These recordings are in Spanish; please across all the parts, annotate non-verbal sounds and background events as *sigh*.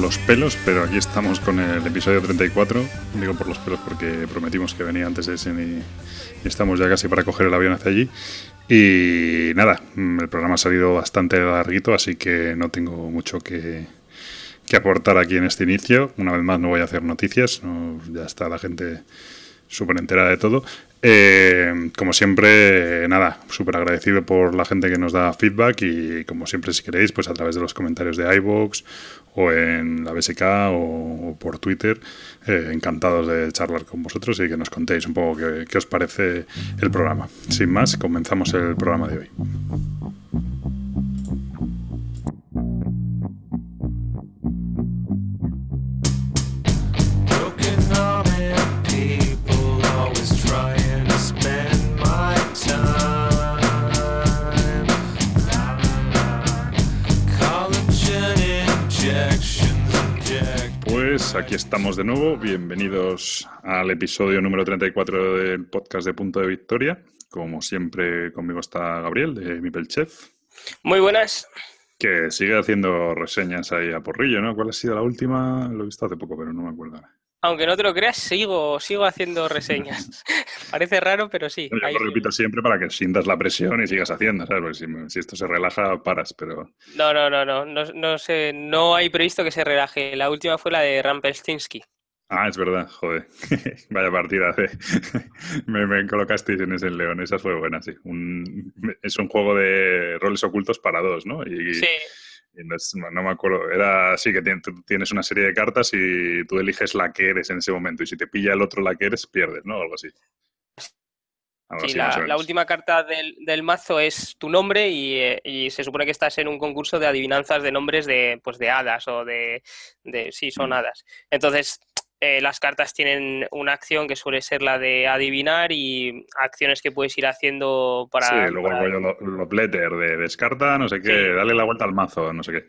Los pelos, pero aquí estamos con el episodio 34. Digo por los pelos porque prometimos que venía antes de ese y, estamos ya casi para coger el avión hacia allí. Y nada, el programa ha salido bastante larguito, así que no tengo mucho que, aportar aquí en este inicio. Una vez más no voy a hacer noticias, ya está la gente súper entera de todo. Eh, como siempre, nada, súper agradecido por la gente que nos da feedback y como siempre si queréis, pues a través de los comentarios de iVoox o en la BSK o, por Twitter, eh, encantados de charlar con vosotros y que nos contéis un poco qué os parece el programa. Sin más, comenzamos el programa de hoy. Aquí estamos de nuevo. Bienvenidos al episodio número 34 del podcast de Punto de Victoria. Como siempre, conmigo está Gabriel de Mipelchef. Muy buenas. Que sigue haciendo reseñas ahí a porrillo, ¿no? ¿Cuál ha sido la última? Lo he visto hace poco, pero no me acuerdo. Aunque no te lo creas, sigo, sigo haciendo reseñas. *laughs* Parece raro, pero sí. Yo lo repito siempre para que sientas la presión y sigas haciendo, ¿sabes? Porque si, esto se relaja, paras, pero... No, no, no, no, no, no, sé, no hay previsto que se relaje. La última fue la de Rampelstinsky. Ah, es verdad, joder. *laughs* Vaya partida. *laughs* me, me, colocasteis en ese león, esa fue buena, sí. es un juego de roles ocultos para dos, ¿no? Y, sí no, me acuerdo, era así que tienes una serie de cartas y tú eliges la que eres en ese momento y si te pilla el otro la que eres, pierdes, ¿no? Algo así. sí, la, última carta del, mazo es tu nombre eh, y, se supone que estás en un concurso de adivinanzas de nombres de, pues de hadas o de, de sí, son mm. hadas. Entonces, eh, las cartas tienen una acción que suele ser la de adivinar y acciones que puedes ir haciendo para... Sí, luego el rollo letter de descarta, no sé qué, dale la vuelta al mazo, no sé qué.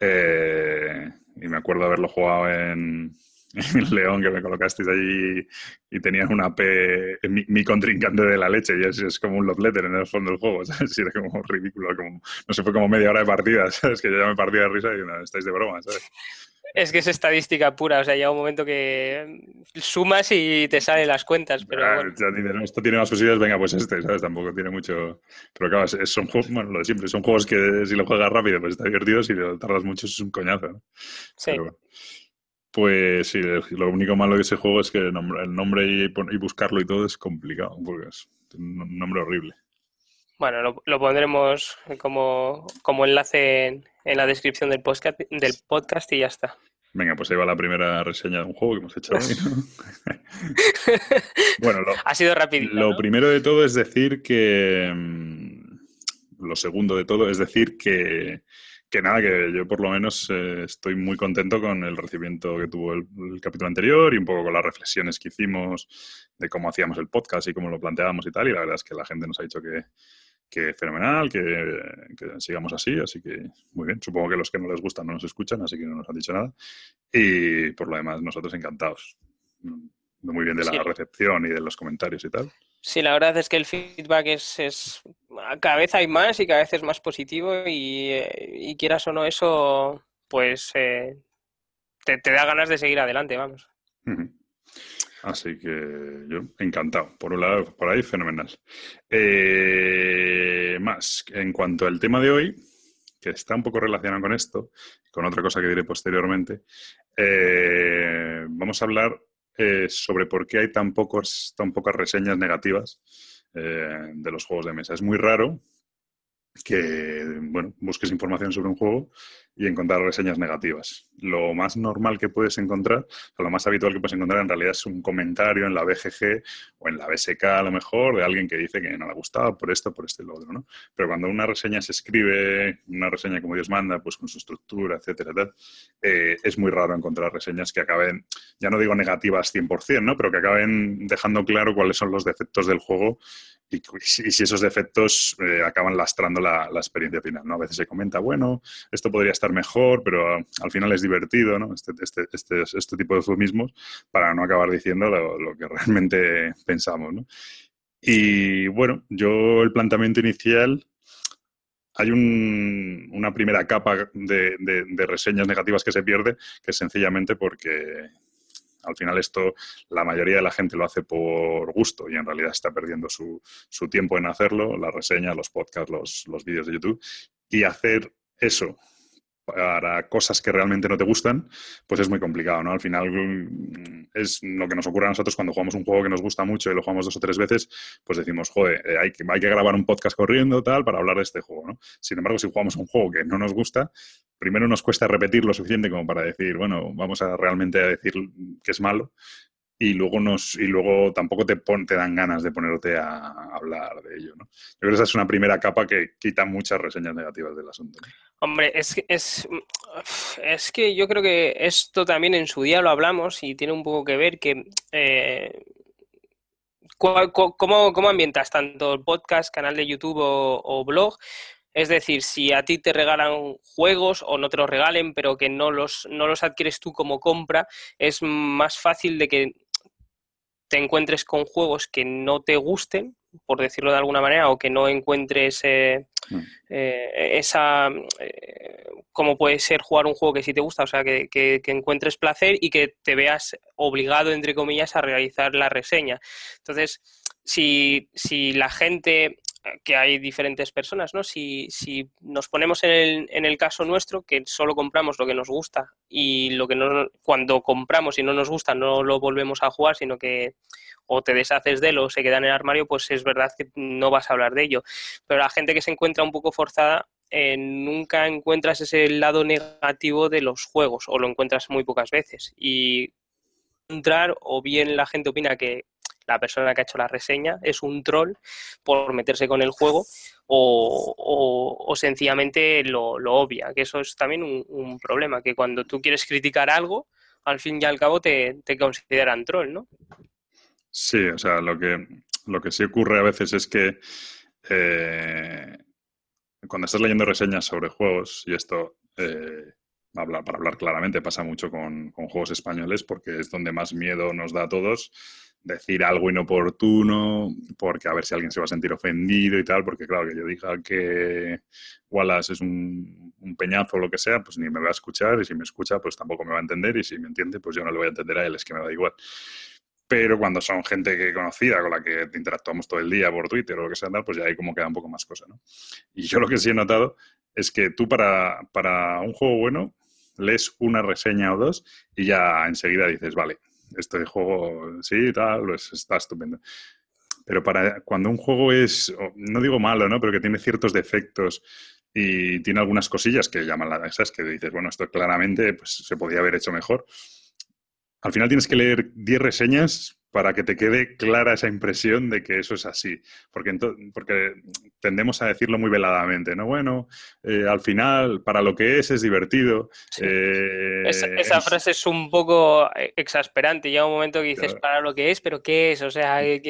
Eh, y me acuerdo haberlo jugado en, *laughs* en León, que me colocasteis allí y tenían una P, mi, contrincante de la leche, y es, es, como un love letter en el fondo del juego, *laughs* ¿sabes? Y era como ridículo, como, no sé, fue como media hora de partida, *laughs* ¿sabes? Que yo ya me partía de risa y no, estáis de broma, ¿sabes? Es que es estadística pura, o sea, llega un momento que sumas y te salen las cuentas. Pero ah, esto tiene más posibilidades, venga, pues este, ¿sabes? Tampoco tiene mucho. Pero claro, son juegos, bueno, lo de siempre, son juegos que si lo juegas rápido, pues está divertido, si lo tardas mucho es un coñazo, ¿no? Sí. pues sí, lo único malo de ese juego es que el nombre, y, buscarlo y todo es complicado, porque es un nombre horrible. Bueno, lo, pondremos como, como enlace en, en la descripción del podcast, del podcast y ya está. Venga, pues ahí va la primera reseña de un juego que hemos hecho hoy. *laughs* bueno, lo, ha sido rápido. Lo primero de todo es decir que. Mm, lo segundo de todo es decir que, que nada, que yo por lo menos eh, estoy muy contento con el recibimiento que tuvo el, capítulo anterior y un poco con las reflexiones que hicimos de cómo hacíamos el podcast y cómo lo planteábamos y tal. Y la verdad es que la gente nos ha dicho que, que fenomenal, que, sigamos así, así que muy bien. Supongo que los que no les gustan no nos escuchan, así que no nos han dicho nada. Y por lo demás, nosotros encantados. Muy bien de la recepción y de los comentarios y tal. Sí, la verdad es que el feedback es, es cada vez hay más y cada vez es más positivo y, quieras o no eso, pues eh, te, da ganas de seguir adelante, vamos. Así que yo encantado. Por un lado, por ahí, fenomenal. Eh, más, en cuanto al tema de hoy, que está un poco relacionado con esto, con otra cosa que diré posteriormente, eh, vamos a hablar eh, sobre por qué hay tan, pocos, tan pocas reseñas negativas de los juegos de mesa. Es muy raro que bueno, busques información sobre un juego y encontrar reseñas negativas. Lo más normal que puedes encontrar, o lo más habitual que puedes encontrar en realidad es un comentario en la BGG o en la BSK a lo mejor de alguien que dice que no le ha gustado por esto, por este y lo otro, ¿no? Pero cuando una reseña se escribe, una reseña como Dios manda, pues con su estructura, etcétera, tal, eh, es muy raro encontrar reseñas que acaben, ya no digo negativas 100%, ¿no? Pero que acaben dejando claro cuáles son los defectos del juego y, si esos defectos eh, acaban lastrando la, la, experiencia final, ¿no? A veces se comenta, bueno, esto podría estar mejor, pero al final es divertido, ¿no? Este, este, este, este tipo de eufemismos para no acabar diciendo lo, que realmente *laughs* pensamos, ¿no? Y bueno, yo el planteamiento inicial hay una primera capa de, reseñas negativas que se pierde, que es sencillamente porque al final esto la mayoría de la gente lo hace por gusto y en realidad está perdiendo su, tiempo en hacerlo, las reseñas, los podcasts, los, los vídeos de YouTube. Y hacer eso para cosas que realmente no te gustan, pues es muy complicado, ¿no? Al final mm, es lo que nos ocurre a nosotros cuando jugamos un juego que nos gusta mucho y lo jugamos dos o tres veces, pues decimos, joder, eh, hay que, hay que grabar un podcast corriendo, tal, para hablar de este juego, ¿no? Sin embargo, si jugamos un juego que no nos gusta, primero nos cuesta repetir lo suficiente como para decir, bueno, vamos a realmente a decir que es malo y luego nos y luego tampoco te, te dan ganas de ponerte a, hablar de ello. ¿no? Yo creo que esa es una primera capa que quita muchas reseñas negativas del asunto. Hombre, es que, es, es que yo creo que esto también en su día lo hablamos y tiene un poco que ver que... Eh, ¿cómo, ¿Cómo ambientas tanto podcast, canal de YouTube o blog? Es decir, si a ti te regalan juegos o no te los regalen, pero que no los, no los adquieres tú como compra, es más fácil de que te encuentres con juegos que no te gusten, por decirlo de alguna manera, o que no encuentres eh, mm. eh, esa... Eh, como puede ser jugar un juego que sí te gusta, o sea, que, que, encuentres placer y que te veas obligado, entre comillas, a realizar la reseña. Entonces, si, si la gente que hay diferentes personas, ¿no? Si, si nos ponemos en el, en el, caso nuestro, que solo compramos lo que nos gusta y lo que no, cuando compramos y no nos gusta no lo volvemos a jugar, sino que o te deshaces de él o se queda en el armario, pues es verdad que no vas a hablar de ello. Pero la gente que se encuentra un poco forzada, eh, nunca encuentras ese lado negativo de los juegos o lo encuentras muy pocas veces. Y entrar o bien la gente opina que la persona que ha hecho la reseña es un troll por meterse con el juego o, sencillamente lo, obvia, que eso es también un, problema, que cuando tú quieres criticar algo, al fin y al cabo te, consideran troll, ¿no? Sí, o sea, lo que, lo que sí ocurre a veces es que eh, cuando estás leyendo reseñas sobre juegos, y esto eh, para hablar claramente pasa mucho con, con, juegos españoles porque es donde más miedo nos da a todos, decir algo inoportuno, porque a ver si alguien se va a sentir ofendido y tal, porque claro, que yo diga que Wallace es un, peñazo o lo que sea, pues ni me va a escuchar, y si me escucha, pues tampoco me va a entender, y si me entiende, pues yo no le voy a entender a él, es que me da igual. Pero cuando son gente que conocida, con la que interactuamos todo el día por Twitter o lo que sea, pues ya ahí como queda un poco más cosa, ¿no? Y yo lo que sí he notado es que tú para, para un juego bueno lees una reseña o dos y ya enseguida dices, vale, este juego sí, tal, pues está estupendo. Pero para cuando un juego es, no digo malo, ¿no? Pero que tiene ciertos defectos y tiene algunas cosillas que llaman la atención, que dices, bueno, esto claramente pues, se podía haber hecho mejor. Al final tienes que leer 10 reseñas para que te quede clara esa impresión de que eso es así. Porque, porque tendemos a decirlo muy veladamente, ¿no? Bueno, eh, al final, para lo que es, es divertido. Eh, esa, frase es un poco eh, exasperante. Llega un momento que dices, para lo que es, pero ¿qué es? O sea, ¿de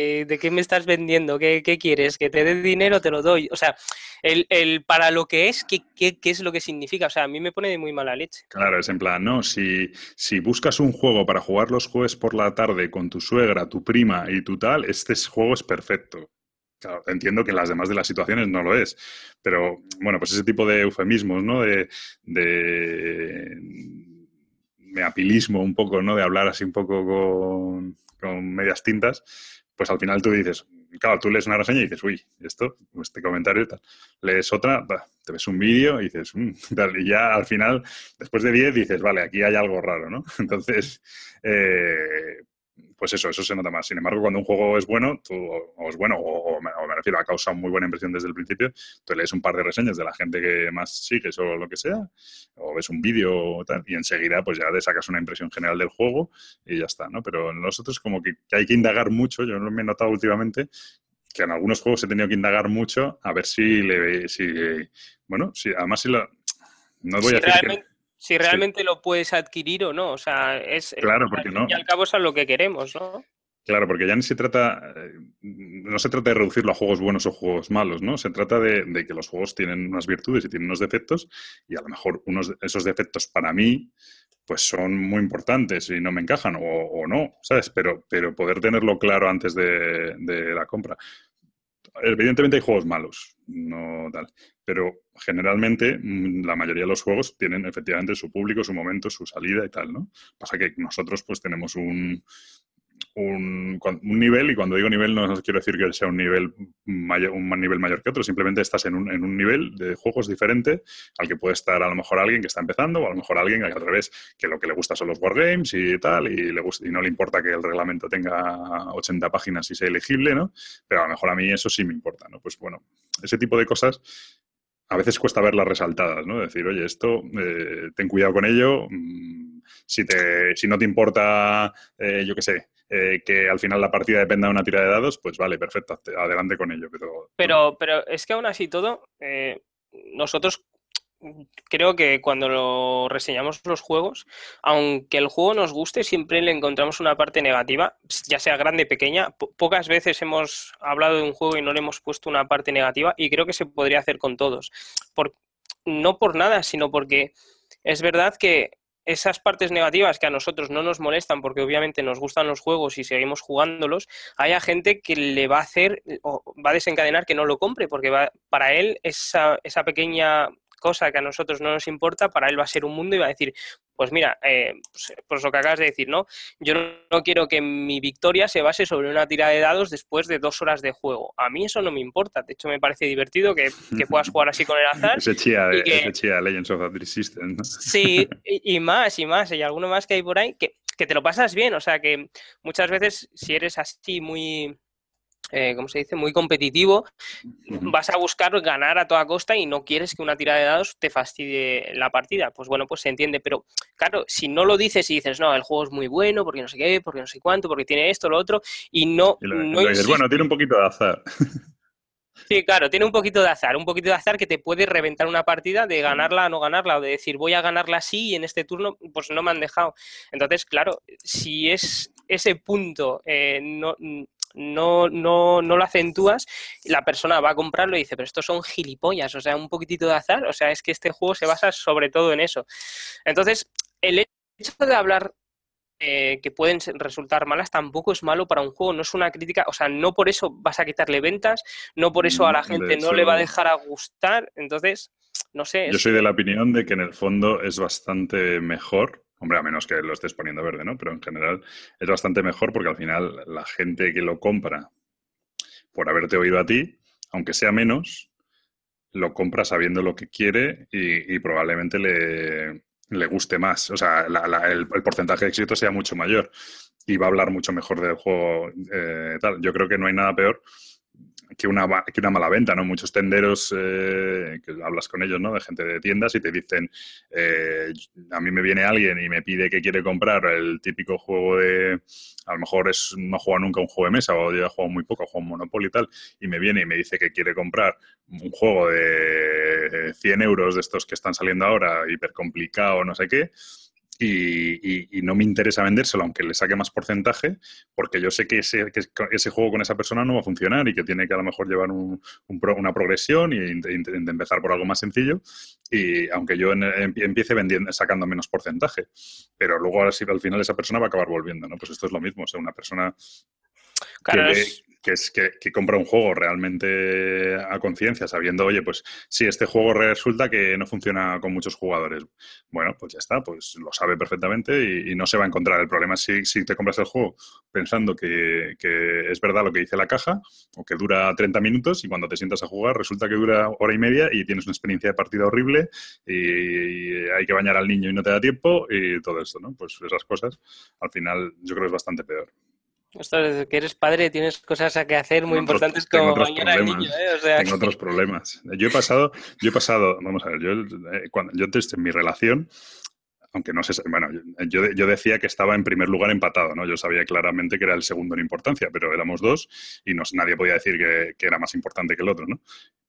qué me estás vendiendo? ¿Qué, quieres? ¿Que te dé dinero? Te lo doy. O sea, el, el para lo que es, ¿qué, ¿qué, qué, es lo que significa? O sea, a mí me pone de muy mala leche. Claro, es en plan, no, si, si buscas un juego para jugar los jueves por la tarde con tu suegra, tu prima y tu tal, este juego es perfecto. Entiendo que en las demás de las situaciones no lo es, pero bueno, pues ese tipo de eufemismos, ¿no? De, de, apilismo un poco, ¿no? De hablar así un poco con, con medias tintas, pues al final tú dices, claro, tú lees una reseña y dices, uy, esto, este comentario y tal. Lees otra, te ves un vídeo y dices, mm". *laughs* Y ya al final, después de 10, dices, vale, aquí hay algo raro, ¿no? *laughs* Entonces, eh, pues eso, eso se nota más. Sin embargo, cuando un juego es bueno, tú, o es bueno, o, me, refiero, a causado muy buena impresión desde el principio, tú lees un par de reseñas de la gente que más sigues o lo que sea, o ves un vídeo o tal, y enseguida pues ya te sacas una impresión general del juego y ya está, ¿no? Pero en nosotros como que, hay que indagar mucho, yo me he notado últimamente que en algunos juegos he tenido que indagar mucho a ver si le... Si, bueno, si, además si lo... No voy a decir que si realmente lo puedes adquirir o no. O sea, es claro, porque no. Y al cabo es a lo que queremos, ¿no? Claro, porque ya ni se trata, eh, no se trata de reducirlo a juegos buenos o juegos malos, ¿no? Se trata de, que los juegos tienen unas virtudes y tienen unos defectos y a lo mejor unos esos defectos para mí pues son muy importantes y no me encajan o, no, ¿sabes? Pero, pero poder tenerlo claro antes de, de la compra evidentemente hay juegos malos, no tal. Pero generalmente mm, la mayoría de los juegos tienen efectivamente su público, su momento, su salida y tal, ¿no? Pasa que nosotros pues tenemos un, un, nivel, y cuando digo nivel no quiero decir que sea un nivel mayor, un nivel mayor que otro, simplemente estás en un, en un, nivel de juegos diferente al que puede estar a lo mejor alguien que está empezando o a lo mejor alguien que al revés, que lo que le gusta son los wargames y tal, y, le gusta, y no le importa que el reglamento tenga 80 páginas y sea elegible, ¿no? Pero a lo mejor a mí eso sí me importa, ¿no? Pues bueno, ese tipo de cosas a veces cuesta verlas resaltadas, ¿no? Decir, oye, esto, eh, ten cuidado con ello, mm, si, te, si no te importa, eh, yo qué sé, eh, que al final la partida dependa de una tira de dados, pues vale, perfecto, adelante con ello. Pero, pero, pero es que aún así todo, eh, nosotros creo que cuando lo reseñamos los juegos, aunque el juego nos guste, siempre le encontramos una parte negativa, ya sea grande o pequeña. pocas veces hemos hablado de un juego y no le hemos puesto una parte negativa y creo que se podría hacer con todos. No por nada, sino porque es verdad que esas partes negativas que a nosotros no nos molestan porque obviamente nos gustan los juegos y seguimos jugándolos, haya gente que le va a hacer o va a desencadenar que no lo compre porque va, para él esa, esa pequeña cosa que a nosotros no nos importa, para él va a ser un mundo y va a decir, pues mira, eh, pues, pues, lo que acabas de decir, ¿no? Yo no, quiero que mi victoria se base sobre una tira de dados después de dos horas de juego. A mí eso no me importa. De hecho, me parece divertido que, puedas *laughs* jugar así con el azar. ese chía, de, ese chía Legends of the System, ¿no? Sí, y, más, y más. Y alguno más que hay por ahí que, que te lo pasas bien. O sea, que muchas veces si eres así muy eh, ¿cómo se dice?, muy competitivo, vas a buscar ganar a toda costa y no quieres que una tira de dados te fastidie la partida. Pues bueno, pues se entiende, pero claro, si no lo dices y dices, no, el juego es muy bueno, porque no sé qué, porque no sé cuánto, porque tiene esto, lo otro, y no... bueno, tiene un poquito de azar. Sí, claro, tiene un poquito de azar, un poquito de azar que te puede reventar una partida de ganarla o no ganarla, o de decir voy a ganarla así y en este turno pues no me han dejado. Entonces, claro, si es ese punto eh, no, no, no, no lo acentúas, la persona va a comprarlo y dice, pero estos son gilipollas, o sea, un poquitito de azar, o sea, es que este juego se basa sobre todo en eso. Entonces, el hecho de hablar eh, que pueden resultar malas tampoco es malo para un juego, no es una crítica, o sea, no por eso vas a quitarle ventas, no por eso a la mm, gente no le va a dejar a gustar, entonces, no sé. Yo soy de la opinión de que en el fondo es bastante mejor Hombre, a menos que lo estés poniendo verde, ¿no? Pero en general es bastante mejor porque al final la gente que lo compra por haberte oído a ti, aunque sea menos, lo compra sabiendo lo que quiere y, probablemente le, guste más. O sea, el, porcentaje de éxito sea mucho mayor y va a hablar mucho mejor del juego. Eh, tal. Yo creo que no hay nada peor que una, que una mala venta, ¿no? Muchos tenderos, eh, que hablas con ellos, ¿no? De gente de tiendas y te dicen, eh, a mí me viene alguien y me pide que quiere comprar el típico juego de, a lo mejor es, no ha jugado nunca un juego de mesa o ya ha jugado muy poco, jugado Monopoly y tal, y me viene y me dice que quiere comprar un juego de 100 euros de estos que están saliendo ahora, hiper complicado, no sé qué, y, no me interesa vendérselo, aunque le saque más porcentaje, porque yo sé que ese, ese, juego con esa persona no va a funcionar y que tiene que a lo mejor llevar una progresión y, empezar por algo más sencillo. Y aunque yo empiece vendiendo, sacando menos porcentaje, pero luego al final esa persona va a acabar volviendo, ¿no? Pues esto es lo mismo, o sea, una persona que, es, que, compra un juego realmente a conciencia, sabiendo, oye, pues si este juego resulta que no funciona con muchos jugadores. Bueno, pues ya está, pues lo sabe perfectamente y, no se va a encontrar. El problema si, si te compras el juego pensando que, es verdad lo que dice la caja o que dura 30 minutos y cuando te sientas a jugar resulta que dura hora y media y tienes una experiencia de partida horrible y hay que bañar al niño y no te da tiempo y todo esto, ¿no? Pues esas cosas al final yo creo que es bastante peor. Esto que eres padre tienes cosas a que hacer muy importantes como bañar al niño, ¿eh? tengo otros problemas. Yo he pasado, yo he pasado, vamos a ver, yo, eh, cuando, yo en mi relación, aunque no sé, bueno, yo, yo, decía que estaba en primer lugar empatado, ¿no? Yo sabía claramente que era el segundo en importancia, pero éramos dos y no, nadie podía decir que, que, era más importante que el otro, ¿no?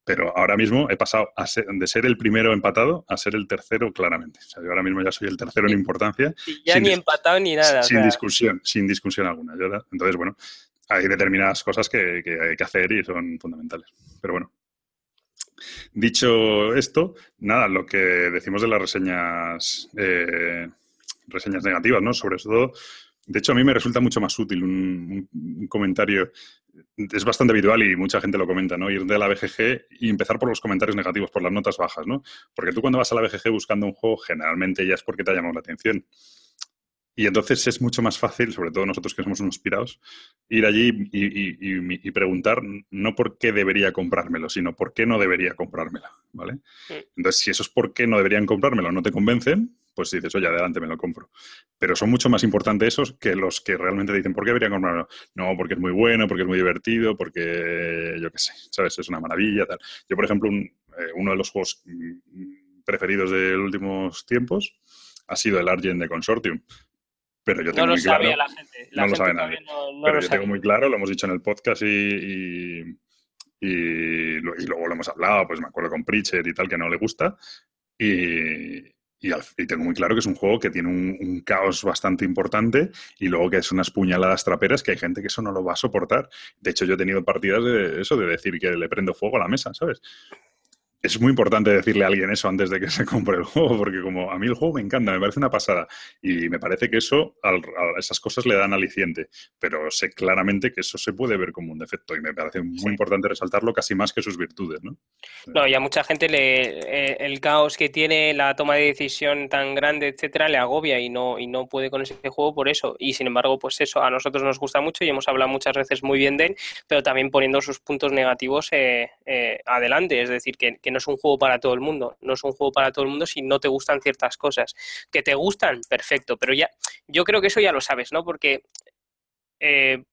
Pero ahora mismo he pasado de ser el primero empatado a ser el tercero claramente. O sea, yo ahora mismo ya soy el tercero en importancia. *laughs* ya ni empatado ni nada. Sin discusión, sin discusión alguna. entonces, bueno, hay determinadas cosas que, hay que hacer y son fundamentales. Pero bueno. Dicho esto, nada, lo que decimos de las reseñas, eh, reseñas negativas, ¿no? Sobre todo de hecho, a mí me resulta mucho más útil un, comentario es bastante habitual y mucha gente lo comenta, ¿no? Ir de la BGG y empezar por los comentarios negativos, por las notas bajas, ¿no? Porque tú cuando vas a la BGG buscando un juego, generalmente ya es porque te ha llamado la atención. Y entonces es mucho más fácil, sobre todo nosotros que somos unos pirados, ir allí y, preguntar no por qué debería comprármelo, sino por qué no debería comprármelo, ¿vale? Entonces, si eso es por qué no deberían comprármelo, no te convencen, pues dices, oye, adelante, me lo compro. Pero son mucho más importantes esos que los que realmente dicen, ¿por qué debería comprarlo? No, porque es muy bueno, porque es muy divertido, porque, yo qué sé, ¿sabes? Es una maravilla, tal. Yo, por ejemplo, eh, uno de los juegos mm, preferidos de los últimos tiempos ha sido el Argent de Consortium pero yo tengo no lo sabe la gente. no lo sabe nadie. pero yo tengo muy claro, lo hemos dicho en el podcast y, y, luego lo hemos hablado, pues me acuerdo con Preacher y tal, que no le gusta. Y, tengo muy claro que es un juego que tiene un, caos bastante importante y luego que es unas puñaladas traperas que hay gente que eso no lo va a soportar. De hecho, yo he tenido partidas de eso, de decir que le prendo fuego a la mesa, ¿sabes? Es muy importante decirle a alguien eso antes de que se compre el juego, porque como a mí el juego me encanta, me parece una pasada y me parece que eso, a esas cosas le dan aliciente, pero sé claramente que eso se puede ver como un defecto y me parece muy importante resaltarlo casi más que sus virtudes, ¿no? No, y a mucha gente le, eh, el caos que tiene, la toma de decisión tan grande, etcétera, le agobia y no, y no puede con ese juego por eso. Y sin embargo, pues eso, a nosotros nos gusta mucho y hemos hablado muchas veces muy bien de él, pero también poniendo sus puntos negativos eh, eh, adelante, es decir, que no es un juego para todo el mundo, no es un juego para todo el mundo si no te gustan ciertas cosas. Que te gustan, perfecto, pero ya, yo creo que eso ya lo sabes, ¿no? Porque eh,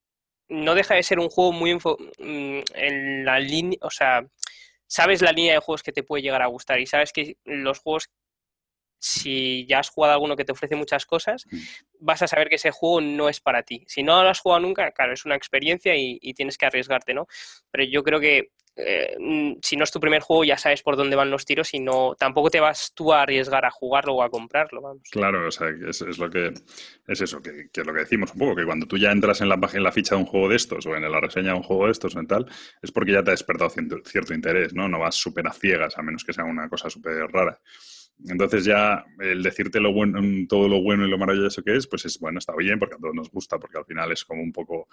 no deja de ser un juego muy mm, en la línea, o sea, sabes la línea de juegos que te puede llegar a gustar y sabes que los juegos si ya has jugado alguno que te ofrece muchas cosas, mm. vas a saber que ese juego no es para ti. Si no lo has jugado nunca, claro, es una experiencia y, y, tienes que arriesgarte, ¿no? Pero yo creo que eh, mm, si no es tu primer juego ya sabes por dónde van los tiros y no tampoco te vas tú a arriesgar a jugarlo o a comprarlo. Vamos. Claro, o sea, es, lo que es eso, que, es lo que decimos un poco, que cuando tú ya entras en la, en la ficha de un juego de estos o en la reseña de un juego de estos en tal, es porque ya te ha despertado cierto, cierto interés, ¿no? No vas súper a ciegas, a menos que sea una cosa súper rara. Entonces ya el decirte lo bueno, todo lo bueno y lo maravilloso que es, pues es bueno, está bien, porque a todos nos gusta, porque al final es como un poco,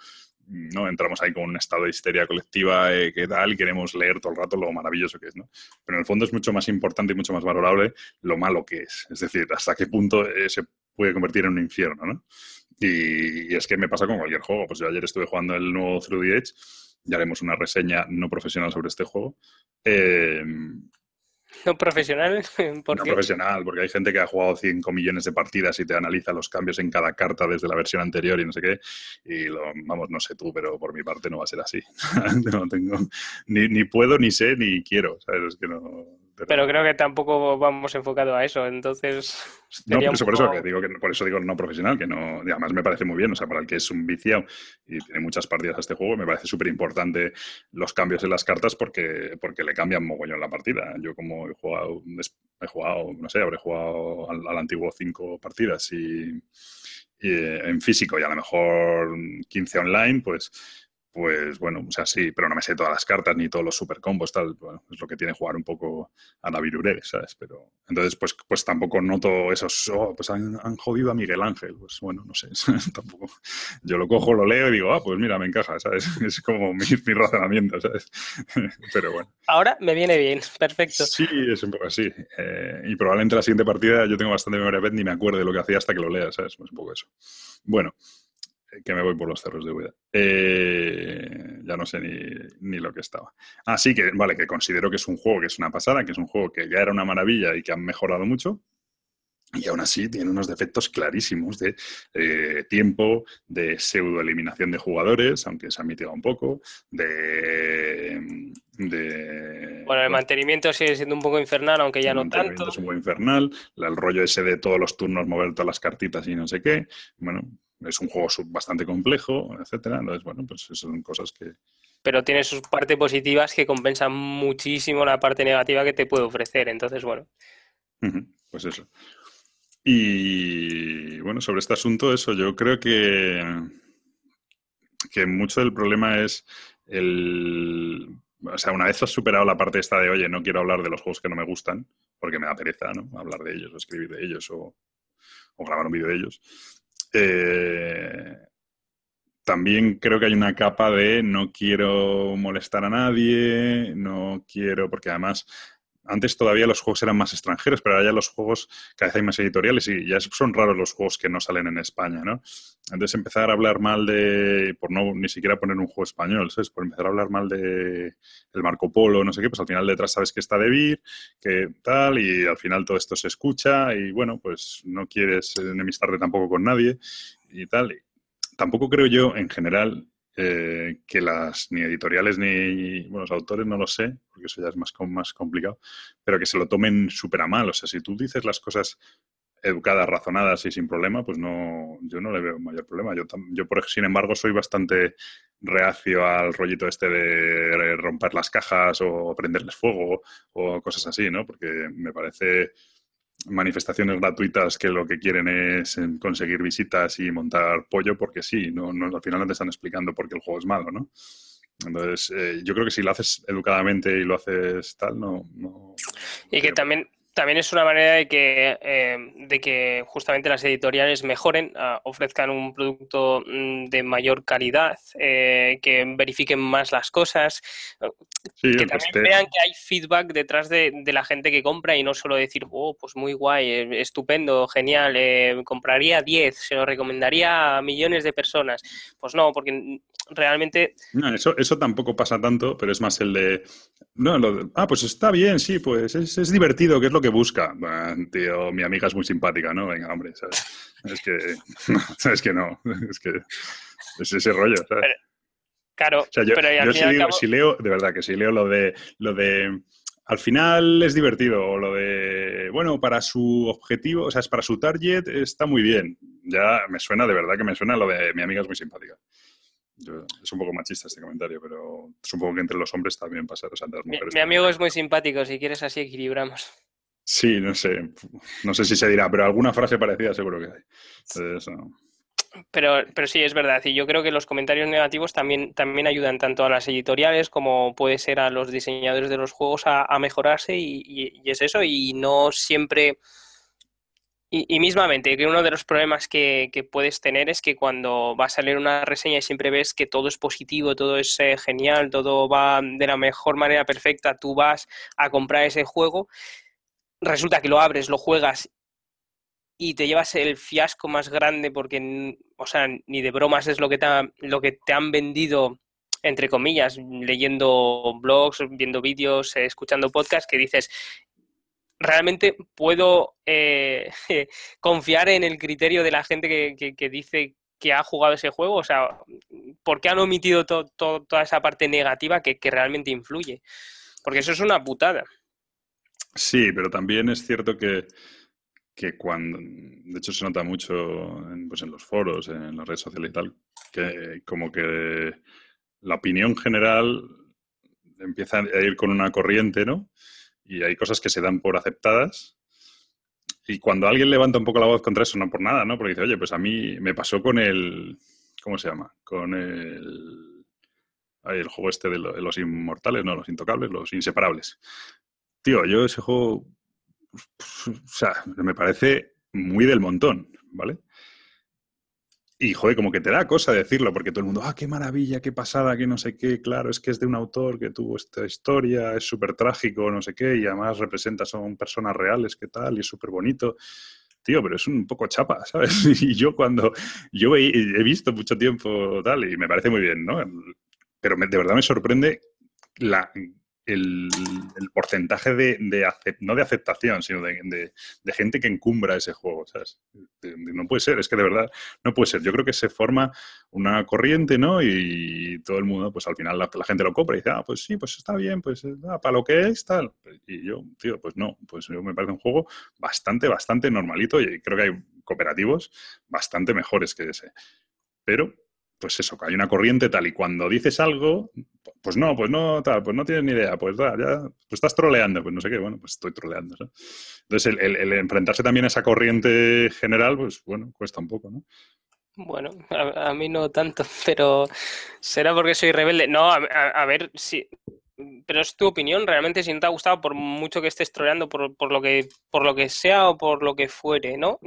¿no? Entramos ahí con un estado de histeria colectiva eh, tal, y queremos leer todo el rato lo maravilloso que es, ¿no? Pero en el fondo es mucho más importante y mucho más valorable lo malo que es. Es decir, hasta qué punto eh, se puede convertir en un infierno, ¿no? Y, es que me pasa con cualquier juego. Pues yo ayer estuve jugando el nuevo Through the Edge, ya haremos una reseña no profesional sobre este juego. Eh, *laughs* no profesional. *laughs* ¿Por no profesional, porque hay gente que ha jugado 5 millones de partidas y te analiza los cambios en cada carta desde la versión anterior y no sé qué. Y lo, vamos, no sé tú, pero por mi parte no va a ser así. *laughs* no tengo, ni, ni puedo, ni sé, ni quiero. ¿sabes? Es que no, pero... creo que tampoco vamos enfocado a eso, entonces... *laughs* No, por eso, por eso, que digo que, por eso digo no profesional, que no, además me parece muy bien, o sea, para el que es un viciado y tiene muchas partidas a este juego, me parece súper importante los cambios en las cartas porque, porque le cambian mogollón la partida. Yo como he jugado, he jugado, no sé, habré jugado al, antiguo cinco partidas y, y en físico y a lo mejor 15 online, pues pues bueno, o sea, sí, pero no me sé todas las cartas ni todos los super combos, tal, bueno, es lo que tiene jugar un poco a la viruré, ¿sabes? Pero entonces, pues, pues tampoco noto esos, oh, pues han, jodido a Miguel Ángel, pues bueno, no sé, *laughs* tampoco. Yo lo cojo, lo leo y digo, ah, pues mira, me encaja, ¿sabes? *laughs* Es como mi, razonamiento, ¿sabes? *laughs* pero bueno. Ahora me viene bien, perfecto. Sí, es un poco así. Eh, y probablemente la siguiente partida yo tengo bastante memoria pet ni me acuerdo de lo que hacía hasta que lo lea, ¿sabes? Pues un poco eso. Bueno, que me voy por los cerros de huida. Eh, ya no sé ni, lo que estaba. Así ah, que, vale, que considero que es un juego que es una pasada, que es un juego que ya era una maravilla y que han mejorado mucho. Y aún así tiene unos defectos clarísimos de eh, tiempo, de pseudo eliminación de jugadores, aunque se ha mitigado un poco, de, Bueno, el mantenimiento sigue siendo un poco infernal, aunque ya no tanto. Es un poco infernal, el rollo ese de todos los turnos mover todas las cartitas y no sé qué. Bueno, es un juego bastante complejo, etcétera. Entonces, bueno, pues son cosas que. Pero tiene sus partes positivas que compensan muchísimo la parte negativa que te puede ofrecer. Entonces, bueno. Pues eso. Y bueno, sobre este asunto, eso, yo creo que, que mucho del problema es el. O sea, una vez has superado la parte esta de, oye, no quiero hablar de los juegos que no me gustan, porque me da pereza, ¿no? Hablar de ellos, o escribir de ellos, o, o grabar un vídeo de ellos eh, también creo que hay una capa de no quiero molestar a nadie, no quiero, porque además antes todavía los juegos eran más extranjeros, pero ahora ya los juegos cada vez hay más editoriales y ya son raros los juegos que no salen en España, ¿no? Antes empezar a hablar mal de, por no ni siquiera poner un juego español, ¿sabes? Por empezar a hablar mal de el Marco Polo, no sé qué, pues al final detrás sabes que está de Vir, que tal, y al final todo esto se escucha y bueno, pues no quieres enemistarte tampoco con nadie y tal. tampoco creo yo, en general, eh, que las ni editoriales ni bueno, los autores no lo sé, porque eso ya es más, más complicado, pero que se lo tomen súper a mal. O sea, si tú dices las cosas educadas, razonadas y sin problema, pues no, yo no le veo mayor problema. Yo, yo por, sin embargo, soy bastante reacio al rollito este de romper las cajas o prenderles fuego o cosas así, ¿no? Porque me parece manifestaciones gratuitas que lo que quieren es conseguir visitas y montar pollo porque sí, no, no, al final no te están explicando por qué el juego es malo, ¿no? Entonces, eh, yo creo que si lo haces educadamente y lo haces tal, no... no y que también también es una manera de que, eh, de que justamente las editoriales mejoren, ah, ofrezcan un producto mm, de mayor calidad, eh, que verifiquen más las cosas, que también vean que hay feedback detrás de, la gente que compra y no solo decir, oh, pues muy guay, eh, estupendo, genial, compraría 10, se lo recomendaría a millones de personas. Pues no, porque realmente... No, eso, eso tampoco pasa tanto, pero es más el de... No, lo ah, pues está bien, sí, pues es, es divertido, que es lo que busca. tío, mi amiga es muy simpática, ¿no? Venga, hombre, ¿sabes? Es que... *laughs* No, es que no, es que es ese rollo, ¿sabes? claro, yo, pero yo si, leo, de verdad que si leo lo de... Lo de al final es divertido, o lo de, bueno, para su objetivo, o sea, es para su target, está muy bien. Ya me suena, de verdad que me suena lo de mi amiga es muy simpática es un poco machista este comentario, pero supongo que entre los hombres también pasa. O sea, las mujeres mi, amigo es muy simpático, si quieres así equilibramos. Sí, no sé, no sé si se dirá, pero alguna frase parecida seguro que hay. Pero, pero sí, es verdad. Y yo creo que los comentarios negativos también, también ayudan tanto a las editoriales como puede ser a los diseñadores de los juegos a, mejorarse y, es eso. Y no siempre y, mismamente, que uno de los problemas que, puedes tener es que cuando vas a leer una reseña y siempre ves que todo es positivo, todo es eh, genial, todo va de la mejor manera perfecta, tú vas a comprar ese juego, resulta que lo abres, lo juegas y te llevas el fiasco más grande porque, o sea, ni de bromas es lo que te, lo que te han vendido entre comillas, leyendo blogs, viendo vídeos, eh, escuchando podcasts, que dices, realmente puedo eh, *laughs* confiar en el criterio de la gente que, dice que ha jugado ese juego? O sea, ¿por qué han omitido toda esa parte negativa que, realmente influye? Porque eso es una putada. Sí, pero también es cierto que, cuando, de hecho se nota mucho pues en los foros, en las redes sociales y tal, que como que la opinión general empieza a ir con una corriente, ¿no? Y hay cosas que se dan por aceptadas. Y cuando alguien levanta un poco la voz contra eso, no por nada, ¿no? Porque dice, oye, pues a mí me pasó con el. ¿Cómo se llama? Con el. el juego este de los inmortales, no, los intocables, los inseparables. Tío, yo ese juego. O sea, me parece muy del montón, ¿vale? Y, joder, como que te da cosa decirlo, porque todo el mundo, ah, qué maravilla, qué pasada, qué no sé qué, claro, es que es de un autor que tuvo esta historia, es súper trágico, no sé qué, y además representa, son personas reales, qué tal, y es súper bonito. Tío, pero es un poco chapa, *laughs* ¿sabes? Y yo cuando, yo he, he visto mucho tiempo tal, y me parece muy bien, ¿no? Pero de verdad me sorprende la el, porcentaje de, no de aceptación, sino de, gente que encumbra ese juego, no puede ser, es que de verdad no puede ser. Yo creo que se forma una corriente, ¿no? Y todo el mundo, pues al final la, gente lo compra y dice, ah, pues sí, pues está bien, pues ah, para lo que es, tal. Y yo, tío, pues no, pues yo me parece un juego bastante, bastante normalito y creo que hay cooperativos bastante mejores que ese. Pero pues eso, que hay una corriente tal, y cuando dices algo, pues no, pues no, tal, pues no tienes ni idea, pues ya, pues estás troleando, pues no sé qué, bueno, pues estoy troleando. Entonces, el, enfrentarse también a esa corriente general, pues bueno, cuesta un poco, ¿no? Bueno, a, mí no tanto, *laughs* pero será porque soy rebelde. No, a, ver, si pero es tu opinión, realmente si no te ha gustado, por mucho que estés troleando por, por, lo que, por lo que sea o por lo que fuere, ¿no?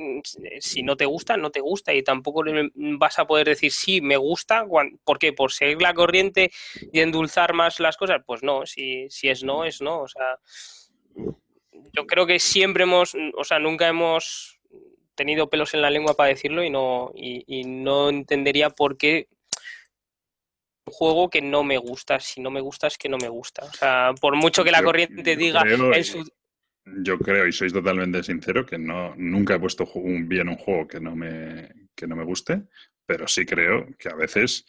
Si no te gusta, no te gusta y tampoco vas a poder decir sí, me gusta, ¿por qué? ¿Por seguir la corriente y endulzar más las cosas? Pues no, si, si es no, es no, o sea, yo creo que siempre hemos, o sea, nunca hemos tenido pelos en la lengua para decirlo y no, y no entendería por qué juego que no me gusta. Si no me gusta, es que no me gusta. O sea, por mucho que la corriente diga Yo creo, y sois totalmente sincero, que no, nunca he puesto un, bien un juego que no, me, que no me guste, pero sí creo que a veces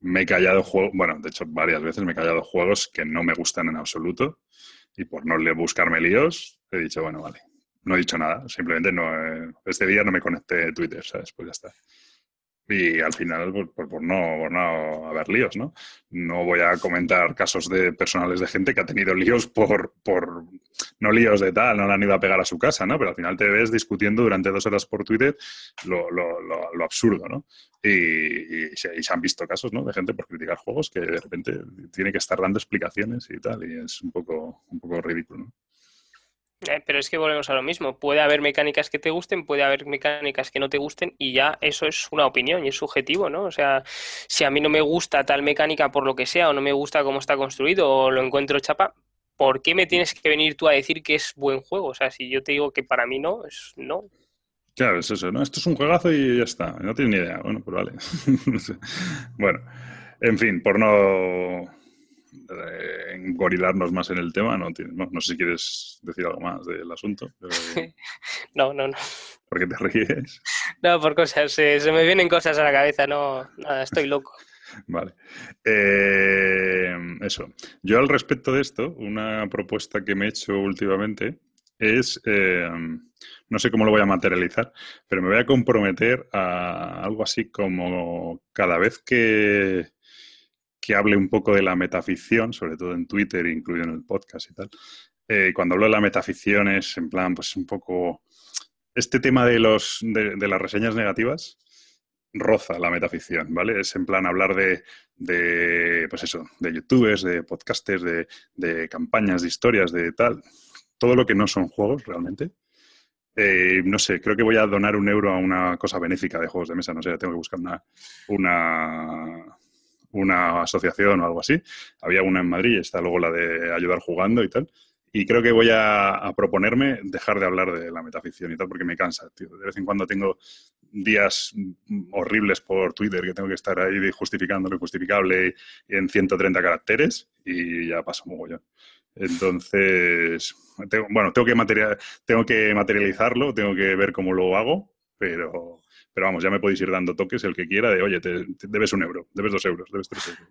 me he callado juegos, bueno, de hecho varias veces me he callado juegos que no me gustan en absoluto y por no buscarme líos he dicho, bueno, vale, no he dicho nada, simplemente no, eh, este día no me conecté Twitter, ¿sabes? Pues ya está. Y al final, pues, pues, por, no, por no haber líos, ¿no? No voy a comentar casos de personales de gente que ha tenido líos por, por, no líos de tal, no le han ido a pegar a su casa, ¿no? Pero al final te ves discutiendo durante dos horas por Twitter lo, lo, lo, absurdo, ¿no? Y, y, se, han visto casos, ¿no? De gente por criticar juegos que de repente tiene que estar dando explicaciones y tal, y es un poco, un poco ridículo, ¿no? Eh, pero es que volvemos a lo mismo. Puede haber mecánicas que te gusten, puede haber mecánicas que no te gusten y ya eso es una opinión y es subjetivo, ¿no? O sea, si a mí no me gusta tal mecánica por lo que sea o no me gusta cómo está construido o lo encuentro chapa, ¿por qué me tienes que venir tú a decir que es buen juego? O sea, si yo te digo que para mí no, es no. Claro, es eso, ¿no? Esto es un juegazo y ya está. No tienes ni idea. Bueno, pues vale. *laughs* bueno, en fin, por no engorilarnos más en el tema, no, no, sé si quieres decir algo más del asunto. *laughs* no, no, no. ¿Por qué te ríes? No, por cosas, se, me vienen cosas a la cabeza, no, nada, estoy loco. *laughs* Vale. Eh, eso. Yo al respecto de esto, una propuesta que me he hecho últimamente es, eh, no sé cómo lo voy a materializar, pero me voy a comprometer a algo así como cada vez que, que hable un poco de la metaficción, sobre todo en Twitter, incluido en el podcast y tal. Eh, cuando hablo de la metaficción es en plan, pues un poco... Este tema de, los, de, las reseñas negativas roza la metaficción, ¿vale? Es en plan hablar de, de pues eso, de youtubers, de podcasters, de, de, campañas, de historias, de tal. Todo lo que no son juegos realmente. Eh, no sé, creo que voy a donar un euro a una cosa benéfica de juegos de mesa. No sé, tengo que buscar una, una una asociación o algo así. Había una en Madrid, está luego la de ayudar jugando y tal. Y creo que voy a, proponerme dejar de hablar de la metaficción y tal, porque me cansa. De vez en cuando tengo días horribles por Twitter que tengo que estar ahí justificando lo injustificable en 130 caracteres y ya paso mogollón. Entonces, bueno, tengo que, material, tengo que materializarlo, tengo que ver cómo lo hago, pero, pero vamos, ya me podéis ir dando toques el que quiera de, oye, te, debes un euro, debes dos euros, debes tres euros.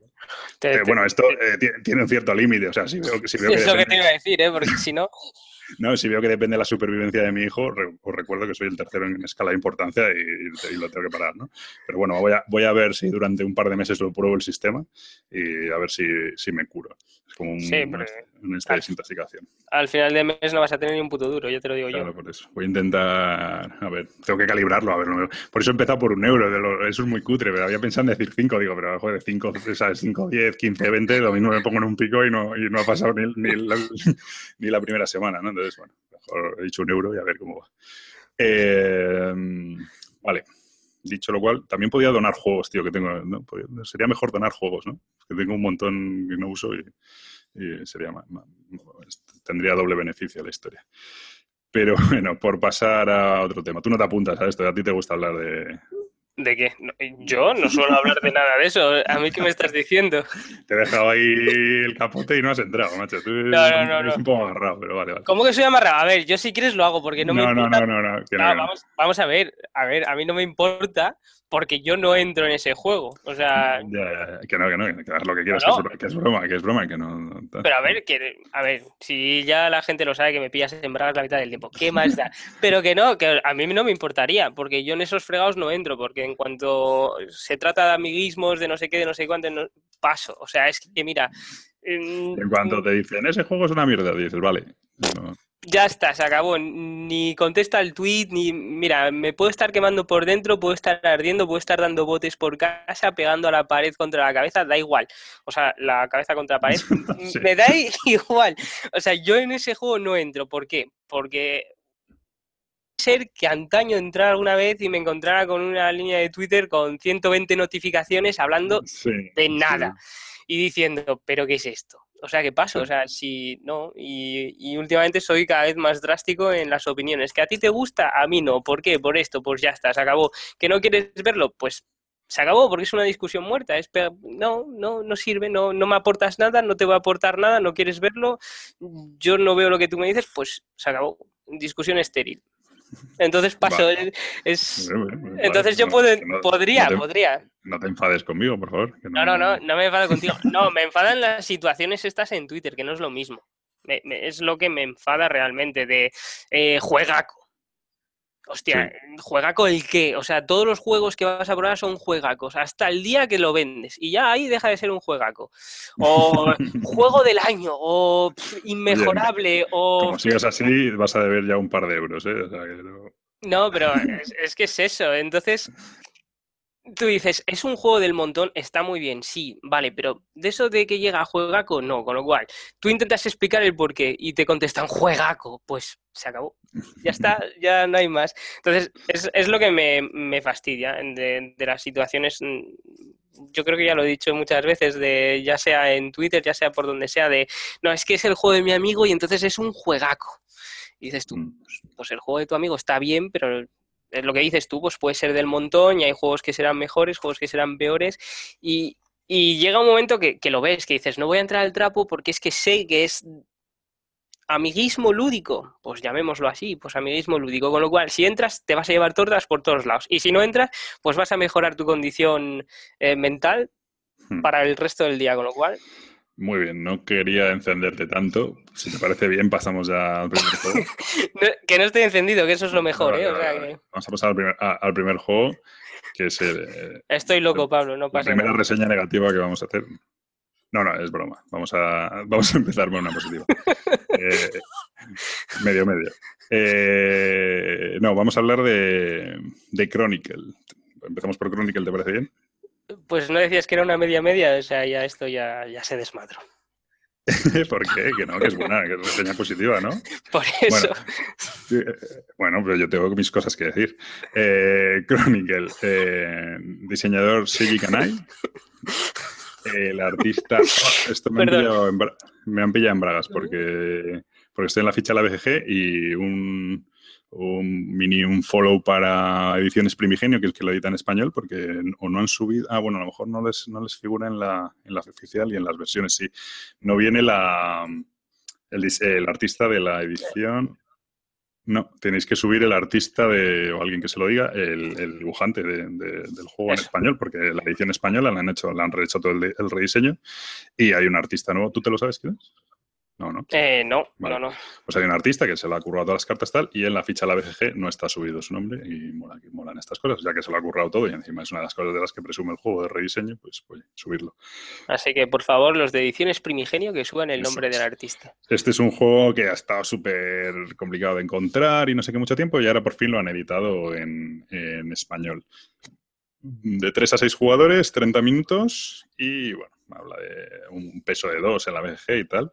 Eh, bueno, esto eh, tiene un cierto límite, o sea, si veo, si veo que... *laughs* Que te iba a decir, ¿eh? Porque si no... No, si veo que depende de la supervivencia de mi hijo, os recuerdo que soy el tercero en escala de importancia y, lo tengo que parar, ¿no? Pero bueno, voy a, voy a ver si durante un par de meses lo pruebo el sistema y a ver si, si me curo. Es como un, sí, de desintoxicación. Al final de mes no vas a tener ni un puto duro, ya te lo digo claro, por eso. Voy a intentar, a ver, tengo que calibrarlo, a ver. Por eso he empezado por un euro, eso es muy cutre, pero había pensado en decir 5, digo, pero joder, 5, ¿sabes? 5, 10, 15, 20, lo mismo me pongo en un pico y no, y no ha pasado ni, ni, la, *laughs* ni la primera semana, ¿no? Entonces, bueno, mejor he dicho un euro y a ver cómo va. Eh, vale. Dicho lo cual, también podía donar juegos, tío, que tengo. Sería mejor donar juegos, ¿no? Que tengo un montón que no uso y, sería tendría doble beneficio la historia. Pero *laughs* bueno, por pasar a otro tema. Tú no te apuntas a esto, a ti te gusta hablar de, ¿De qué? Yo no suelo hablar de nada de eso. ¿A mí qué me estás diciendo? Te he dejado ahí el capote y no has entrado, macho. Tú no, no, no, eres un poco amarrado, pero vale, vale. ¿Cómo que soy amarrado? A ver, yo si quieres lo hago porque no, me importa. No, no, no, no. Vamos, vamos, a ver, a ver, a mí no me importa porque yo no entro en ese juego. O sea. Ya, que no, que no, que haz lo que quieras, que, es, broma, que es broma, que no. Pero a ver, que, a ver, si ya la gente lo sabe que me pillas en bragas la mitad del tiempo, ¿qué más da? Pero que no, que a mí no me importaría, porque yo en esos fregados no entro, porque en cuanto se trata de amiguismos, de no sé qué, de no sé cuánto, no, paso. O sea, es que mira. En cuanto te dicen, ese juego es una mierda, dices, vale. ya está, se acabó. Ni contesta el tweet, ni. Mira, me puedo estar quemando por dentro, puedo estar ardiendo, puedo estar dando botes por casa, pegando a la pared contra la cabeza, da igual. O sea, la cabeza contra la pared, *laughs* me da *laughs* igual. O sea, yo en ese juego no entro. ¿Por qué? Porque ser que antaño entrara alguna vez y me encontrara con una línea de Twitter con 120 notificaciones hablando de nada y diciendo, ¿pero qué es esto? O sea, ¿qué pasa? O sea, si no, y, últimamente soy cada vez más drástico en las opiniones. ¿Que a ti te gusta? A mí no. ¿Por qué? Por esto, pues ya está, se acabó. ¿Que no quieres verlo? Pues se acabó porque es una discusión muerta. Es, no, no, no sirve, no, no me aportas nada, no te voy a aportar nada, no quieres verlo, yo no veo lo que tú me dices, pues se acabó. Discusión estéril. Entonces paso. Es, entonces yo puedo, podría, podría. No te enfades conmigo, por favor. no, no, no, no, me enfado *laughs* contigo. No, me enfadan las situaciones estas en Twitter, que no es lo mismo. es lo que me enfada realmente de eh, juegaco. Hostia, juegaco el qué. O sea, todos los juegos que vas a probar son juegacos, hasta el día que lo vendes. Y ya ahí deja de ser un juegaco. O *laughs* juego del año, o inmejorable, o. Como sigas así, vas a deber ya un par de euros, ¿eh? no... pero es, que es eso. Entonces, Tú dices, es un juego del montón, está muy bien, sí, vale, pero de eso de que llega a juegaco, no, con lo cual, tú intentas explicar el porqué y te contestan juegaco, pues se acabó, ya *laughs* está, ya no hay más. Entonces, es, lo que me, fastidia de, las situaciones, mm, yo creo que ya lo he dicho muchas veces, de ya sea en Twitter, ya sea por donde sea, de, no, es que es el juego de mi amigo y entonces es un juegaco. Y dices tú, mm. pues, pues el juego de tu amigo está bien, pero es lo que dices tú, pues puede ser del montón y hay juegos que serán mejores, juegos que serán peores y, llega un momento que, lo ves, que dices, no voy a entrar al trapo porque es que sé que es amiguismo lúdico, pues llamémoslo así, pues amiguismo lúdico, con lo cual si entras te vas a llevar tortas por todos lados y si no entras pues vas a mejorar tu condición eh, mental hmm. para el resto del día, con lo cual muy bien, no quería encenderte tanto. Si te parece bien, pasamos ya al primer juego. *laughs* que no estoy encendido, que eso es lo mejor, ¿eh? Vamos a pasar al primer, al primer juego, que es el... Estoy loco, Pablo, no pasa La primera reseña negativa que vamos a hacer. No, no, es broma. Vamos a, vamos a empezar con una positiva. Eh, medio, medio. Eh, no, vamos a hablar de, de Chronicle. Empezamos por Chronicle, ¿te parece bien? Pues no decías que era una media media, o sea, ya esto ya, ya se desmadró. *laughs* ¿Por qué? Que no, que es buena, que es reseña positiva, ¿no? *laughs* Por eso. Bueno, pero yo tengo mis cosas que decir. Eh, Chronicle, eh, diseñador Seiji Kanai, *laughs* el artista... *laughs* Esto me han, pillado en, me han, pillado en, bragas porque, porque estoy en la ficha de la BGG y un, un mini un follow para Ediciones Primigenio, que es que lo edita en español, porque o no han subido, ah, bueno, a lo mejor no les, no les figura en la, en la oficial y en las versiones sí. No viene la, el, el artista de la edición, no, tenéis que subir el artista de, o alguien que se lo diga, el, el dibujante de, del juego en español, porque la edición española la han hecho, la han rehecho todo el, el, rediseño y hay un artista nuevo. ¿Tú te lo sabes quién es? No, ¿no? Eh, no, no, no. Pues hay un artista que se le ha currado todas las cartas tal y en la ficha de la BGG no está subido su nombre y mola, molan estas cosas, ya que se lo ha currado todo y encima es una de las cosas de las que presume el juego de rediseño, pues puede subirlo. Así que por favor, los de ediciones primigenio que suban el nombre del artista. Este es un juego que ha estado súper complicado de encontrar y no sé qué mucho tiempo y ahora por fin lo han editado en, en español. De 3 a 6 jugadores, 30 minutos y bueno, habla de un peso de 2 en la BGG y tal.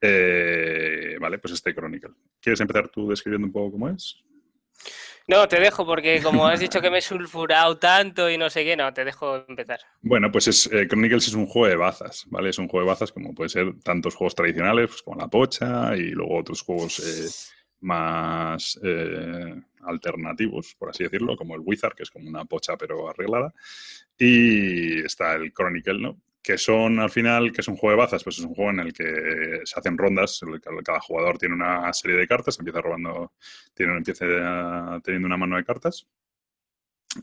Eh, vale, pues este Chronicle. ¿Quieres empezar tú describiendo un poco cómo es? No, te dejo porque como has dicho que me he sulfurado tanto y no sé qué, no, te dejo empezar. Bueno, pues es, eh, Chronicles es un juego de bazas, ¿vale? Es un juego de bazas como puede ser tantos juegos tradicionales pues, como la pocha y luego otros juegos eh, más alternativos, por así decirlo, como el Wizard, que es como una pocha pero arreglada. Y está el Chronicle, ¿no? Que son al final, que es un juego de bazas, pues es un juego en el que se hacen rondas, cada jugador tiene una serie de cartas, empieza robando, tiene, empieza teniendo una mano de cartas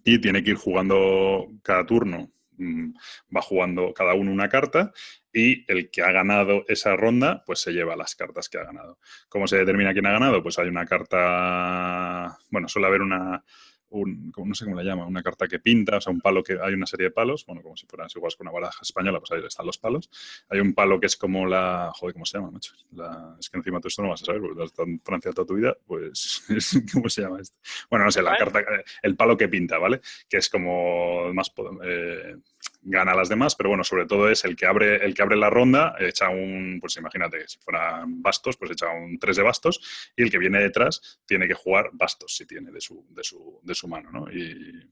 y tiene que ir jugando cada turno, mm, va jugando cada uno una carta y el que ha ganado esa ronda, pues se lleva las cartas que ha ganado. ¿Cómo se determina quién ha ganado? Pues hay una carta, bueno, suele haber una, un, no sé cómo le llama, una carta que pinta, o sea, un palo que hay una serie de palos, bueno, como si fueran igual con una baraja española, pues ahí están los palos. Hay un palo que es como la, joder, ¿cómo se llama, macho? es que encima tú esto no vas a saber, porque estás en Francia toda tu vida, pues, *laughs* ¿cómo se llama esto? Bueno, no sé, la carta, el palo que pinta, ¿vale? Que es como más, eh, gana a las demás, pero bueno, sobre todo es el que abre, el que abre la ronda, echa un, pues imagínate, si fueran bastos, pues echa un 3 de bastos, y el que viene detrás tiene que jugar bastos, si tiene de su, de su, de su mano, ¿no? Y,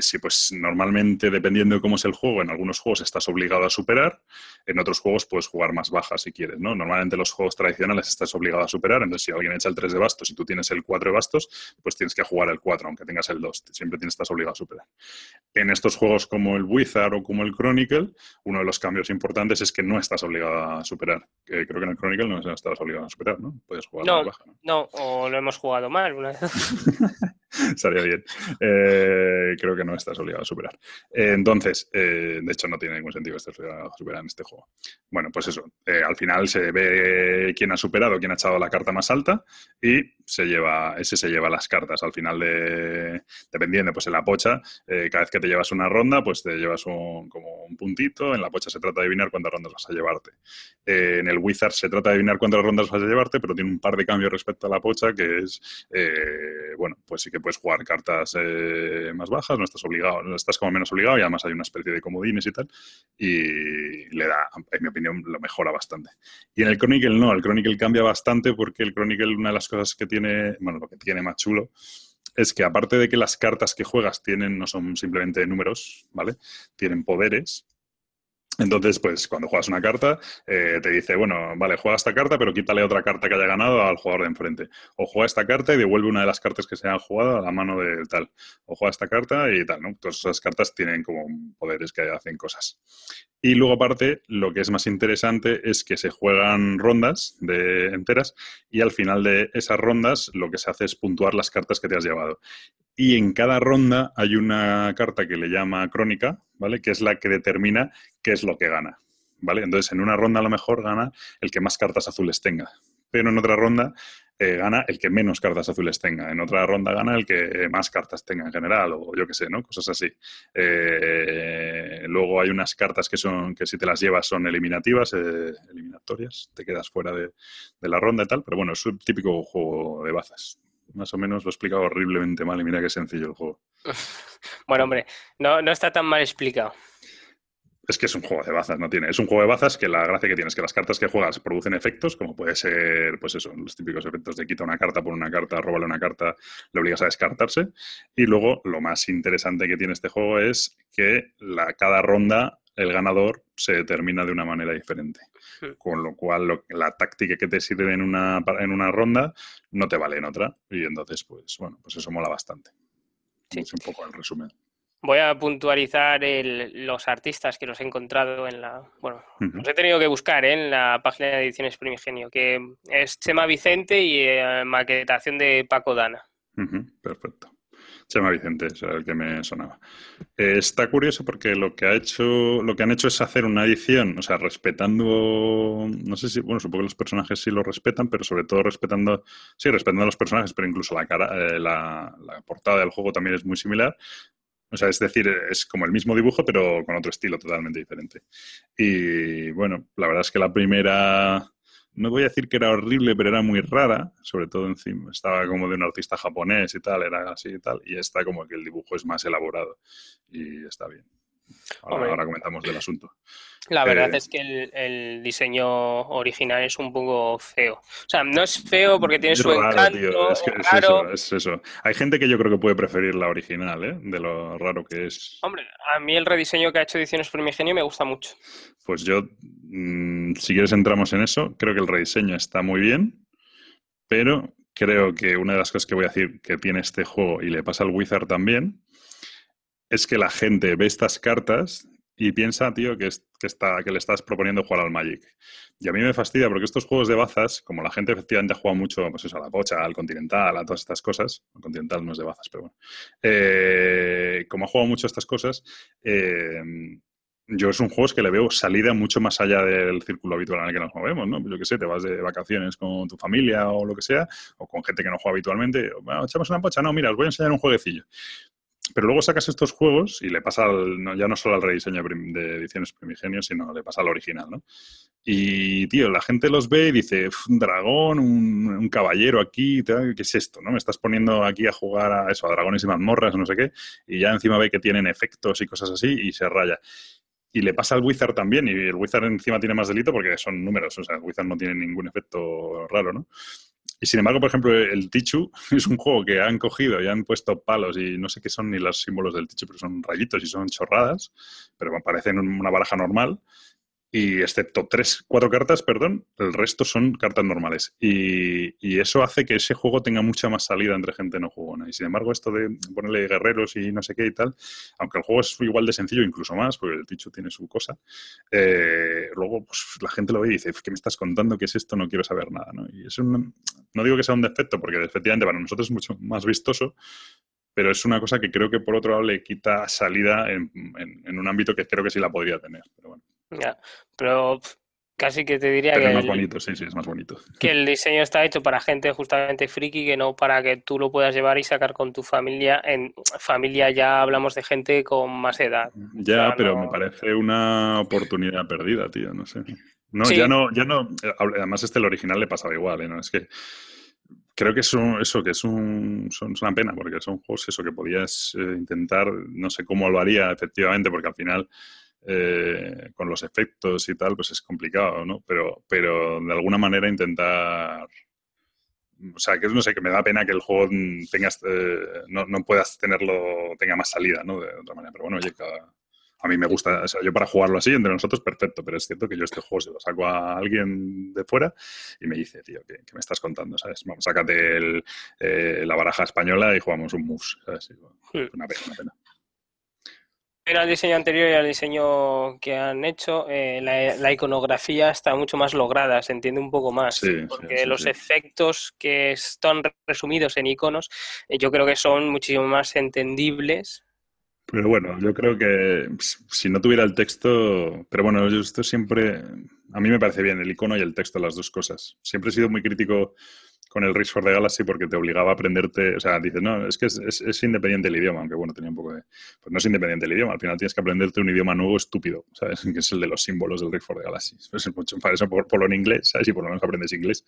si pues normalmente, dependiendo de cómo es el juego, en algunos juegos estás obligado a superar, en otros juegos puedes jugar más bajas si quieres, ¿no? Normalmente los juegos tradicionales estás obligado a superar, entonces si alguien echa el 3 de bastos y tú tienes el 4 de bastos, pues tienes que jugar el 4, aunque tengas el 2, siempre tienes, estás obligado a superar. En estos juegos como el Wizard o como el Chronicle, uno de los cambios importantes es que no estás obligado a superar. creo que en el Chronicle no estás obligado a superar, ¿no? Puedes jugar no, baja, ¿no? No, o lo hemos jugado mal una vez. *laughs* Estaría bien. Eh, creo que no estás obligado a superar. Eh, entonces, eh, de hecho, no tiene ningún sentido estar obligado a superar en este juego. Bueno, pues eso. al final se ve quién ha superado, quién ha echado la carta más alta y se lleva, ese se lleva las cartas. Al final, de, dependiendo, pues en la pocha, cada vez que te llevas una ronda, pues te llevas un, como un puntito. En la pocha se trata de adivinar cuántas rondas vas a llevarte. en el Wizard se trata de adivinar cuántas rondas vas a llevarte, pero tiene un par de cambios respecto a la pocha, que es, bueno, pues sí que puedes jugar cartas eh, más bajas, no estás obligado, no estás como menos obligado y además hay una especie de comodines y tal. Y le da, en mi opinión, lo mejora bastante. Y en el Chronicle no, el Chronicle cambia bastante porque el Chronicle, una de las cosas que tiene, bueno, lo que tiene más chulo es que aparte de que las cartas que juegas tienen, no son simplemente números, ¿vale? Tienen poderes entonces, pues cuando juegas una carta, eh, te dice, bueno, vale, juega esta carta, pero quítale otra carta que haya ganado al jugador de enfrente. O juega esta carta y devuelve una de las cartas que se han jugado a la mano de tal. O juega esta carta y tal, ¿no? Todas esas cartas tienen como poderes que hacen cosas. Y luego, aparte, lo que es más interesante es que se juegan rondas de enteras y al final de esas rondas lo que se hace es puntuar las cartas que te has llevado. Y en cada ronda hay una carta que le llama crónica, ¿vale? Que es la que determina qué es lo que gana, ¿vale? Entonces, en una ronda a lo mejor gana el que más cartas azules tenga, pero en otra ronda eh, gana el que menos cartas azules tenga, en otra ronda gana el que más cartas tenga en general, o yo qué sé, ¿no? Cosas así. Eh, luego hay unas cartas que son que si te las llevas son eliminativas, eh, eliminatorias, te quedas fuera de, de la ronda y tal, pero bueno, es un típico juego de bazas más o menos lo he explicado horriblemente mal y mira qué sencillo el juego. *laughs* bueno, hombre, no, no está tan mal explicado. Es que es un juego de bazas, no tiene. Es un juego de bazas que la gracia que tiene es que las cartas que juegas producen efectos, como puede ser, pues eso, los típicos efectos de quita una carta por una carta, róbale una carta, le obligas a descartarse. Y luego, lo más interesante que tiene este juego es que la, cada ronda el ganador se determina de una manera diferente. Hmm. Con lo cual, la táctica que te sirve en una, en una ronda no te vale en otra. Y entonces, pues bueno, pues eso mola bastante. Es un poco el resumen. Voy a puntualizar los artistas que los he encontrado en la. Bueno, los he tenido que buscar ¿eh? en la página de Ediciones Primigenio, que es Chema Vicente y eh, maquetación de Paco Dana. perfecto. Chema Vicente, es el que me sonaba. Eh, está curioso porque lo que ha hecho, lo que han hecho es hacer una edición, o sea, respetando, no sé si, bueno, supongo que los personajes sí lo respetan, pero sobre todo respetando, sí, respetando a los personajes, pero incluso la cara, la, la portada del juego también es muy similar, o sea, es decir, es como el mismo dibujo, pero con otro estilo totalmente diferente. Y bueno, la verdad es que la primera, no voy a decir que era horrible, pero era muy rara, sobre todo encima, estaba como de un artista japonés y tal, era así y tal, y está como que el dibujo es más elaborado y está bien. Ahora, comentamos del asunto. La verdad eh, es que el, diseño original es un poco feo. O sea, no es feo porque tiene su encanto. Es, que es, eso, es, eso, Hay gente que yo creo que puede preferir la original, ¿eh? De lo raro que es. Hombre, a mí el rediseño que ha hecho Ediciones Primigenio me gusta mucho. Pues yo, mm, si quieres entramos en eso, creo que el rediseño está muy bien, pero creo que una de las cosas que voy a decir que tiene este juego y le pasa al Wizard también es que la gente ve estas cartas y piensa, tío, que, está, que le estás proponiendo jugar al Magic. Y a mí me fastidia porque estos juegos de bazas, como la gente efectivamente jugado mucho pues a la pocha, al continental, a todas estas cosas, el continental no es de bazas, pero bueno, eh, como ha jugado mucho estas cosas, eh, yo es un juego que le veo salida mucho más allá del círculo habitual en el que nos movemos, ¿no? Yo qué sé, te vas de vacaciones con tu familia o lo que sea, o con gente que no juega habitualmente, echamos una pocha, no, mira, os voy a enseñar un jueguecillo. Pero luego sacas estos juegos y le pasa ya no solo al rediseño de ediciones primigenios, sino le pasa al original, ¿no? Y, tío, la gente los ve y dice, un dragón, un, caballero aquí, ¿qué es esto? ¿no? Me estás poniendo aquí a jugar a eso, a dragones y mazmorras, no sé qué, y ya encima ve que tienen efectos y cosas así y se raya. Y le pasa al Wizard también, y el Wizard encima tiene más delito porque son números, o sea, el Wizard no tiene ningún efecto raro, ¿no? Y sin embargo, por ejemplo, el Tichu *laughs* es un juego que han cogido y han puesto palos y no sé qué son ni los símbolos del Tichu, pero son rayitos y son chorradas, pero parecen una baraja normal y excepto tres, cuatro cartas, perdón, el resto son cartas normales. Y, eso hace que ese juego tenga mucha más salida entre gente no jugona. Y sin embargo, esto de ponerle guerreros y no sé qué y tal, aunque el juego es igual de sencillo, incluso más, porque el Tichu tiene su cosa, eh, luego pues, la gente lo ve y dice, ¿qué me estás contando? ¿Qué es esto? No quiero saber nada. ¿no? Y es un, no digo que sea un defecto, porque efectivamente para nosotros es mucho más vistoso, pero es una cosa que creo que por otro lado le quita salida en, en un ámbito que creo que sí la podría tener. Pero bueno. Ya, pero casi que te diría que. Es más bonito, sí, sí, es más bonito. Que el diseño está hecho para gente justamente friki, que no para que tú lo puedas llevar y sacar con tu familia. En familia ya hablamos de gente con más edad. Ya, pero me parece una oportunidad perdida, tío, no sé. No, ya no, ya no. Además, este el original le pasaba igual, ¿eh? ¿no? Es que creo que es eso, que es, un, son, una pena, porque son juegos eso que podías eh, intentar, no sé cómo lo haría efectivamente, porque al final eh, con los efectos y tal, pues es complicado, ¿no? Pero, pero de alguna manera intentar... O sea, que no sé, que me da pena que el juego tengas, eh, no, no, puedas tenerlo, tenga más salida, ¿no? De otra manera. Pero bueno, oye, a mí me gusta, o sea, yo para jugarlo así entre nosotros, perfecto, pero es cierto que yo este juego se lo saco a alguien de fuera y me dice, tío, ¿qué, me estás contando? ¿Sabes? Vamos, sácate el, eh, la baraja española y jugamos un mus, ¿sabes? Una pena, una pena al diseño anterior y al diseño que han hecho, eh, la, iconografía está mucho más lograda, se entiende un poco más. porque los efectos que están resumidos en iconos, eh, yo creo que son muchísimo más entendibles. Pero bueno, yo creo que si no tuviera el texto. Pero bueno, esto siempre. A mí me parece bien el icono y el texto, las dos cosas. Siempre he sido muy crítico con el Race for the Galaxy porque te obligaba a aprenderte, o sea, dices, no, es que es, es, independiente el idioma, aunque bueno, tenía un poco de... Pues no es independiente el idioma, al final tienes que aprenderte un idioma nuevo estúpido, ¿sabes? *laughs* Que es el de los símbolos del Race for Galaxy. *laughs* Pues mucho, para eso por, por, lo en inglés, ¿sabes? Y por lo menos aprendes inglés.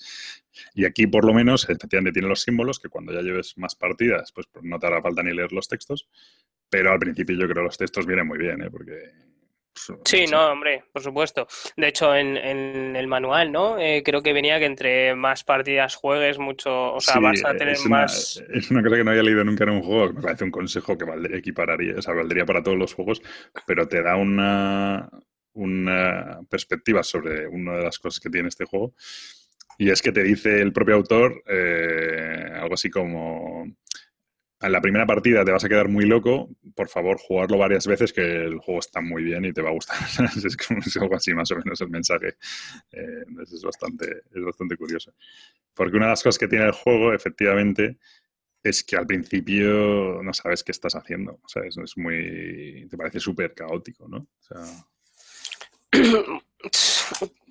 Y aquí por lo menos, efectivamente, tiene los símbolos que cuando ya lleves más partidas, pues no te hará falta ni leer los textos, pero al principio yo creo que los textos vienen muy bien, ¿eh? Porque Sí, no, hombre, por supuesto. De hecho, en, el manual, ¿no? Eh, creo que venía que entre más partidas juegues, mucho, o sea, vas a tener más... Es una cosa que no había leído nunca en un juego, me parece un consejo que valdría, equipararía, o sea, valdría para todos los juegos, pero te da una, una perspectiva sobre una de las cosas que tiene este juego. Y es que te dice el propio autor eh, algo así como en la primera partida te vas a quedar muy loco, por favor, jugarlo varias veces que el juego está muy bien y te va a gustar. *laughs* es como algo así más o menos el mensaje. Eh, es, bastante, es bastante curioso. Porque una de las cosas que tiene el juego, efectivamente, es que al principio no sabes qué estás haciendo. O sea, es, es muy... te parece súper caótico, ¿no? O sea... *clears throat* *clears throat*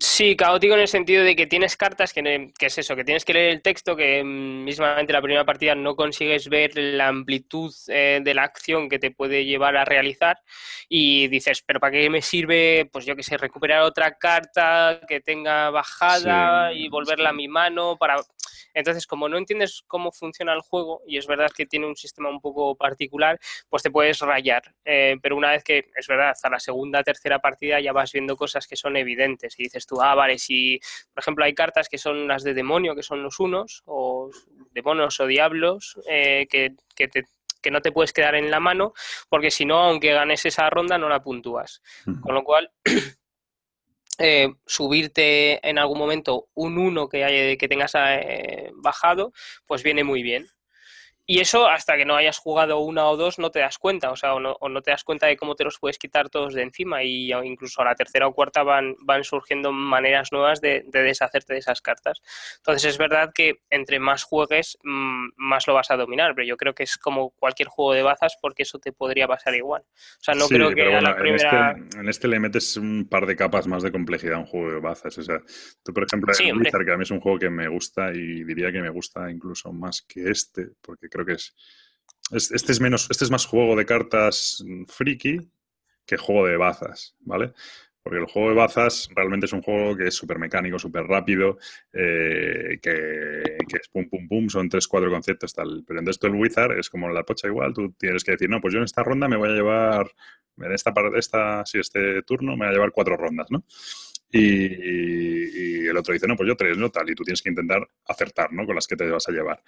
Sí, caótico en el sentido de que tienes cartas que, es eso, que tienes que leer el texto, que mismamente la primera partida no consigues ver la amplitud eh, de la acción que te puede llevar a realizar y dices, pero ¿para qué me sirve, pues yo que sé, recuperar otra carta que tenga bajada y volverla a mi mano para entonces, como no entiendes cómo funciona el juego, y es verdad que tiene un sistema un poco particular, pues te puedes rayar. Eh, pero una vez que, es verdad, hasta la segunda, tercera partida ya vas viendo cosas que son evidentes. Y dices tú, ah, vale, si, por ejemplo, hay cartas que son las de demonio, que son los unos, o demonios o diablos, eh, que, que no te puedes quedar en la mano, porque si no, aunque ganes esa ronda, no la puntúas. Con lo cual, *clears throat* Eh, subirte en algún momento un 1 que, que tengas eh, bajado, pues viene muy bien. Y eso hasta que no hayas jugado una o dos no te das cuenta, o sea, o no, te das cuenta de cómo te los puedes quitar todos de encima y incluso a la tercera o cuarta van, van surgiendo maneras nuevas de, deshacerte de esas cartas. Entonces es verdad que entre más juegues, mm, más lo vas a dominar, pero yo creo que es como cualquier juego de bazas porque eso te podría pasar igual. O sea, no creo que la primera... En este, en este, le metes un par de capas más de complejidad a un juego de bazas. O sea, tú, por ejemplo, sí, que a mí es un juego que me gusta y diría que me gusta incluso más que este, porque creo que es, este es menos, este es más juego de cartas friki que juego de bazas, ¿vale? Porque el juego de bazas realmente es un juego que es súper mecánico, súper rápido, eh, que, es pum, pum, pum, son tres, cuatro conceptos, tal. Pero entonces el Wizard es como la pocha igual, tú tienes que decir, no, pues yo en esta ronda me voy a llevar, en esta, esta, si este turno me voy a llevar cuatro rondas, ¿no? Y, el otro dice, no, pues yo tres, ¿no? Tal, y tú tienes que intentar acertar, ¿no? Con las que te vas a llevar.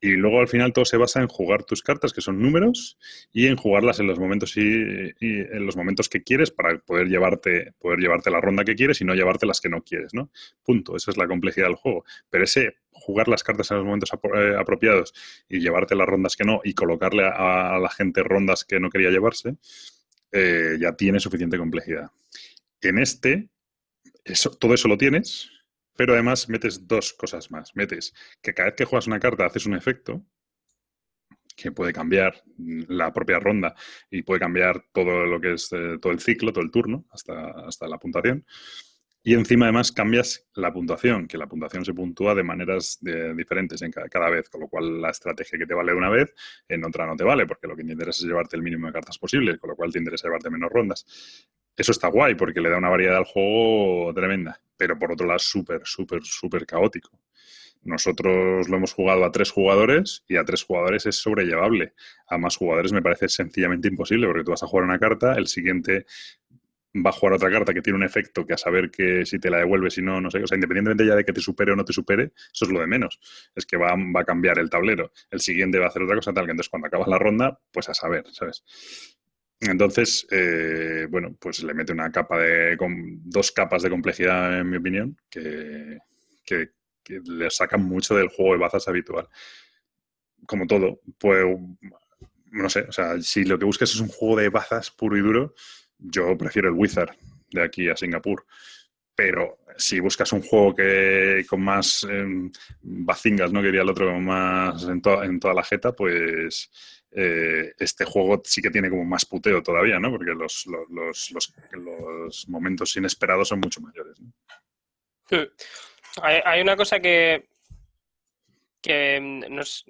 Y luego al final todo se basa en jugar tus cartas, que son números, y en jugarlas en los momentos y, en los momentos que quieres para poder llevarte, poder llevarte la ronda que quieres y no llevarte las que no quieres, ¿no? Punto. Esa es la complejidad del juego. Pero ese jugar las cartas en los momentos eh, apropiados y llevarte las rondas que no, y colocarle a, la gente rondas que no quería llevarse, eh, ya tiene suficiente complejidad. En este, todo eso lo tienes, pero además metes dos cosas más. Metes que cada vez que juegas una carta haces un efecto que puede cambiar la propia ronda y puede cambiar todo lo que es eh, todo el ciclo, todo el turno, hasta, hasta la puntuación. Y encima además cambias la puntuación, que la puntuación se puntúa de maneras diferentes en cada, cada, vez, con lo cual la estrategia que te vale una vez, en otra no te vale, porque lo que te interesa es llevarte el mínimo de cartas posible, con lo cual te interesa llevarte menos rondas. Eso está guay porque le da una variedad al juego tremenda, pero por otro lado súper, súper, súper caótico. Nosotros lo hemos jugado a tres jugadores y a tres jugadores es sobrellevable. A más jugadores me parece sencillamente imposible porque tú vas a jugar una carta, el siguiente va a jugar otra carta que tiene un efecto que a saber que si te la devuelves, si no, no sé. O sea, independientemente ya de que te supere o no te supere, eso es lo de menos. Es que va, va a cambiar el tablero. El siguiente va a hacer otra cosa tal que entonces cuando acabas la ronda, pues a saber, ¿sabes? Entonces, eh, bueno, pues le mete una capa de, con dos capas de complejidad, en mi opinión, que, le sacan mucho del juego de bazas habitual. Como todo, pues, no sé, o sea, si lo que buscas es un juego de bazas puro y duro, yo prefiero el Wizard de aquí a Singapur. Pero si buscas un juego que con más eh, bacingas, ¿no? Quería el otro más en, en toda la jeta, pues eh, este juego sí que tiene como más puteo todavía, ¿no? Porque los, los, momentos inesperados son mucho mayores. Hay, una cosa que, que nos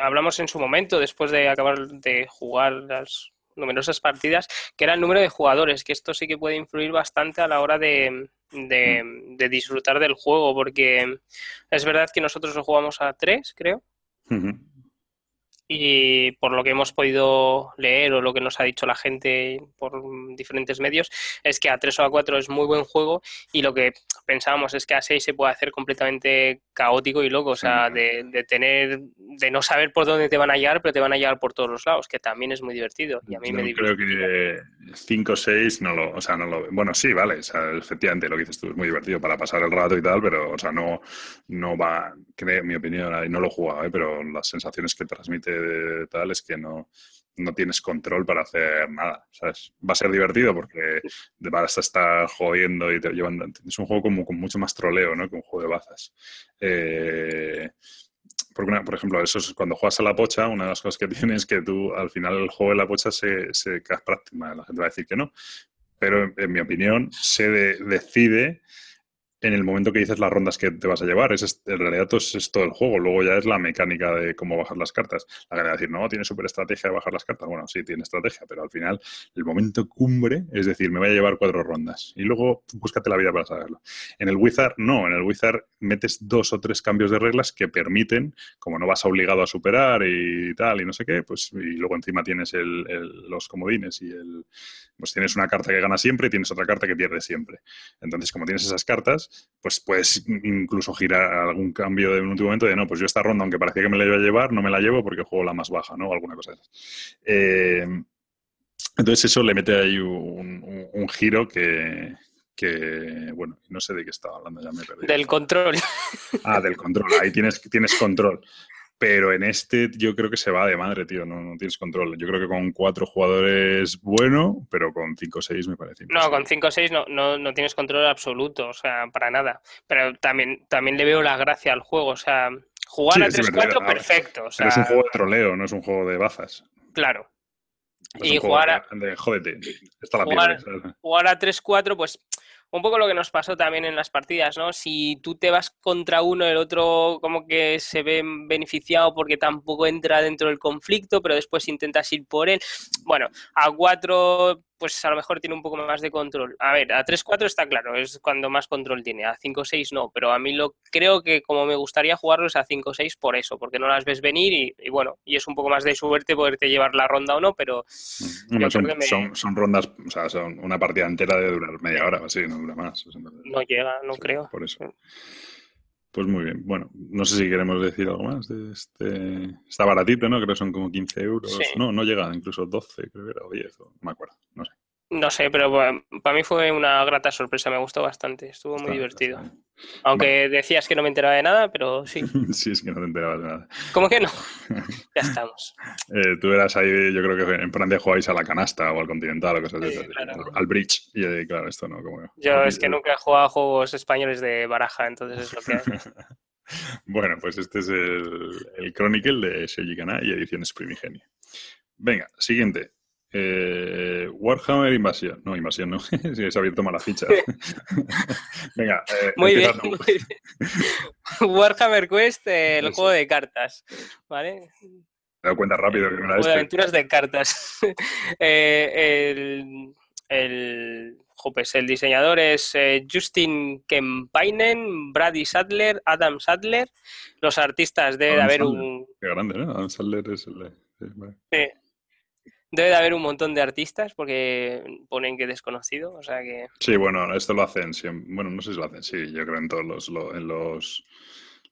hablamos en su momento, después de acabar de jugar las numerosas partidas, que era el número de jugadores, que esto sí que puede influir bastante a la hora de, de, mm. disfrutar del juego, porque es verdad que nosotros lo jugamos a tres, creo y por lo que hemos podido leer o lo que nos ha dicho la gente por diferentes medios, es que a 3 o a 4 es muy buen juego y lo que pensábamos es que a 6 se puede hacer completamente caótico y loco, o sea, de, de, tener, de no saber por dónde te van a llegar, pero te van a llegar por todos los lados, que también es muy divertido y a mí me Creo que 5 o 6 no lo, o sea, no lo, bueno, sí, vale, o sea, efectivamente lo que dices tú es muy divertido para pasar el rato y tal, pero, o sea, no, no va, creo, en mi opinión, no lo he jugado, ¿eh? pero las sensaciones que transmite tal es que no, no tienes control para hacer nada. Va a ser divertido porque vas a estar jodiendo y te llevan... Es un juego como con mucho más troleo, ¿no? Que un juego de bazas. Eh, porque, por ejemplo, eso es cuando juegas a la pocha, una de las cosas que *laughs* tienes es que tú, al final, el juego de la pocha se, se práctica. La gente va a decir que no. Pero, en, mi opinión, se decide en el momento que dices las rondas que te vas a llevar. Es, en realidad es, es, todo el juego. Luego ya es la mecánica de cómo bajar las cartas. La gente va a decir, no, tiene súper estrategia de bajar las cartas. Bueno, sí, tiene estrategia, pero al final el momento cumbre es decir, me voy a llevar cuatro rondas. Y luego búscate la vida para saberlo. En el Wizard, no. En el Wizard metes dos o tres cambios de reglas que permiten, como no vas obligado a superar y tal, y no sé qué, pues y luego encima tienes el, los comodines y el... Pues tienes una carta que gana siempre y tienes otra carta que pierde siempre. Entonces, como tienes esas cartas, pues puedes incluso girar algún cambio de un último momento de no, pues yo esta ronda, aunque parecía que me la iba a llevar, no me la llevo porque juego la más baja, ¿no? O alguna cosa de eh, entonces eso le mete ahí un, giro que, bueno, no sé de qué estaba hablando, ya me perdí. Del control. Ah, del control, ahí tienes, tienes control. Pero en este yo creo que se va de madre, tío, no, tienes control. Yo creo que con cuatro jugadores bueno, pero con cinco o seis me parece. No, con cinco o seis no, no, tienes control absoluto, o sea, para nada. Pero también, también le veo la gracia al juego, o sea, jugar a 3-4 perfecto. O sea... es un juego de troleo, no es un juego de bazas. Claro. y jugar a... jódete, está la jugar, jugar a 3-4, pues un poco lo que nos pasó también en las partidas, ¿no? Si tú te vas contra uno, el otro como que se ve beneficiado porque tampoco entra dentro del conflicto, pero después intentas ir por él. Bueno, a cuatro pues a lo mejor tiene un poco más de control. A ver, a 3-4 está claro, es cuando más control tiene. A 5-6 no, pero a mí lo creo que como me gustaría jugarlo es a 5-6 por eso, porque no las ves venir y, bueno, y es un poco más de suerte poderte llevar la ronda o no, pero mm, son, rondas, o sea, son una partida entera de durar media hora, así, no dura más. no llega, no creo. Por eso. Pues muy bien. Bueno, no sé si queremos decir algo más de este. Está baratito, ¿no? Creo que son como 15 euros. No, no llega, incluso 12, creo que era, o 10, no me acuerdo, no sé. No sé, pero para mí fue una grata sorpresa, me gustó bastante, estuvo muy divertido. Aunque decías que no me enteraba de nada, pero sí. *laughs* sí, es que no te enterabas de nada. ¿Cómo que no? *laughs* ya estamos. Eh, tú eras ahí, yo creo que en Francia jugáis a la canasta o al continental o cosas así, al, bridge. Y claro, esto no. Como, yo es que nunca he jugado a juegos españoles de baraja, entonces es lo que hay. *laughs* bueno, pues este es el, el Chronicle de Seiji Kana y Ediciones Primigenia. Venga, siguiente. Eh, Warhammer Invasión. No, Invasión no. *laughs* si se ha abierto mala ficha. *laughs* Venga. Eh, muy, bien, *laughs* Warhammer Quest, eh, el juego de cartas. ¿Vale? Me he dado cuenta rápido que no era este. aventuras de cartas. el, el, el diseñador es Justin Kempainen, Brady Sadler, Adam Sadler. Los artistas debe haber un. Qué grande, ¿no? Adam Sadler es el. Sí. Debe de haber un montón de artistas porque ponen que desconocido, o sea que... Sí, bueno, esto lo hacen, bueno, no sé si lo hacen, sí, yo creo en todos los, en los,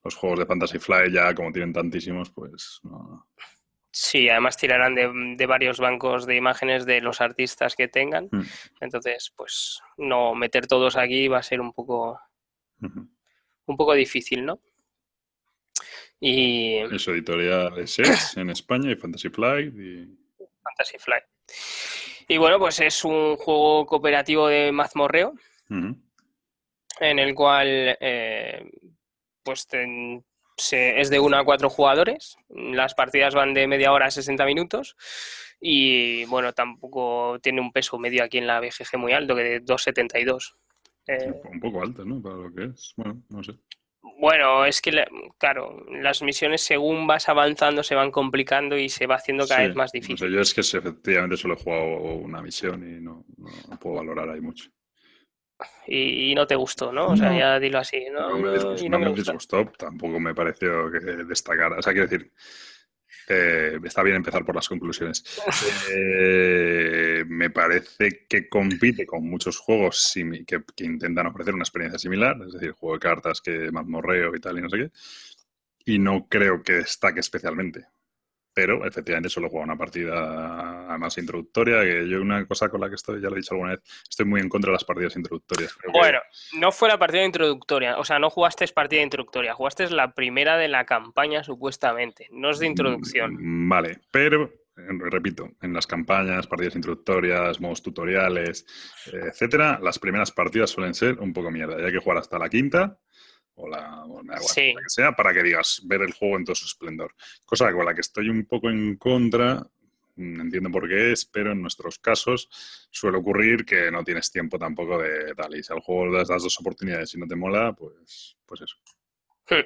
los juegos de Fantasy Fly ya como tienen tantísimos, pues no... Sí, además tirarán de, varios bancos de imágenes de los artistas que tengan, mm. entonces pues no meter todos aquí va a ser un poco... Un poco difícil, ¿no? Y... Eso, editorial es *coughs* en España y Fantasy Flight y... Fantasy Flight. Y bueno, pues es un juego cooperativo de mazmorreo en el cual eh, pues es de 1 a 4 jugadores. Las partidas van de media hora a 60 minutos y bueno, tampoco tiene un peso medio aquí en la BGG muy alto, que de 2,72. Eh, un poco alto, ¿no? Para lo que es. Bueno, no sé. Bueno, es que, claro, las misiones según vas avanzando se van complicando y se va haciendo cada vez más difícil. yo es que efectivamente solo he jugado una misión y no, puedo valorar ahí mucho. Y, no te gustó, ¿no? O sea, ya dilo así, ¿no? No, me, disgustó, tampoco me pareció que destacara. O sea, quiero decir, eh, está bien empezar por las conclusiones. Eh, me parece que compite con muchos juegos que, intentan ofrecer una experiencia similar, es decir, juego de cartas que mazmorreo y tal y no sé qué. Y no creo que destaque especialmente pero efectivamente solo juega una partida más introductoria, que yo una cosa con la que estoy, ya lo he dicho alguna vez, estoy muy en contra de las partidas introductorias. bueno, no fue la partida introductoria, o sea, no jugaste partida introductoria, jugaste la primera de la campaña supuestamente, no es de introducción. Mm, vale, pero repito, en las campañas, partidas introductorias, modos tutoriales, etcétera, las primeras partidas suelen ser un poco mierda. Y hay que jugar hasta la quinta o la, que sea, para que digas, ver el juego en todo su esplendor. Cosa con la que estoy un poco en contra, mm, entiendo por qué es, pero en nuestros casos suele ocurrir que no tienes tiempo tampoco de tal. Y si al juego das las dos oportunidades y no te mola, pues, pues eso. Hmm.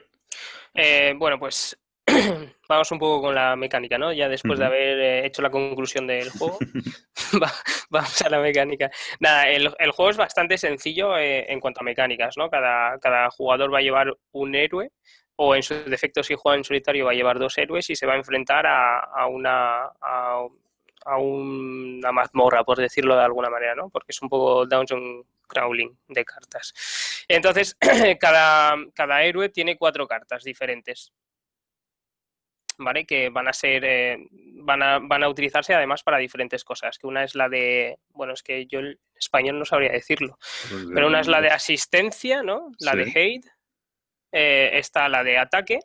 Eh, bueno, pues *clears throat* vamos un poco con la mecánica, ¿no? Ya después de haber eh, hecho la conclusión del juego, *laughs* *laughs* vamos a la mecánica. Nada, el, juego es bastante sencillo eh, en cuanto a mecánicas, ¿no? Cada, cada jugador va a llevar un héroe o en su defecto si juega en solitario va a llevar dos héroes y se va a enfrentar a, una a, una mazmorra, por decirlo de alguna manera, ¿no? Porque es un poco dungeon crawling de cartas. Entonces, *clears throat* cada, cada héroe tiene cuatro cartas diferentes. ¿Vale? Que van a ser, eh, van, a, van a utilizarse además para diferentes cosas. Que una es la de, bueno, es que yo en español no sabría decirlo, pues pero una es la de asistencia, ¿no? La de hate, eh, está la de ataque.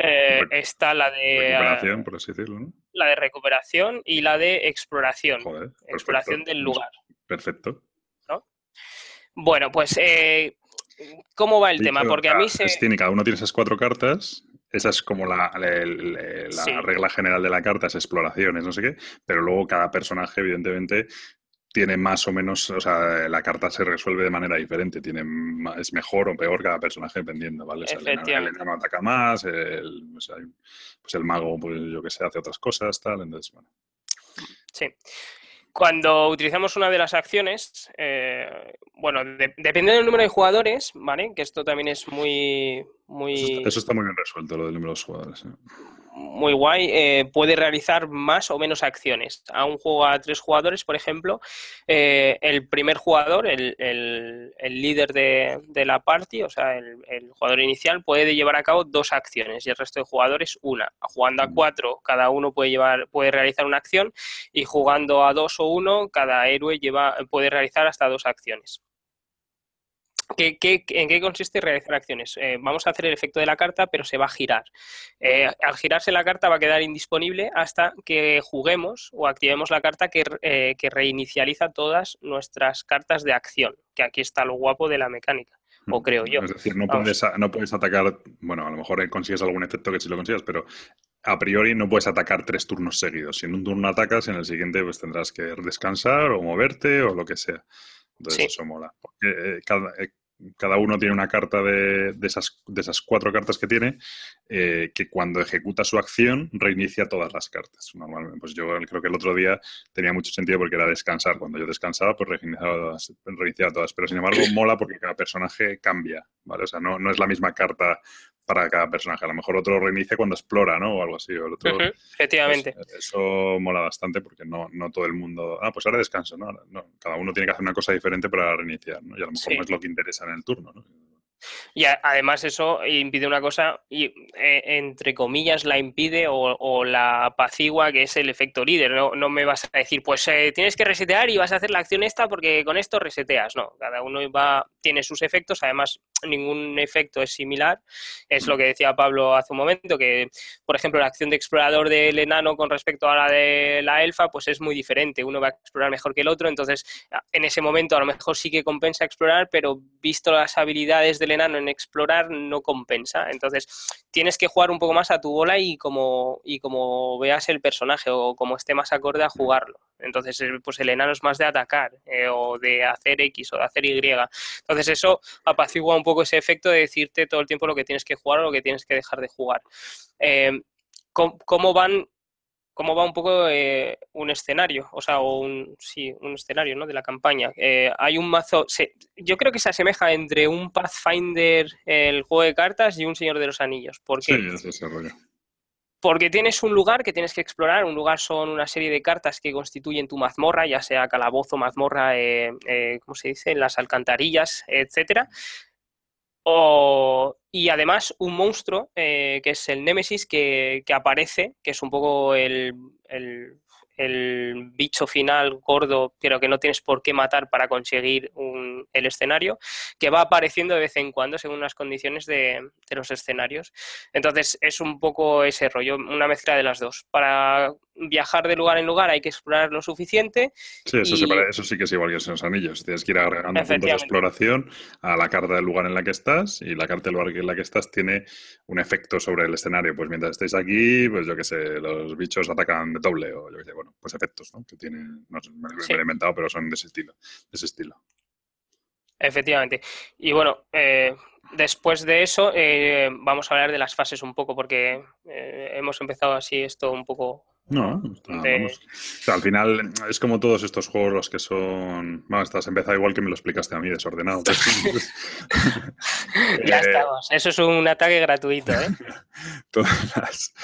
Eh, está la de... Recuperación, por así decirlo, ¿no? La de recuperación y la de exploración. exploración del lugar. Perfecto. Bueno, pues, ¿cómo va el tema? Porque a mí se... tiene, cada uno tiene esas cuatro cartas esa es como la, regla general de la carta, es exploraciones, no sé qué, pero luego cada personaje, evidentemente, tiene más o menos, o sea, la carta se resuelve de manera diferente, tiene es mejor o peor cada personaje dependiendo, ¿vale? O el, enano ataca más, el, pues el mago, pues yo que sé, hace otras cosas, tal, entonces, bueno. Sí. Cuando utilizamos una de las acciones, eh, bueno, depende del número de jugadores, ¿vale? Que esto también es muy... muy... Eso, está, muy bien resuelto, lo del número de jugadores. ¿eh? Muy guay, eh, puede realizar más o menos acciones. A un juego a tres jugadores, por ejemplo, eh, el primer jugador, el, líder de, la party, o sea, el, jugador inicial, puede llevar a cabo dos acciones y el resto de jugadores una. Jugando a cuatro, cada uno puede, llevar, puede realizar una acción y jugando a dos o uno, cada héroe lleva, puede realizar hasta dos acciones. ¿Qué, en qué consiste realizar acciones? Eh, vamos a hacer el efecto de la carta, pero se va a girar. Eh, al girarse la carta va a quedar indisponible hasta que juguemos o activemos la carta que, eh, reinicializa todas nuestras cartas de acción, que aquí está lo guapo de la mecánica, o mm, creo yo. Es decir, no puedes, no puedes atacar, bueno, a lo mejor consigues algún efecto que sí lo consigas, pero a priori no puedes atacar tres turnos seguidos. Si en un turno atacas, en el siguiente pues tendrás que descansar o moverte o lo que sea. Entonces eso mola. Porque cada, cada uno tiene una carta de, esas, de esas cuatro cartas que tiene, eh, que cuando ejecuta su acción reinicia todas las cartas. Normalmente, pues yo creo que el otro día tenía mucho sentido porque era descansar. Cuando yo descansaba, pues reiniciaba todas, reiniciaba todas. Pero sin embargo, mola porque cada personaje cambia, ¿vale? O sea, no, no es la misma carta para cada personaje. A lo mejor otro reinicia cuando explora, ¿no? O algo así. O otro, efectivamente. Pues, eso mola bastante porque no, no todo el mundo. Ah, pues ahora descanso, ¿no? Cada uno tiene que hacer una cosa diferente para reiniciar, ¿no? Y a lo mejor no es lo que interesa en el turno, ¿no? Y además eso impide una cosa, y, eh, entre comillas, la impide o, la apacigua, que es el efecto líder. No, no me vas a decir, pues eh, tienes que resetear y vas a hacer la acción esta porque con esto reseteas. No, cada uno va, tiene sus efectos. Además, ningún efecto es similar. Es lo que decía Pablo hace un momento, que, por ejemplo, la acción de explorador del enano con respecto a la de la elfa, pues es muy diferente. Uno va a explorar mejor que el otro. Entonces, en ese momento a lo mejor sí que compensa explorar, pero visto las habilidades del enano en explorar, no compensa. Entonces, tienes que jugar un poco más a tu bola y como, y como veas el personaje o como esté más acorde a jugarlo. Entonces, pues el enano es más de atacar eh, o de hacer X o de hacer Y. Entonces, eso apacigua un poco ese efecto de decirte todo el tiempo lo que tienes que jugar o lo que tienes que dejar de jugar. Eh, ¿cómo, van cómo va un poco eh, un escenario, o sea, un, sí, un escenario ¿no? de la campaña. hay un mazo, yo creo que se asemeja entre un Pathfinder, el juego de cartas, y un Señor de los Anillos. ¿Por qué? Sí, ese rollo. Porque tienes un lugar que tienes que explorar. Un lugar son una serie de cartas que constituyen tu mazmorra, ya sea calabozo, mazmorra, eh, eh, ¿cómo se dice? Las alcantarillas, etcétera. Y además un monstruo eh, que es el Némesis que, aparece, que es un poco el bicho final gordo, pero que no tienes por qué matar para conseguir el escenario, que va apareciendo de vez en cuando según las condiciones de, los escenarios. Entonces es un poco ese rollo, una mezcla de las dos. Para viajar de lugar en lugar hay que explorar lo suficiente. Sí, eso, eso sí que es igual que en los anillos. Tienes que ir agregando puntos de exploración a la carta del lugar en la que estás y la carta del lugar en la que estás tiene un efecto sobre el escenario. Pues mientras estéis aquí, pues yo qué sé, los bichos atacan de doble o yo qué sé, bueno, pues efectos, ¿no? Que tienen, no sé, me lo he inventado, pero son de ese estilo. De ese estilo. Efectivamente. Y bueno, eh, después de eso eh, vamos a hablar de las fases un poco, porque eh, hemos empezado así esto un poco no, vamos. al final es como todos estos juegos los que son. Bueno, estás empezado igual que me lo explicaste a mí, desordenado. *laughs* ya estamos. Eso es un ataque gratuito, ¿eh? *laughs* Todas las,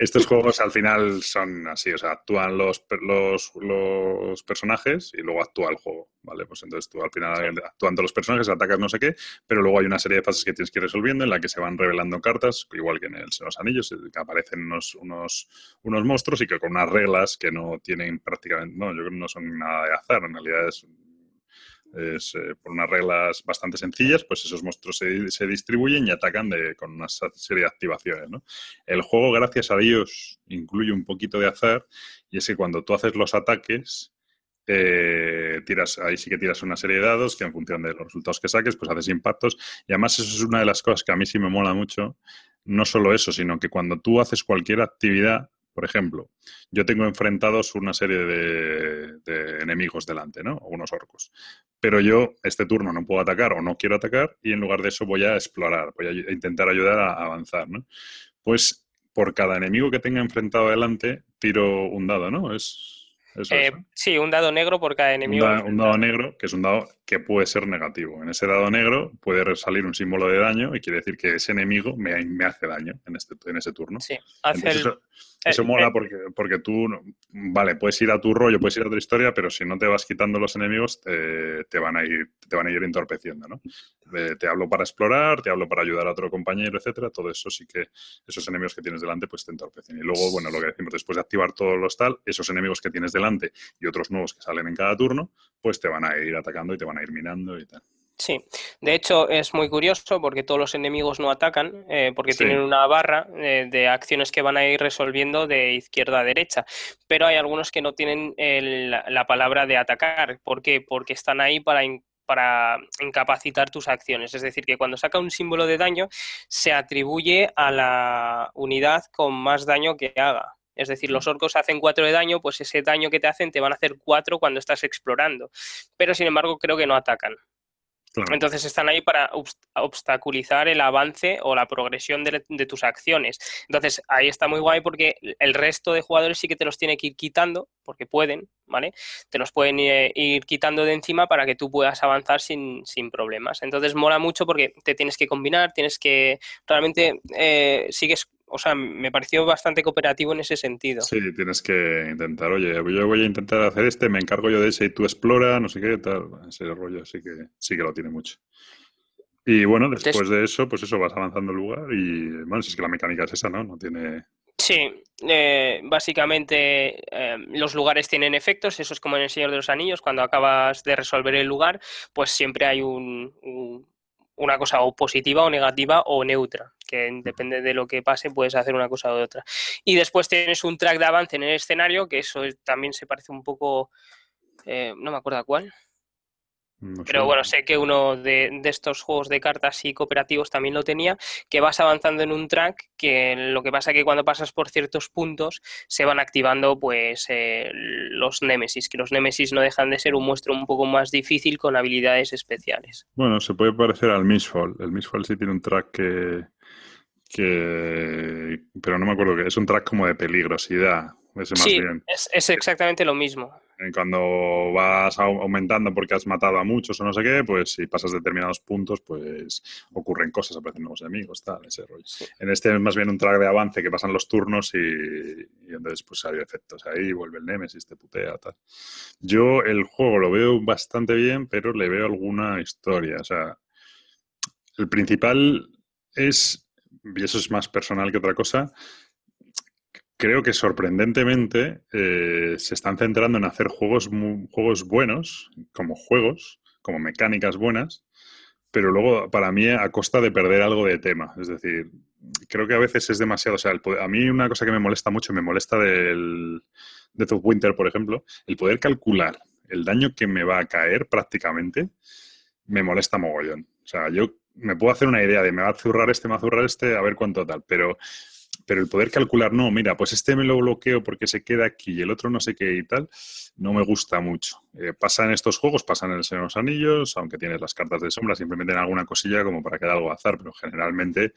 estos juegos al final son así, o sea, actúan los, los, los, personajes y luego actúa el juego, ¿vale? Pues entonces tú al final actúan todos los personajes, atacas no sé qué, pero luego hay una serie de fases que tienes que ir resolviendo en la que se van revelando cartas, igual que en el Los Anillos, que aparecen unos, unos, unos monstruos y que con unas reglas que no tienen prácticamente, no, yo creo que no son nada de azar, en realidad es Es, eh, por unas reglas bastante sencillas, pues esos monstruos se, distribuyen y atacan con una serie de activaciones. El juego, gracias a Dios, incluye un poquito de azar y es que cuando tú haces los ataques, eh, tiras, ahí sí que tiras una serie de dados que en función de los resultados que saques, pues haces impactos. Y además eso es una de las cosas que a mí sí me mola mucho. No solo eso, sino que cuando tú haces cualquier actividad, por ejemplo, yo tengo enfrentados una serie de, enemigos delante, ¿no? O unos orcos. Pero yo este turno no puedo atacar o no quiero atacar y en lugar de eso voy a explorar, voy a intentar ayudar a avanzar, ¿no? Pues por cada enemigo que tenga enfrentado delante, tiro un dado, ¿no? Es, eh, sí, un dado negro por cada enemigo. Un dado, negro, que es un dado que puede ser negativo. En ese dado negro puede salir un símbolo de daño y quiere decir que ese enemigo me, hace daño en, este, en ese turno. Sí, hace el, eso mola porque, porque tú, vale, puedes ir a tu rollo, puedes ir a tu historia, pero si no te vas quitando los enemigos, te, van, a ir, te van a ir entorpeciendo, ¿no? te hablo para explorar, te hablo para ayudar a otro compañero, etcétera. Todo eso sí que esos enemigos que tienes delante, pues te entorpecen. Y luego, bueno, lo que decimos, después de activar todos los tal, esos enemigos que tienes delante y otros nuevos que salen en cada turno, pues te van a ir atacando y te van a ir y tal. Sí, de hecho es muy curioso porque todos los enemigos no atacan, eh, porque tienen una barra eh, de acciones que van a ir resolviendo de izquierda a derecha, pero hay algunos que no tienen la palabra de atacar. ¿Por qué? Porque están ahí para, para incapacitar tus acciones. Es decir, que cuando saca un símbolo de daño se atribuye a la unidad con más daño que haga. Es decir, los orcos hacen 4 de daño, pues ese daño que te hacen te van a hacer 4 cuando estás explorando. Pero sin embargo creo que no atacan. Entonces están ahí para obstaculizar el avance o la progresión de, tus acciones. Entonces ahí está muy guay porque el resto de jugadores sí que te los tiene que ir quitando, porque pueden, ¿vale? Te los pueden ir, quitando de encima para que tú puedas avanzar sin, problemas. Entonces mola mucho porque te tienes que combinar, tienes que realmente eh, sigues o sea, me pareció bastante cooperativo en ese sentido. Sí, tienes que intentar, oye, yo voy a intentar hacer este, me encargo yo de ese y tú explora, no sé qué, tal, ese rollo sí que, sí que lo tiene mucho. Y bueno, después de eso, pues eso, vas avanzando el lugar y, bueno, si es que la mecánica es esa, ¿no? No tiene... Sí, eh, básicamente eh, los lugares tienen efectos, eso es como en El Señor de los Anillos, cuando acabas de resolver el lugar, pues siempre hay un una cosa o positiva o negativa o neutra, que depende de lo que pase puedes hacer una cosa u otra. Y después tienes un track de avance en el escenario, que eso también se parece un poco, eh, no me acuerdo a pero bueno, sé que uno de, estos juegos de cartas y cooperativos también lo tenía, que vas avanzando en un track, que lo que pasa es que cuando pasas por ciertos puntos se van activando pues eh, los Némesis, que los Némesis no dejan de ser un monstruo un poco más difícil con habilidades especiales. Bueno, se puede parecer al Mistfall. El Mistfall sí tiene un track que... que... pero no me acuerdo que es un track como de peligrosidad. sí, es exactamente lo mismo cuando vas aumentando porque has matado a muchos o no sé qué, pues si pasas determinados puntos, pues ocurren cosas, aparecen nuevos enemigos, tal, ese rollo. En este es más bien un track de avance que pasan los turnos y, entonces pues hay efectos ahí, vuelve el Nemesis, te putea, tal. Yo el juego lo veo bastante bien, pero le veo alguna historia. O sea, el principal es, y eso es más personal que otra cosa, creo que sorprendentemente eh, se están centrando en hacer juegos, juegos buenos, como juegos, como mecánicas buenas, pero luego para mí a costa de perder algo de tema. Es decir, creo que a veces es demasiado. O sea, a mí una cosa que me molesta mucho, me molesta del Death of Winter, por ejemplo, el poder calcular el daño que me va a caer prácticamente, me molesta mogollón. O sea, yo me puedo hacer una idea de me va a zurrar este, me va a zurrar este, a ver cuánto tal, pero pero el poder calcular, no, mira, pues este me lo bloqueo porque se queda aquí y el otro no sé qué y tal, no me gusta mucho. Eh, pasa en estos juegos, pasa en el Señor de los Anillos, aunque tienes las cartas de sombra, siempre meten alguna cosilla como para que haya algo azar, pero generalmente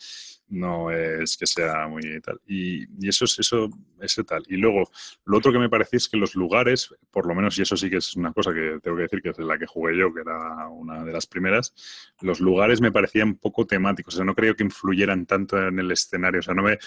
no es que sea muy tal. Y, eso es eso, ese tal. Y luego, lo otro que me parece es que los lugares, por lo menos, y eso sí que es una cosa que tengo que decir, que es la que jugué yo, que era una de las primeras, los lugares me parecían poco temáticos. O sea, no creo que influyeran tanto en el escenario. O sea, no me,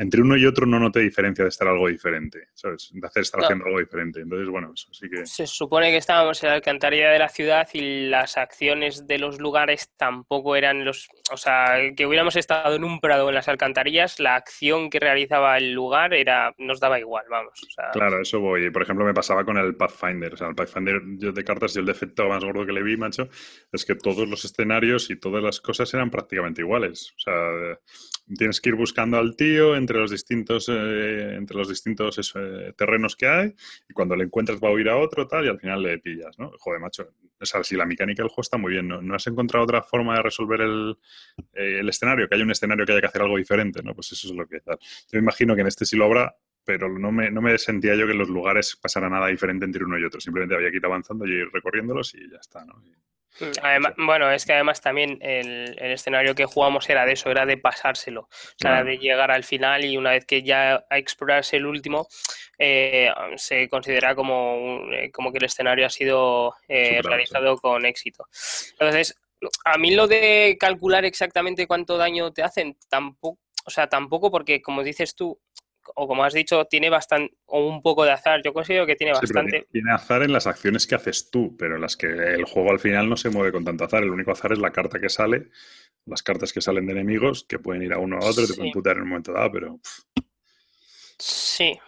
entre uno y otro no noté diferencia de estar algo diferente, ¿sabes? De hacer estar haciendo algo diferente. Entonces, bueno, eso sí que... Se supone que estábamos en la alcantarilla de la ciudad y las acciones de los lugares tampoco eran los... O sea, que hubiéramos estado en un prado en las alcantarillas, la acción que realizaba el lugar era nos daba igual, vamos. Claro, eso voy. Por ejemplo, me pasaba con el Pathfinder. O sea, el Pathfinder yo de cartas, y el defecto más gordo que le vi, macho, es que todos los escenarios y todas las cosas eran prácticamente iguales. O sea, tienes que ir buscando al tío entre los distintos, eh, entre los distintos eh, terrenos que hay y cuando le encuentras va a huir a otro tal y al final le pillas, ¿no? Joder, macho. O sea, si la mecánica del juego está muy bien, ¿no? has encontrado otra forma de resolver el, el escenario? Que haya un escenario que haya que hacer algo diferente, ¿no? Pues eso es lo que tal. Yo imagino que en este sí lo habrá, pero no me, no me sentía yo que en los lugares pasara nada diferente entre uno y otro. Simplemente había que ir avanzando y ir recorriéndolos y ya está, ¿no? Mm, bueno, es que además también el, escenario que jugamos era de eso, era de pasárselo, o sea, de llegar al final y una vez que ya explorarse el último, eh, se considera como, eh, como que el escenario ha sido eh, realizado con éxito. Entonces, a mí lo de calcular exactamente cuánto daño te hacen, tampoco, o sea, tampoco porque, como dices tú, o como has dicho, tiene bastante, o un poco de azar. Yo considero que tiene bastante. tiene azar en las acciones que haces tú, pero en las que el juego al final no se mueve con tanto azar. El único azar es la carta que sale, las cartas que salen de enemigos, que pueden ir a uno a otro, y te pueden putear en un momento dado, pero. Sí,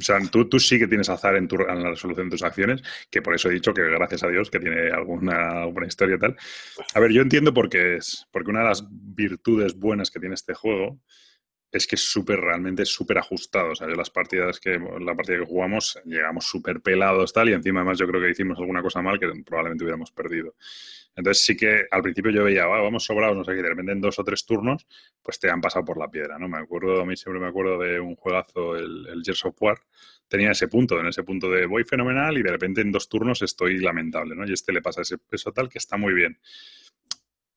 o sea, tú, tú sí que tienes azar en, tu, en, la resolución de tus acciones, que por eso he dicho que gracias a Dios que tiene alguna buena historia y tal. A ver, yo entiendo por qué es, porque una de las virtudes buenas que tiene este juego es que es súper, realmente súper ajustado. O sea, yo las partidas que, la partida que jugamos, llegamos súper pelados tal, y encima además yo creo que hicimos alguna cosa mal que probablemente hubiéramos perdido. Entonces sí que al principio yo veía, vamos sobrados, no sé qué, de repente en dos o tres turnos, pues te han pasado por la piedra, ¿no? Me acuerdo, a mí siempre me acuerdo de un juegazo, el, el Gears of War, tenía ese punto, en ese punto de voy fenomenal y de repente en dos turnos estoy lamentable, ¿no? Y este le pasa ese peso tal que está muy bien.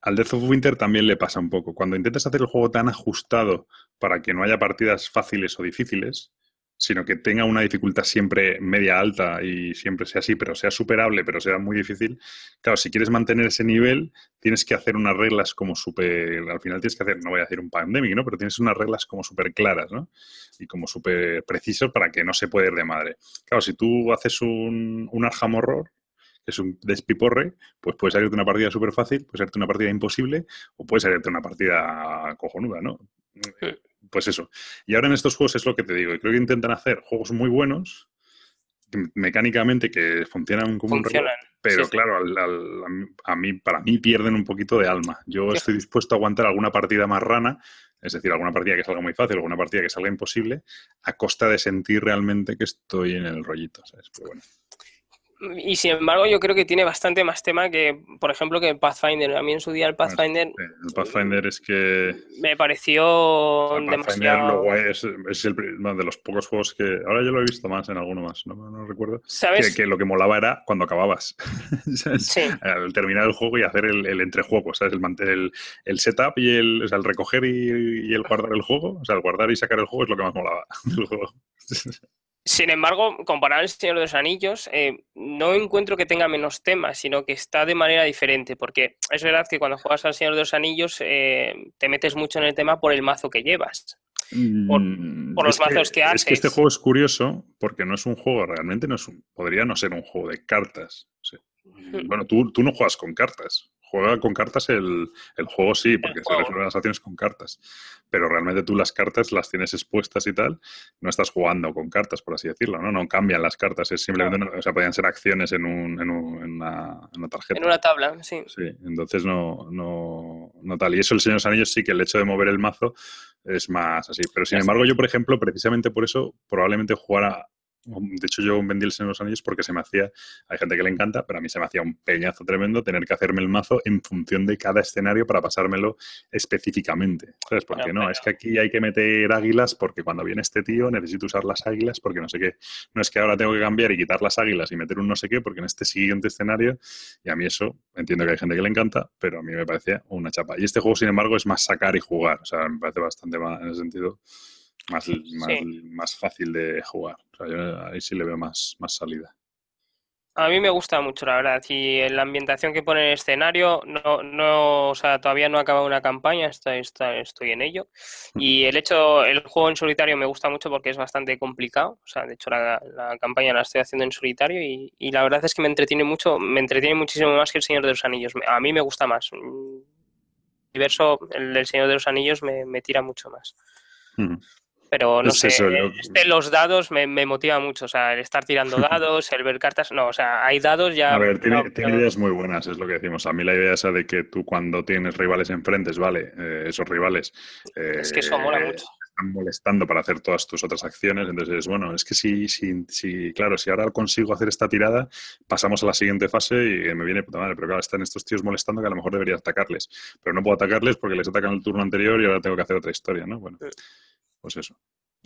Al Death of Winter también le pasa un poco. Cuando intentas hacer el juego tan ajustado para que no haya partidas fáciles o difíciles, sino que tenga una dificultad siempre media alta y siempre sea así, pero sea superable, pero sea muy difícil. Claro, si quieres mantener ese nivel, tienes que hacer unas reglas como súper, al final tienes que hacer, no voy a decir un pandemic, ¿no? Pero tienes unas reglas como súper claras, ¿no? Y como súper precisos para que no se pueda ir de madre. Claro, si tú haces un, un Arkham Horror, es un despiporre, pues puede salirte una partida súper fácil, puede salirte una partida imposible o puede salirte una partida cojonuda, ¿no? pues eso. Y ahora en estos juegos es lo que te digo. Y creo que intentan hacer juegos muy buenos, mecánicamente que funcionan como un reloj, pero claro, a mí, para mí pierden un poquito de alma. Yo estoy dispuesto a aguantar alguna partida más rana, es decir, alguna partida que salga muy fácil, alguna partida que salga imposible, a costa de sentir realmente que estoy en el rollito, ¿sabes? Pero bueno. Y sin embargo, yo creo que tiene bastante más tema que, por ejemplo, que Pathfinder. A mí en su día el Pathfinder. el Pathfinder es que. Me pareció el demasiado. es, es el, de los pocos juegos que. Ahora yo lo he visto más en alguno más, no, no recuerdo. ¿Sabes? Que, lo que molaba era cuando acababas. *laughs* Sí. Al terminar el juego y hacer el, el entrejuego, ¿sabes? El, el, el, setup y el, o sea, el recoger y, y el guardar el juego. O sea, el guardar y sacar el juego es lo que más molaba *laughs* del juego. Sin embargo, comparado al Señor de los Anillos, eh, no encuentro que tenga menos temas, sino que está de manera diferente, porque es verdad que cuando juegas al Señor de los Anillos eh, te metes mucho en el tema por el mazo que llevas, por, mm, los mazos que, haces. Es que este juego es curioso porque no es un juego, realmente no es podría no ser un juego de cartas. Bueno, tú, tú no juegas con cartas, juega con cartas el, juego sí, porque se resuelven las acciones con cartas. Pero realmente tú las cartas las tienes expuestas y tal, no estás jugando con cartas, por así decirlo, ¿no? No cambian las cartas, es simplemente, o sea, podrían ser acciones en, un, en, una, tarjeta. En una tabla, sí. Sí, entonces no, no, no tal. Y eso el Señor de los Anillos sí que el hecho de mover el mazo es más así. Pero sin embargo, yo, por ejemplo, precisamente por eso, probablemente jugara de hecho, yo vendí el Señor de los Anillos porque se me hacía, hay gente que le encanta, pero a mí se me hacía un peñazo tremendo tener que hacerme el mazo en función de cada escenario para pasármelo específicamente. ¿Sabes? Porque no, es que aquí hay que meter águilas porque cuando viene este tío necesito usar las águilas porque no sé qué. No es que ahora tengo que cambiar y quitar las águilas y meter un no sé qué porque en este siguiente escenario, y a mí eso, entiendo que hay gente que le encanta, pero a mí me parecía una chapa. Y este juego, sin embargo, es más sacar y jugar. O sea, me parece bastante más en ese sentido más, más, fácil de jugar. ahí sí le veo más, más salida. A mí me gusta mucho, la verdad. Y la ambientación que pone en el escenario, no, no, o sea, todavía no ha acabado una campaña, está, está, estoy en ello. Y el hecho, el juego en solitario me gusta mucho porque es bastante complicado. O sea, de hecho, la, la campaña la estoy haciendo en solitario y, y, la verdad es que me entretiene mucho, me entretiene muchísimo más que el Señor de los Anillos. A mí me gusta más. El universo, el del Señor de los Anillos, me, me tira mucho más. Pero no sé, este, los dados me, me motiva mucho, o sea, el estar tirando *laughs* dados, el ver cartas, no, o sea, hay dados ya... A ver, tiene, ideas muy buenas, es lo que decimos. A mí la idea esa de que tú cuando tienes rivales enfrentes, vale, eh, esos rivales... es que eso mola mucho están molestando para hacer todas tus otras acciones. Entonces, bueno, es que si, si, si, claro, si ahora consigo hacer esta tirada, pasamos a la siguiente fase y me viene puta madre. Pero claro, están estos tíos molestando que a lo mejor debería atacarles. Pero no puedo atacarles porque les atacan el turno anterior y ahora tengo que hacer otra historia, ¿no? Bueno, pues eso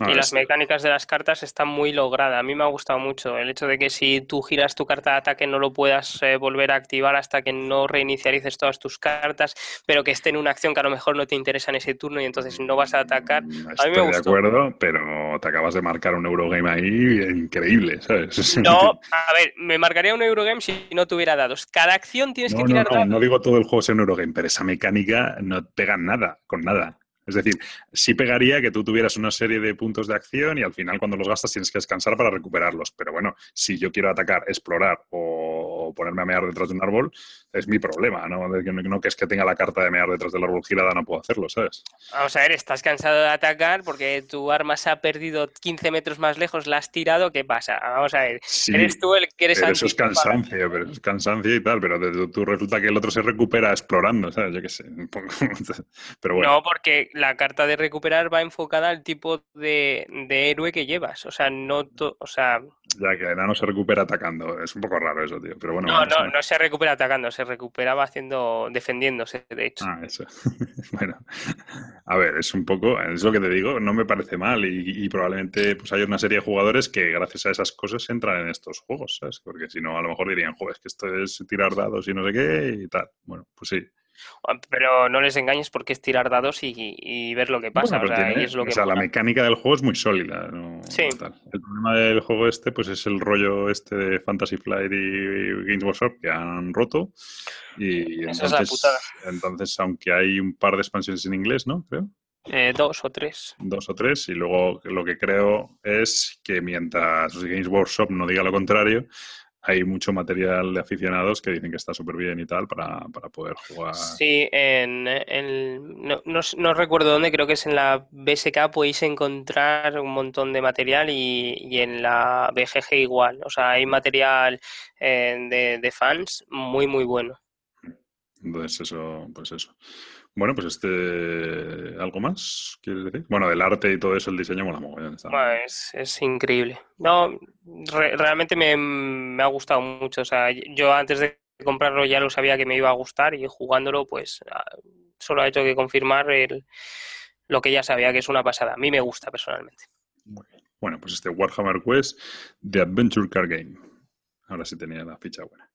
y las mecánicas de las cartas están muy logradas. A mí me ha gustado mucho el hecho de que si tú giras tu carta de ataque no lo puedas eh, volver a activar hasta que no reinicialices todas tus cartas, pero que esté en una acción que a lo mejor no te interesa en ese turno y entonces no vas a atacar. Mm, estoy de acuerdo, pero te acabas de marcar un Eurogame ahí increíble, ¿sabes? *laughs* No, a ver, me marcaría un Eurogame si no tuviera dados. Cada acción tienes que tirar no, No, digo todo el juego sea un Eurogame, pero esa mecánica no pega nada, con nada. Es decir, sí pegaría que tú tuvieras una serie de puntos de acción y al final cuando los gastas tienes que descansar para recuperarlos. Pero bueno, si yo quiero atacar, explorar o ponerme a mear detrás de un árbol, es mi problema, ¿no? No que es que tenga la carta de mear detrás del árbol girada, no puedo hacerlo, ¿sabes? Vamos a ver, estás cansado de atacar porque tu arma se ha perdido 15 metros más lejos, la has tirado, ¿qué pasa? Vamos a ver, eres tú el que eres pero Eso es cansancio, pero es cansancio y tal, pero tú, resulta que el otro se recupera explorando, ¿sabes? Yo qué sé. *laughs* pero bueno. No, porque la carta de recuperar va enfocada al tipo de, héroe que llevas, o sea, no, o sea, ya que no se recupera atacando. Es un poco raro eso, tío. Pero bueno, no, no, no se recupera atacando, se recuperaba haciendo, defendiéndose, de hecho. Ah, eso. *laughs* bueno, a ver, es un poco, es lo que te digo, no me parece mal y, probablemente pues hay una serie de jugadores que gracias a esas cosas entran en estos juegos, ¿sabes? Porque si no, a lo mejor dirían, joder, es que esto es tirar dados y no sé qué y tal. Bueno, pues sí. Pero no les engañes porque es tirar dados y, ver lo que pasa. o sea, la mecánica del juego es muy sólida. Sí. El problema del juego este pues es el rollo este de Fantasy Flight y Games Workshop que han roto. Y entonces, entonces, aunque hay un par de expansiones en inglés, ¿no? Creo. Eh, dos o tres. Dos o tres. Y luego lo que creo es que mientras Games Workshop no diga lo contrario, hay mucho material de aficionados que dicen que está súper bien y tal para, poder jugar. Sí, en, no, no, recuerdo dónde, creo que es en la BSK podéis encontrar un montón de material y, en la BGG igual. O sea, hay material eh, de, de fans muy, muy bueno. Entonces, eso, pues eso. Bueno, pues este, ¿algo más quieres decir? Bueno, del arte y todo eso, el diseño mola muy es, es, increíble. No, realmente me, ha gustado mucho. O sea, yo antes de comprarlo ya lo sabía que me iba a gustar y jugándolo, pues ah, solo ha hecho que confirmar el, lo que ya sabía, que es una pasada. A mí me gusta personalmente. Bueno, pues este Warhammer Quest de Adventure Car Game. Ahora sí tenía la ficha buena.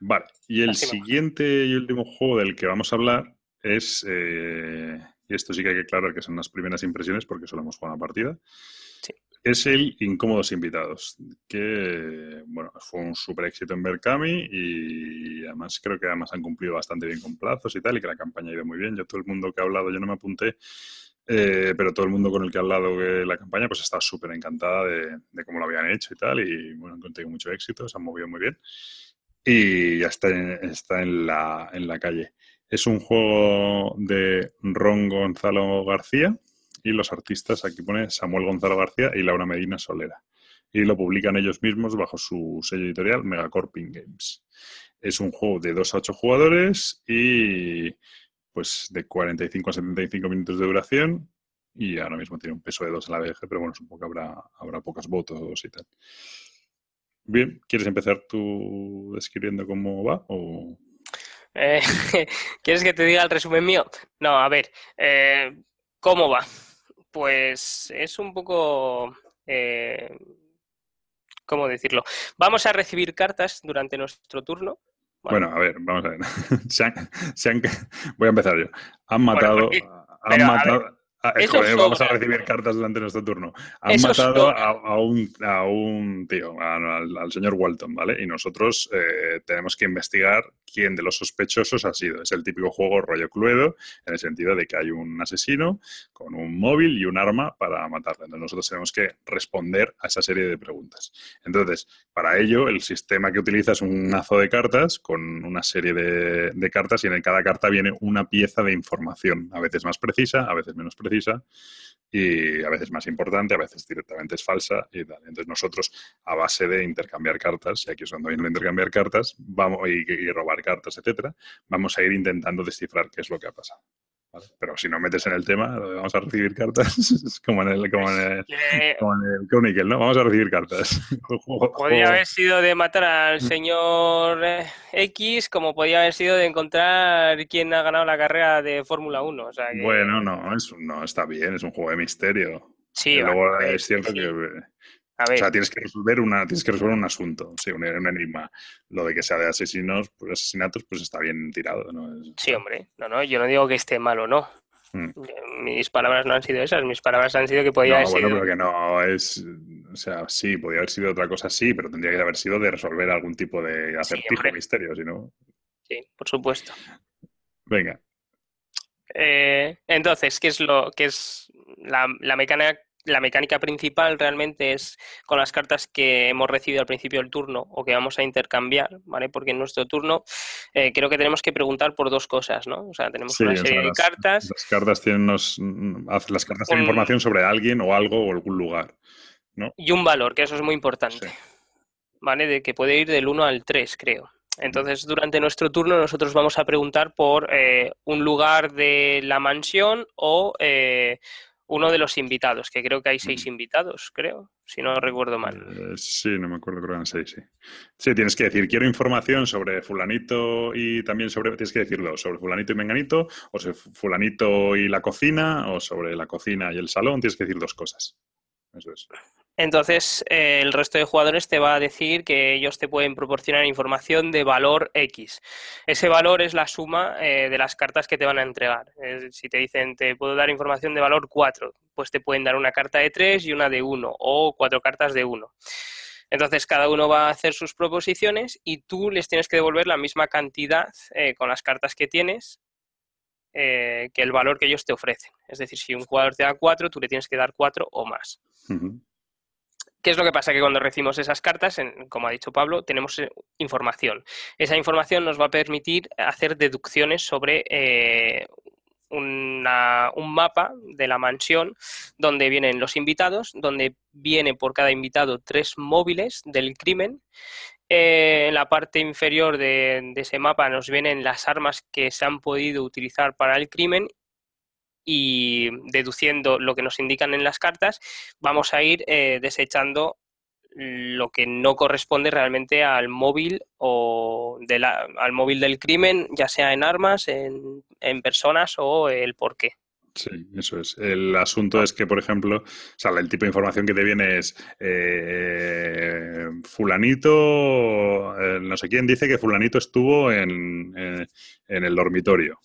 Vale, y el siguiente y último juego del que vamos a hablar es, eh, y esto sí que hay que aclarar que son las primeras impresiones porque solo hemos jugado una partida, es el Incómodos Invitados, que bueno, fue un super éxito en Berkami y además creo que además han cumplido bastante bien con plazos y tal, y que la campaña ha ido muy bien. Yo todo el mundo que ha hablado, yo no me apunté, eh, pero todo el mundo con el que ha hablado de la campaña pues está súper encantada de, de, cómo lo habían hecho y tal, y bueno, han conseguido mucho éxito, se han movido muy bien. Y ya está, está en, la, en la calle. Es un juego de Ron Gonzalo García y los artistas aquí pone Samuel Gonzalo García y Laura Medina Solera. Y lo publican ellos mismos bajo su sello editorial Megacorping Games. Es un juego de 2 a 8 jugadores y pues de 45 a 75 minutos de duración y ahora mismo tiene un peso de 2 en la BG, pero bueno, supongo que habrá, habrá pocos votos y tal. Bien, ¿quieres empezar tú describiendo cómo va? O... Eh, *laughs* ¿Quieres que te diga el resumen mío? No, a ver, eh, ¿cómo va? Pues es un poco... Eh, ¿Cómo decirlo? Vamos a recibir cartas durante nuestro turno. Bueno, a ver, vamos a ver. *laughs* voy a empezar yo. Han matado... han matado... Ah, vamos a recibir cartas durante nuestro turno. Han matado a, un, a, un, tío, al, señor Walton, ¿vale? Y nosotros eh, tenemos que investigar quién de los sospechosos ha sido. Es el típico juego rollo cluedo, en el sentido de que hay un asesino con un móvil y un arma para matarle. Entonces nosotros tenemos que responder a esa serie de preguntas. Entonces, para ello, el sistema que utiliza es un mazo de cartas con una serie de, de cartas y en cada carta viene una pieza de información, a veces más precisa, a veces menos precisa precisa y a veces más importante, a veces directamente es falsa y tal. Entonces nosotros, a base de intercambiar cartas, y aquí es donde viene el intercambiar cartas, vamos, y, y robar cartas, etcétera, vamos a ir intentando descifrar qué es lo que ha pasado. Pero si no metes en el tema, vamos a recibir cartas, *laughs* como en el, como en el, como en el Chronicle, ¿no? Vamos a recibir cartas. *laughs* podría haber sido de matar al mm. señor eh, X, como podría haber sido de encontrar quién ha ganado la carrera de Fórmula 1. O sea Bueno, no, es, no, está bien, es un juego de misterio. Sí, y luego es cierto que o sea, tienes que resolver una, tienes que resolver un asunto, sí, un, enigma. Lo de que sea de asesinos, pues asesinatos, pues está bien tirado, ¿no? sí, hombre. No, no, yo no digo que esté mal o no. Mm. Mis palabras no han sido esas, mis palabras han sido que podía haber bueno, sido. pero que no es. O sea, sí, podría haber sido otra cosa, sí, pero tendría que haber sido de resolver algún tipo de acertijo, sí, misterio, si no. Sí, por supuesto. Venga. Eh, entonces, ¿qué es lo que es la, la mecánica la mecánica principal realmente es con las cartas que hemos recibido al principio del turno o que vamos a intercambiar, ¿vale? Porque en nuestro turno eh, creo que tenemos que preguntar por dos cosas, ¿no? O sea, tenemos una serie de cartas. Las cartas tienen unos, las cartas tienen información sobre alguien o algo o algún lugar, ¿no? Y un valor, que eso es muy importante. ¿Vale? De que puede ir del 1 al 3, creo. Entonces, durante nuestro turno nosotros vamos a preguntar por eh, un lugar de la mansión o eh, uno de los invitados, que creo que hay seis invitados, creo, si no recuerdo mal. Eh, sí, no me acuerdo, creo que eran seis, sí. Sí, tienes que decir, quiero información sobre fulanito y también sobre, tienes que decirlo, sobre fulanito y menganito, o sobre fulanito y la cocina, o sobre la cocina y el salón, tienes que decir dos cosas. Eso es. Entonces, eh, el resto de jugadores te va a decir que ellos te pueden proporcionar información de valor X. Ese valor es la suma eh, de las cartas que te van a entregar. si te dicen, te puedo dar información de valor 4, pues te pueden dar una carta de 3 y una de 1, o cuatro cartas de 1. Entonces, cada uno va a hacer sus proposiciones y tú les tienes que devolver la misma cantidad eh, con las cartas que tienes que el valor que ellos te ofrecen. Es decir, si un jugador te da 4, tú le tienes que dar 4 o más. ¿Qué es lo que pasa? Que cuando recibimos esas cartas, como ha dicho Pablo, tenemos eh, información. Esa información nos va a permitir hacer deducciones sobre eh, un mapa de la mansión donde vienen los invitados, donde viene por cada invitado tres móviles del crimen. Eh, en la parte inferior de, ese mapa nos vienen las armas que se han podido utilizar para el crimen y deduciendo lo que nos indican en las cartas, vamos a ir eh, desechando lo que no corresponde realmente al móvil o al móvil del crimen, ya sea en armas, en, personas o el por qué. Sí, eso es. El asunto es que, por ejemplo, o el tipo de información que te viene es eh, fulanito, eh, no sé quién dice que fulanito estuvo en, en el dormitorio.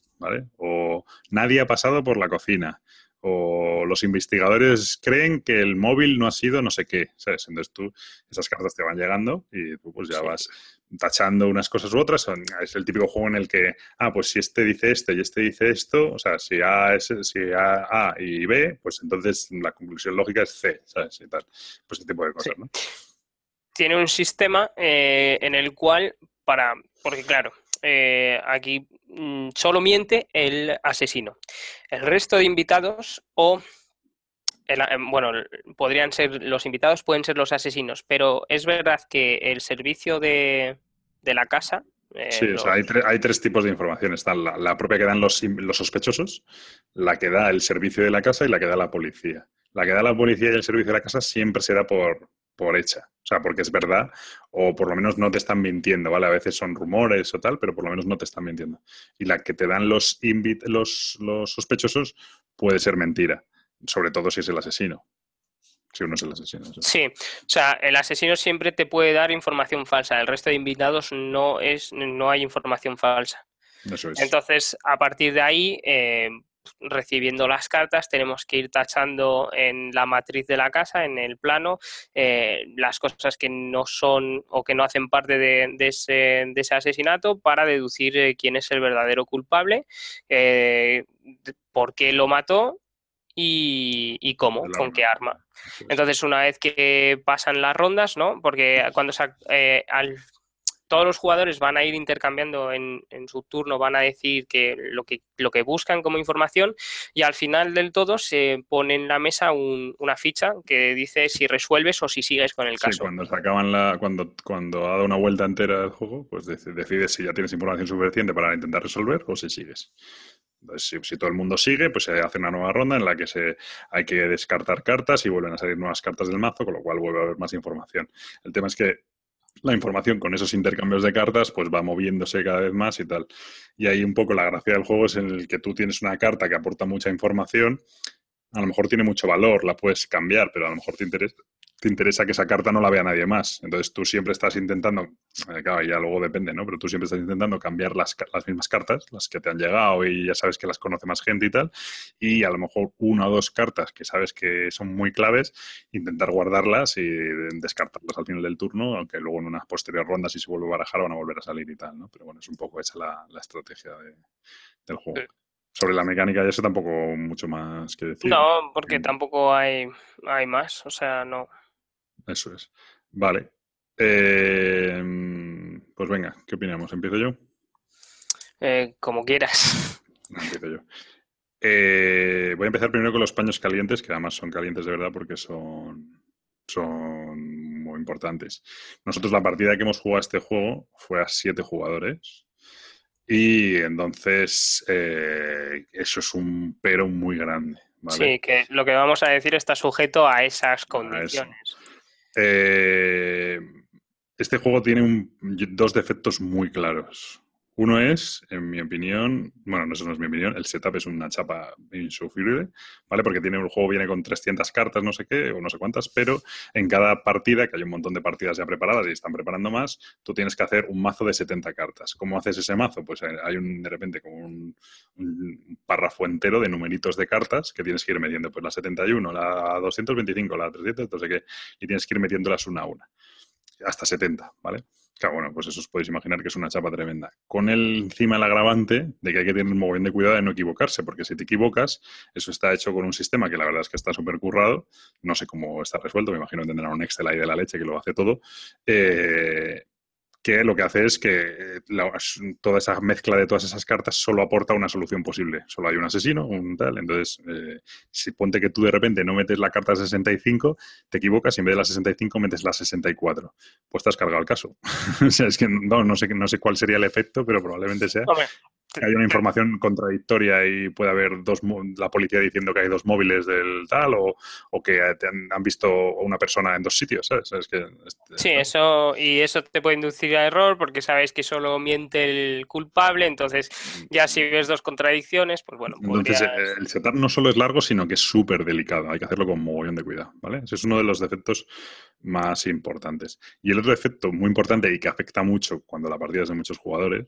O nadie ha pasado por la cocina. O los investigadores creen que el móvil no ha sido no sé qué, ¿sabes? Entonces tú, esas cartas te van llegando y tú pues ya vas tachando unas cosas u otras. Es el típico juego en el que, ah, pues si este dice esto y este dice esto, o sea, si A, es, si A, y B, pues entonces la conclusión lógica es C, ¿sabes? Y tal. Pues ese tipo de cosas, ¿no? Tiene un sistema eh, en el cual, para, porque claro, eh, aquí mm, solo miente el asesino. El resto de invitados o eh, bueno, podrían ser los invitados, pueden ser los asesinos, pero es verdad que el servicio de, la casa. Eh, sí, o sea, hay, tres tipos de información. Está la, propia que dan los, los, sospechosos, la que da el servicio de la casa y la que da la policía. La que da la policía y el servicio de la casa siempre será por, por hecha. O sea, porque es verdad, o por lo menos no te están mintiendo, ¿vale? A veces son rumores o tal, pero por lo menos no te están mintiendo. Y la que te dan los, los, los sospechosos puede ser mentira, sobre todo si es el asesino. Si uno es el asesino. Sí, o sea, el asesino siempre te puede dar información falsa. El resto de invitados no es, no hay información falsa. Eso es. Entonces, a partir de ahí, eh, recibiendo las cartas, tenemos que ir tachando en la matriz de la casa, en el plano, eh, las cosas que no son o que no hacen parte de, ese, asesinato para deducir eh, quién es el verdadero culpable, eh, por qué lo mató y, cómo, con qué arma. Entonces, una vez que pasan las rondas, ¿no? Porque cuando se, al todos los jugadores van a ir intercambiando en, su turno, van a decir que lo, que lo que buscan como información y al final del todo se pone en la mesa una ficha que dice si resuelves o si sigues con el caso. cuando se acaban la, cuando, cuando ha dado una vuelta entera del juego, pues decides si ya tienes información suficiente para intentar resolver o si sigues. si, todo el mundo sigue, pues se hace una nueva ronda en la que se, hay que descartar cartas y vuelven a salir nuevas cartas del mazo, con lo cual vuelve a haber más información. El tema es que la información con esos intercambios de cartas pues va moviéndose cada vez más y tal. Y ahí un poco la gracia del juego es en el que tú tienes una carta que aporta mucha información, a lo mejor tiene mucho valor, la puedes cambiar, pero a lo mejor te interesa, te interesa que esa carta no la vea nadie más. Entonces tú siempre estás intentando, eh, claro, ya luego depende, ¿no? Pero tú siempre estás intentando cambiar las, las, mismas cartas, las que te han llegado y ya sabes que las conoce más gente y tal, y a lo mejor una o dos cartas que sabes que son muy claves, intentar guardarlas y descartarlas al final del turno, aunque luego en unas posteriores rondas si se vuelve a barajar van a volver a salir y tal, ¿no? Pero bueno, es un poco esa la, la estrategia del juego. Sobre la mecánica y eso tampoco mucho más que decir. No, porque tampoco hay, hay más, o sea, no. Eso es. Vale. Em, pues venga, ¿qué opinamos? ¿Empiezo yo? Eh, como quieras. *laughs* empiezo yo. Eh, voy a empezar primero con los paños calientes, que además son calientes de verdad porque son, son muy importantes. Nosotros la partida que hemos jugado a este juego fue a siete jugadores. Y entonces eh, eso es un pero muy grande. Sí, que lo que vamos a decir está sujeto a esas condiciones. Eh, este juego tiene dos defectos muy claros. Uno es, en mi opinión, bueno, no, eso no es mi opinión, el setup es una chapa insufrible, ¿vale? Porque tiene el juego viene con 300 cartas, no sé qué, o no sé cuántas, pero en cada partida, que hay un montón de partidas ya preparadas y están preparando más, tú tienes que hacer un mazo de 70 cartas. ¿Cómo haces ese mazo? Pues eh, hay un, de repente como un, un párrafo entero de numeritos de cartas que tienes que ir metiendo, pues la 71, la 225, la 300, no sé qué, y tienes que ir metiéndolas una a una, hasta 70, ¿vale? Claro, bueno, pues eso os podéis imaginar que es una chapa tremenda. Con el encima el agravante de que hay que tener un mogollón de cuidado de no equivocarse, porque si te equivocas, eso está hecho con un sistema que la verdad es que está súper currado. No sé cómo está resuelto, me imagino que tendrán un Excel ahí de la leche que lo hace todo. Eh, que lo que hace es que toda esa mezcla de todas esas cartas solo aporta una solución posible. Solo hay un asesino, un tal. Entonces, eh, si ponte que tú de repente no metes la carta 65, te equivocas y en vez de la 65 metes la 64. Pues te has cargado el caso. *laughs* o sea, es que no, no, sé, no sé cuál sería el efecto, pero probablemente sea que hay una información contradictoria y puede haber dos la policía diciendo que hay dos móviles del tal o, que han, visto una persona en dos sitios, ¿sabes? que, este, sí, eso y eso te puede inducir a error porque sabes que solo miente el culpable, entonces ya si ves dos contradicciones, pues bueno. Entonces eh, el setup no solo es largo, sino que es súper delicado, hay que hacerlo con mogollón de cuidado, ¿vale? Ese es uno de los defectos más importantes. Y el otro defecto muy importante y que afecta mucho cuando la partida es de muchos jugadores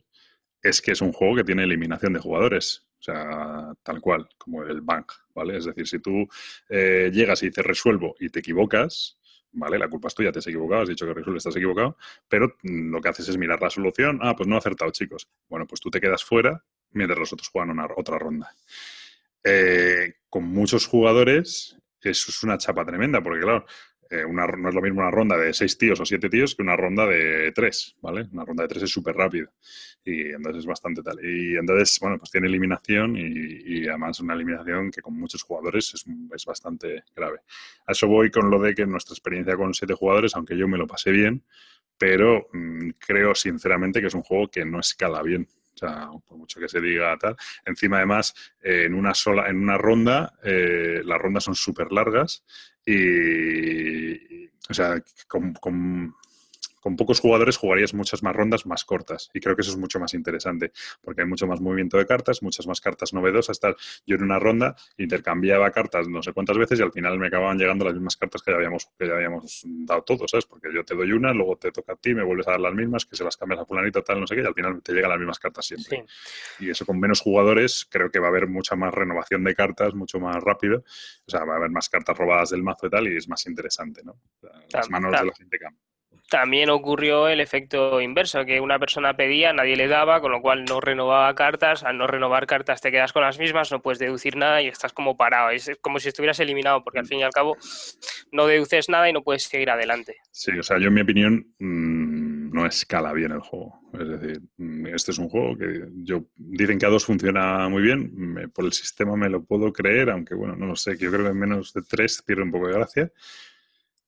es que es un juego que tiene eliminación de jugadores. O sea, tal cual, como el bank, ¿vale? Es decir, si tú eh, llegas y dices resuelvo y te equivocas, ¿vale? La culpa es tuya, te has equivocado, has dicho que resuelve, estás equivocado, pero lo que haces es mirar la solución. Ah, pues no he acertado, chicos. Bueno, pues tú te quedas fuera mientras los otros juegan una, otra ronda. Eh, con muchos jugadores, eso es una chapa tremenda, porque claro, eh, no es lo mismo una ronda de seis tíos o siete tíos que una ronda de tres, ¿vale? Una ronda de tres es súper rápida y entonces es bastante tal. Y entonces, bueno, pues tiene eliminación y, además una eliminación que con muchos jugadores es, es, bastante grave. A eso voy con lo de que nuestra experiencia con siete jugadores, aunque yo me lo pasé bien, pero mm, creo sinceramente que es un juego que no escala bien. O sea, por mucho que se diga tal. Encima, además, eh, en una sola, en una ronda, eh, las rondas son súper largas y, o sea, con, con pocos jugadores jugarías muchas más rondas más cortas. Y creo que eso es mucho más interesante, porque hay mucho más movimiento de cartas, muchas más cartas novedosas. Tal. Yo en una ronda intercambiaba cartas no sé cuántas veces y al final me acababan llegando las mismas cartas que ya habíamos, que ya habíamos dado todos, ¿sabes? Porque yo te doy una, luego te toca a ti, me vuelves a dar las mismas, que se las cambias a fulanito, tal, no sé qué, y al final te llegan las mismas cartas siempre. Y eso con menos jugadores creo que va a haber mucha más renovación de cartas, mucho más rápido. O sea, va a haber más cartas robadas del mazo y tal, y es más interesante, ¿no? Las manos de la gente cambian. También ocurrió el efecto inverso, que una persona pedía, nadie le daba, con lo cual no renovaba cartas. Al no renovar cartas te quedas con las mismas, no puedes deducir nada y estás como parado. Es como si estuvieras eliminado, porque al fin y al cabo no deduces nada y no puedes seguir adelante. Sí, o sea, yo en mi opinión mm, no escala bien el juego. Es decir, mm, este es un juego que yo dicen que a dos funciona muy bien, por el sistema me lo puedo creer, aunque bueno, no lo sé, yo creo que en menos de tres pierde un poco de gracia.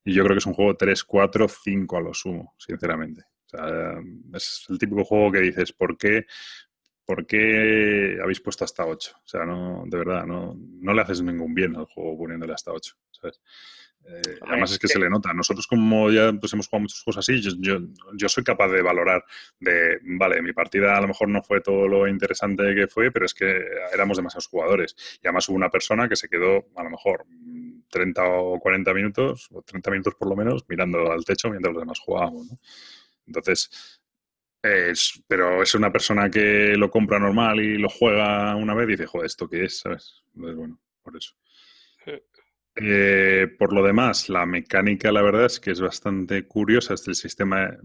Y yo creo que es un juego 3, 4, 5 a lo sumo, sinceramente. O sea, es el típico juego que dices, ¿por qué, ¿por qué habéis puesto hasta 8? O sea, no, de verdad, no, no le haces ningún bien al juego poniéndole hasta 8. ¿sabes? Eh, además es que se le nota. Nosotros como ya pues, hemos jugado muchas cosas así, yo, yo, soy capaz de valorar de, vale, mi partida a lo mejor no fue todo lo interesante que fue, pero es que éramos demasiados jugadores. Y además hubo una persona que se quedó a lo mejor 30 o 40 minutos, o 30 minutos por lo menos, mirando al techo mientras los demás jugábamos. Entonces, es, pero es una persona que lo compra normal y lo juega una vez y dice, joder, ¿esto qué es? ¿Sabes? Entonces, bueno, por eso. Eh, por lo demás, la mecánica, la verdad es que es bastante curiosa. Este el sistema,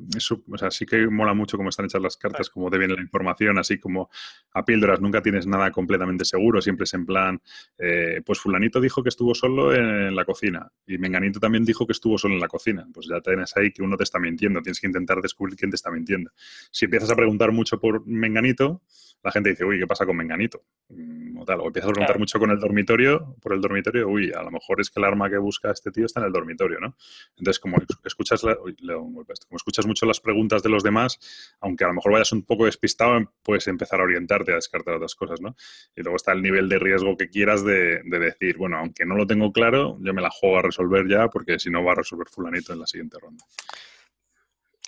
o sea, sí que mola mucho cómo están hechas las cartas, cómo te viene la información, así como a píldoras. Nunca tienes nada completamente seguro, siempre es en plan, eh, pues fulanito dijo que estuvo solo en la cocina y menganito también dijo que estuvo solo en la cocina. Pues ya tienes ahí que uno te está mintiendo, tienes que intentar descubrir quién te está mintiendo. Si empiezas a preguntar mucho por menganito, la gente dice, uy, ¿qué pasa con menganito? Mm, o tal, o empiezas a preguntar mucho con el dormitorio, por el dormitorio, uy, a lo mejor es que el arma que busca este tío está en el dormitorio, ¿no? Entonces, como escuchas, como escuchas mucho las preguntas de los demás, aunque a lo mejor vayas un poco despistado, puedes empezar a orientarte a descartar otras cosas, ¿no? Y luego está el nivel de riesgo que quieras de, decir, bueno, aunque no lo tengo claro, yo me la juego a resolver ya, porque si no va a resolver fulanito en la siguiente ronda.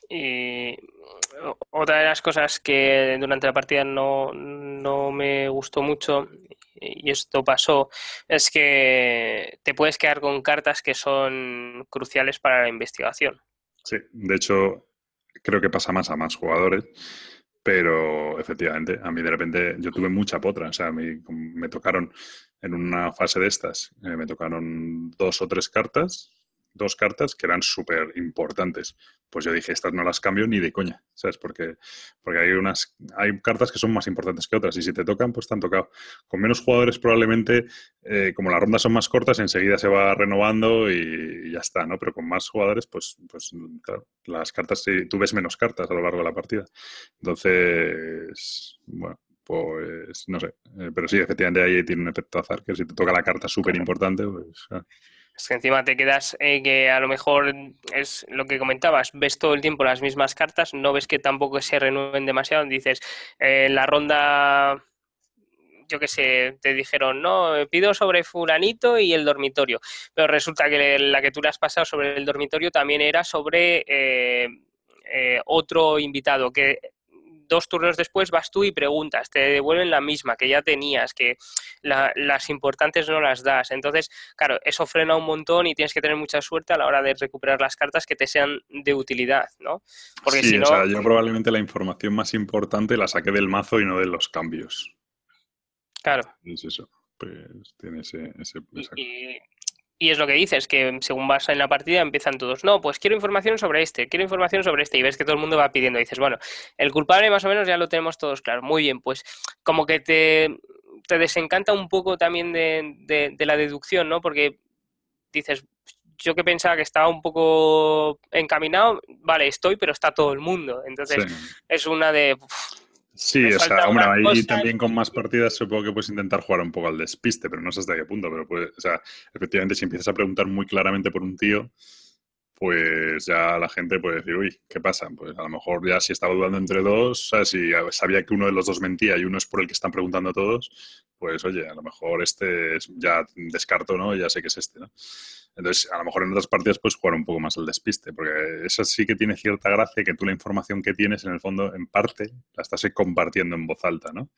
Y otra de las cosas que durante la partida no, no me gustó mucho y esto pasó, es que te puedes quedar con cartas que son cruciales para la investigación. Sí, de hecho, creo que pasa más a más jugadores, pero efectivamente, a mí de repente yo tuve mucha potra, o sea, me, me tocaron en una fase de estas, eh, me tocaron dos o tres cartas dos cartas que eran súper importantes. Pues yo dije, estas no las cambio ni de coña, ¿sabes? Porque, porque hay unas hay cartas que son más importantes que otras y si te tocan, pues te han tocado. Con menos jugadores probablemente, eh, como las rondas son más cortas, enseguida se va renovando y, ya está, ¿no? Pero con más jugadores, pues, pues claro, las cartas, tú ves menos cartas a lo largo de la partida. Entonces, bueno, pues no sé. Eh, pero sí, efectivamente ahí tiene un efecto azar, que si te toca la carta súper importante, pues... Es que encima te quedas eh, que a lo mejor es lo que comentabas, ves todo el tiempo las mismas cartas, no ves que tampoco se renueven demasiado, dices, eh, la ronda, yo qué sé, te dijeron, no, pido sobre fulanito y el dormitorio, pero resulta que la que tú le has pasado sobre el dormitorio también era sobre eh, otro invitado, que dos turnos después vas tú y preguntas, te devuelven la misma que ya tenías, que las importantes no las das. Entonces, claro, eso frena un montón y tienes que tener mucha suerte a la hora de recuperar las cartas que te sean de utilidad, ¿no? Porque sí, si no... o sea, yo probablemente la información más importante la saqué del mazo y no de los cambios. Claro. Es eso. Pues tiene ese... ese, y es lo que dices, que según vas en la partida empiezan todos, no, pues quiero información sobre este, quiero información sobre este, y ves que todo el mundo va pidiendo, y dices, bueno, el culpable más o menos ya lo tenemos todos claro, muy bien, pues como que te, te desencanta un poco también de, de, la deducción, ¿no? Porque dices, yo que pensaba que estaba un poco encaminado, vale, estoy, pero está todo el mundo, entonces es una de... Sí, o sea, hombre, ahí también con más partidas supongo que puedes intentar jugar un poco al despiste, pero no sé hasta qué punto, pero puede, o sea, efectivamente si empiezas a preguntar muy claramente por un tío, pues ya la gente puede decir, uy, ¿qué pasa? Pues a lo mejor ya si estaba dudando entre dos, sea, si sabía que uno de los dos mentía y uno es por el que están preguntando todos, pues oye, a lo mejor este ya descarto, ¿no? Ya sé que es este, ¿no? Entonces, a lo mejor en otras partidas puedes jugar un poco más al despiste, porque eso sí que tiene cierta gracia, que tú la información que tienes, en el fondo, en parte, la estás compartiendo en voz alta, ¿no?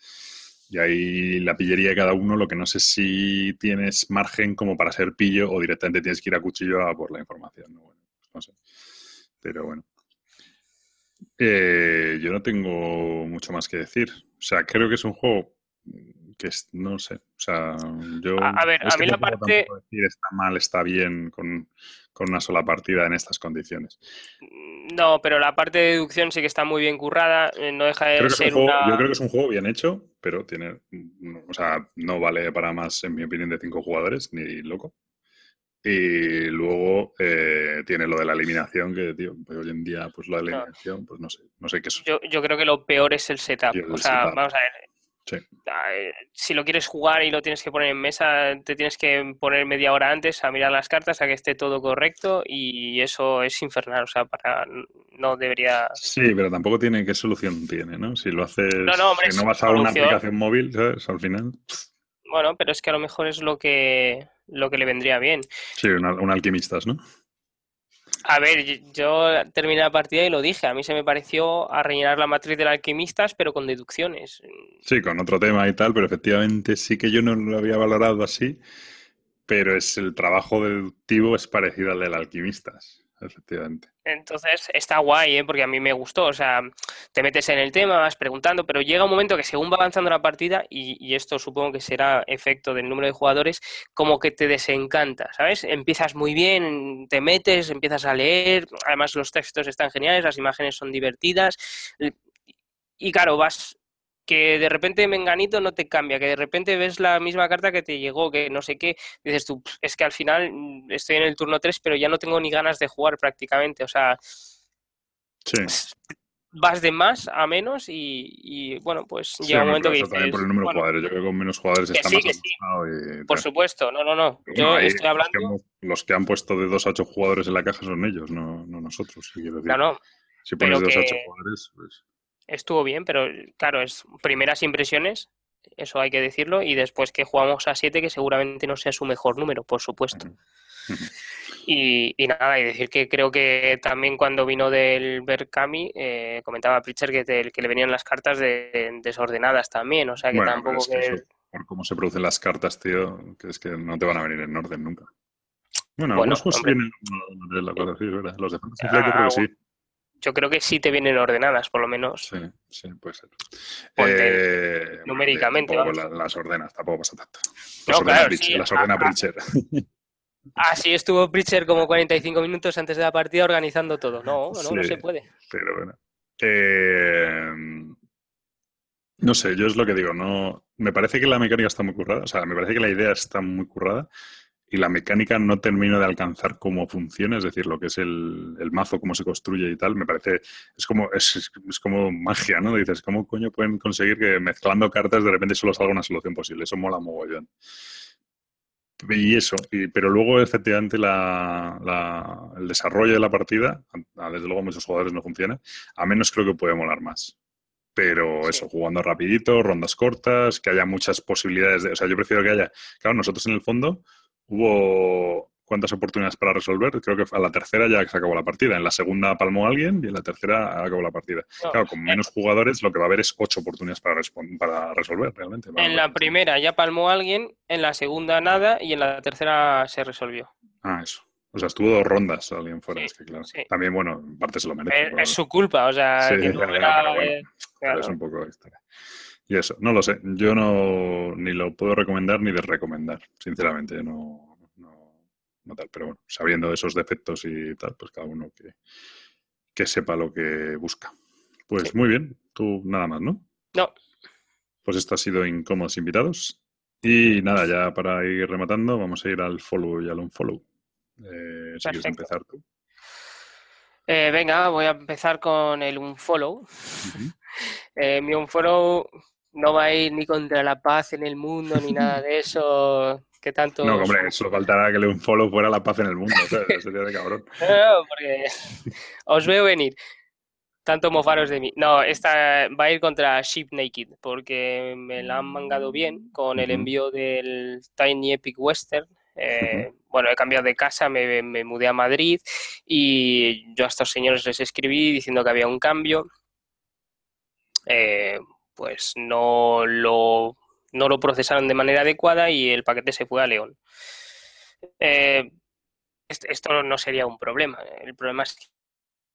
Y ahí la pillería de cada uno, lo que no sé si tienes margen como para ser pillo o directamente tienes que ir a cuchillo a por la información, ¿no? Bueno, no sé. Pero bueno. Eh, yo no tengo mucho más que decir. O sea, creo que es un juego que no sé, o sea, yo... A, ver, a mí la parte... Decir está mal, está bien con, una sola partida en estas condiciones. No, pero la parte de deducción sí que está muy bien currada, eh, no deja de ser una... Yo creo que es un juego bien hecho, pero tiene, o sea, no vale para más, en mi opinión, de cinco jugadores, ni loco. Y luego eh, tiene lo de la eliminación, que tío, pues hoy en día, pues la eliminación, pues no sé, no sé qué es. Yo, yo creo que lo peor es el setup. o sea, vamos a ver, si lo quieres jugar y lo tienes que poner en mesa, te tienes que poner media hora antes a mirar las cartas, a que esté todo correcto y eso es infernal, o sea, para no debería... Sí, pero tampoco tiene qué solución tiene, ¿no? Si lo haces, no, no, si no vas a una aplicación móvil, ¿sabes? Al final... Bueno, pero es que a lo mejor es lo que, lo que le vendría bien. Sí, un, un alquimistas, ¿no? A ver, yo terminé la partida y lo dije. A mí se me pareció a rellenar la matriz del alquimistas, pero con deducciones. Sí, con otro tema y tal, pero efectivamente sí que yo no lo había valorado así. Pero es el trabajo deductivo es parecido al del alquimistas efectivamente. Entonces está guay, ¿eh? porque a mí me gustó. O sea, te metes en el tema, vas preguntando, pero llega un momento que según va avanzando la partida, y, esto supongo que será efecto del número de jugadores, como que te desencanta, ¿sabes? Empiezas muy bien, te metes, empiezas a leer, además los textos están geniales, las imágenes son divertidas. Y claro, vas que de repente Menganito no te cambia, que de repente ves la misma carta que te llegó, que no sé qué, dices tú, es que al final mm, estoy en el turno 3, pero ya no tengo ni ganas de jugar prácticamente, o sea, vas de más a menos y, bueno, pues llega un momento que dices, por el número de jugadores, yo creo que con menos jugadores está más y, Por supuesto, no, no, no, yo estoy hablando... Los que, han puesto de 2 a 8 jugadores en la caja son ellos, no, no nosotros, si quiero decir. No, Si pones de 2 a 8 jugadores, pues estuvo bien, pero claro, es primeras impresiones, eso hay que decirlo, y después que jugamos a 7, que seguramente no sea su mejor número, por supuesto. Y, nada, y decir que creo que también cuando vino del Berkami, eh, comentaba Pritcher que, que le venían las cartas de, desordenadas también, o sea que tampoco por cómo se producen las cartas, tío, que es que no te van a venir en orden nunca. Bueno, algunos juegos vienen en la cosa, sí, ¿verdad? Los de Fantasy Flight creo que sí yo creo que sí te vienen ordenadas, por lo menos. Sí, sí, puede ser. Eh, numéricamente. las ordenas, tampoco pasa tanto. Las ordena, las ordena Pritcher. Así *laughs* estuvo Pritcher como 45 minutos antes de la partida organizando todo. No, no, no se puede. Pero bueno. Eh, no sé, yo es lo que digo, no. Me parece que la mecánica está muy currada, o sea, me parece que la idea está muy currada, y la mecánica no termino de alcanzar cómo funciona, es decir, lo que es el, mazo, cómo se construye y tal, me parece, es como, es, como magia, ¿no? Dices, ¿cómo coño pueden conseguir que mezclando cartas de repente solo salga una solución posible? Eso mola mogollón. Y eso, pero luego efectivamente la, el desarrollo de la partida, desde luego muchos jugadores no funciona, a menos creo que puede molar más. Pero eso, jugando rapidito, rondas cortas, que haya muchas posibilidades de... O sea, yo prefiero que haya... Claro, nosotros en el fondo hubo cuántas oportunidades para resolver. Creo que a la tercera ya se acabó la partida. En la segunda palmó alguien y en la tercera acabó la partida. claro, con menos jugadores lo que va a haber es ocho oportunidades para, para resolver realmente. en la primera ya palmó alguien, en la segunda nada y en la tercera se resolvió. Ah, eso. O sea, estuvo dos rondas alguien fuera. es que, claro. También, bueno, en parte se lo merece. Es, su culpa, o sea, es un poco historia. Y eso, no lo sé. Yo no ni lo puedo recomendar ni desrecomendar, sinceramente. No, no, tal. Pero bueno, sabiendo esos defectos y tal, pues cada uno que, que sepa lo que busca. Pues muy bien, tú nada más, ¿no? No. Pues esto ha sido Incómodos Invitados. Y nada, ya para ir rematando, vamos a ir al follow y al unfollow. Eh, si quieres empezar tú. Eh, venga, voy a empezar con el unfollow. *laughs* eh, mi unfollow no va a ir ni contra la paz en el mundo ni nada *laughs* de eso. que tanto? No, hombre, solo faltará que le un follow fuera la paz en el mundo. sería de cabrón. *laughs* No, porque os veo venir. Tanto mofaros de mí. No, esta va a ir contra Sheep Naked, porque me la han mangado bien con el envío del Tiny Epic Western. Eh, bueno, he cambiado de casa, me, mudé a Madrid y yo a estos señores les escribí diciendo que había un cambio. Eh, pues no lo, no lo procesaron de manera adecuada y el paquete se fue a León. Eh, esto no sería un problema. El problema es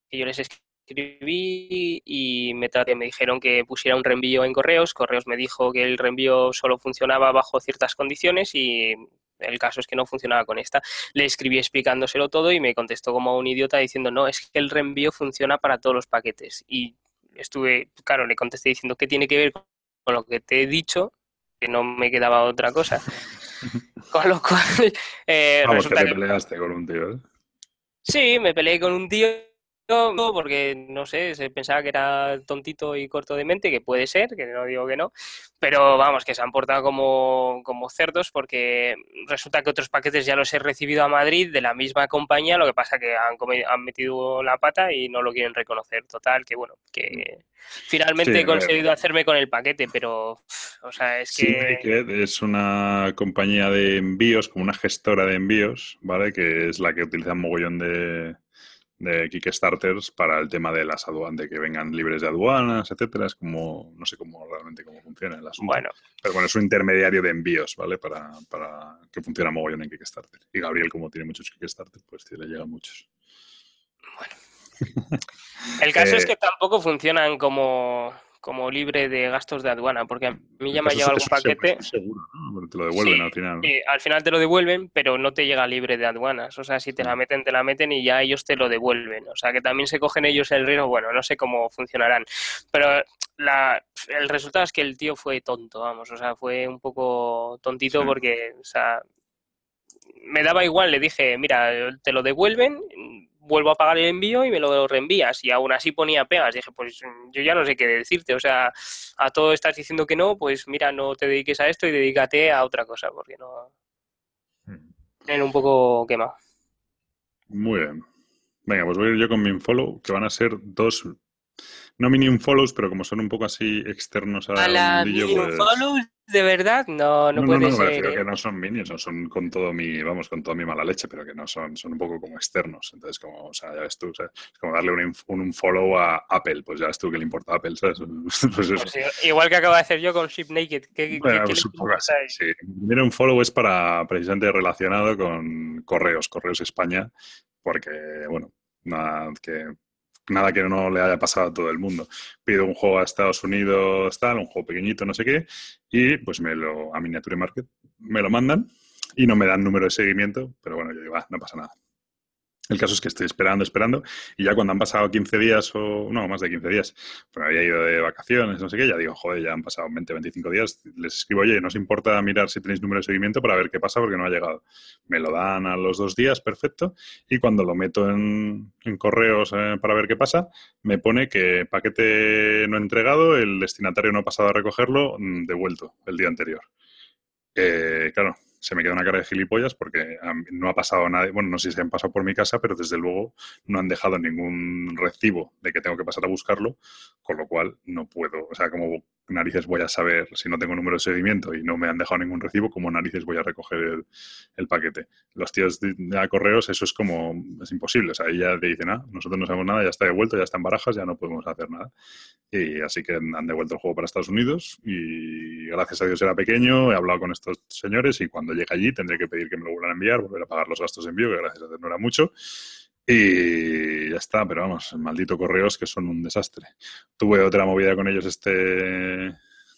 que yo les escribí y me, me dijeron que pusiera un reenvío en correos. Correos me dijo que el reenvío solo funcionaba bajo ciertas condiciones y el caso es que no funcionaba con esta. Le escribí explicándoselo todo y me contestó como un idiota diciendo, no, es que el reenvío funciona para todos los paquetes. Y estuve, claro, le contesté diciendo qué tiene que ver con lo que te he dicho, que no me quedaba otra cosa. *laughs* Con lo cual. Eh, Vamos, que te peleaste con un tío, ¿eh? Sí, me peleé con un tío porque no sé, se pensaba que era tontito y corto de mente, que puede ser, que no digo que no, pero vamos, que se han portado como, como cerdos porque resulta que otros paquetes ya los he recibido a Madrid de la misma compañía, lo que pasa que han, han metido la pata y no lo quieren reconocer. Total, que bueno, que finalmente he conseguido hacerme con el paquete, pero, o sea, es que... es una compañía de envíos, como una gestora de envíos, ¿vale? Que es la que utiliza un mogollón de de Kickstarters para el tema de las aduanas, de que vengan libres de aduanas, etcétera. Es como, no sé cómo realmente cómo funciona el asunto. Bueno. Pero bueno, es un intermediario de envíos, ¿vale? Para, para que funcione mogollón en Kickstarter. Y Gabriel, como tiene muchos Kickstarter, pues le llegan muchos. Bueno. El caso es eh, que tampoco funcionan como como libre de gastos de aduana, porque a mí ya me ha llegado algún paquete. Seguro, ¿no? Te lo devuelven al final. Sí, al final te lo devuelven, pero no te llega libre de aduanas. O sea, si te la mm. meten, te la meten y ya ellos te lo devuelven. O sea, que también se cogen ellos el riesgo. Bueno, no sé cómo funcionarán. Pero la, el resultado es que el tío fue tonto, vamos. O sea, fue un poco tontito porque, o sea, me daba igual. Le dije, mira, te lo devuelven vuelvo a pagar el envío y me lo reenvías. Y aún así ponía pegas. Dije, pues yo ya no sé qué decirte. O sea, a todo estás diciendo que no, pues mira, no te dediques a esto y dedícate a otra cosa, porque no. Hmm. un poco quemado. Muy bien. Venga, pues voy a ir yo con mi follow, que van a ser dos no mini follows, pero como son un poco así externos a, a la mini pues follows de verdad no no, puede no, ser. ¿eh? que no son mini, son, con todo mi, vamos, con toda mi mala leche, pero que no son, son un poco como externos. Entonces, como, o sea, ya ves tú, es como darle un, un, follow a Apple, pues ya ves tú que le importa a Apple, ¿sabes? *laughs* Pues eso. Pues igual que acabo de hacer yo con Ship Naked. ¿Qué, bueno, pues sí. un follow es para precisamente relacionado con correos, correos España, porque, bueno, nada que nada que no le haya pasado a todo el mundo. Pido un juego a Estados Unidos, tal, un juego pequeñito, no sé qué, y pues me lo, a Miniature Market, me lo mandan y no me dan número de seguimiento, pero bueno, yo digo, ah, no pasa nada. El caso es que estoy esperando, esperando, y ya cuando han pasado 15 días o no, más de 15 días, pues había ido de vacaciones, no sé qué, ya digo, joder, ya han pasado 20, 25 días, les escribo, oye, no os importa mirar si tenéis número de seguimiento para ver qué pasa porque no ha llegado. Me lo dan a los dos días, perfecto, y cuando lo meto en, correos eh, para ver qué pasa, me pone que paquete no entregado, el destinatario no ha pasado a recogerlo, mm, devuelto el día anterior. Eh, claro, se me queda una cara de gilipollas porque no ha pasado nada, bueno, no sé si se han pasado por mi casa, pero desde luego no han dejado ningún recibo de que tengo que pasar a buscarlo, con lo cual no puedo, o sea, como narices voy a saber si no tengo número de seguimiento y no me han dejado ningún recibo, como narices voy a recoger el, paquete. Los tíos de, correos, eso es como, es imposible, o sea, ahí te dicen, ah, nosotros no sabemos nada, ya está devuelto, ya está en barajas, ya no podemos hacer nada. Y así que han devuelto el juego para Estados Unidos y gracias a Dios era pequeño, he hablado con estos señores y cuando llegue allí tendré que pedir que me lo vuelvan a enviar, volver a pagar los gastos de envío, que gracias a Dios no era mucho. Y ya está, pero vamos, maldito correos que son un desastre. Tuve otra movida con ellos este,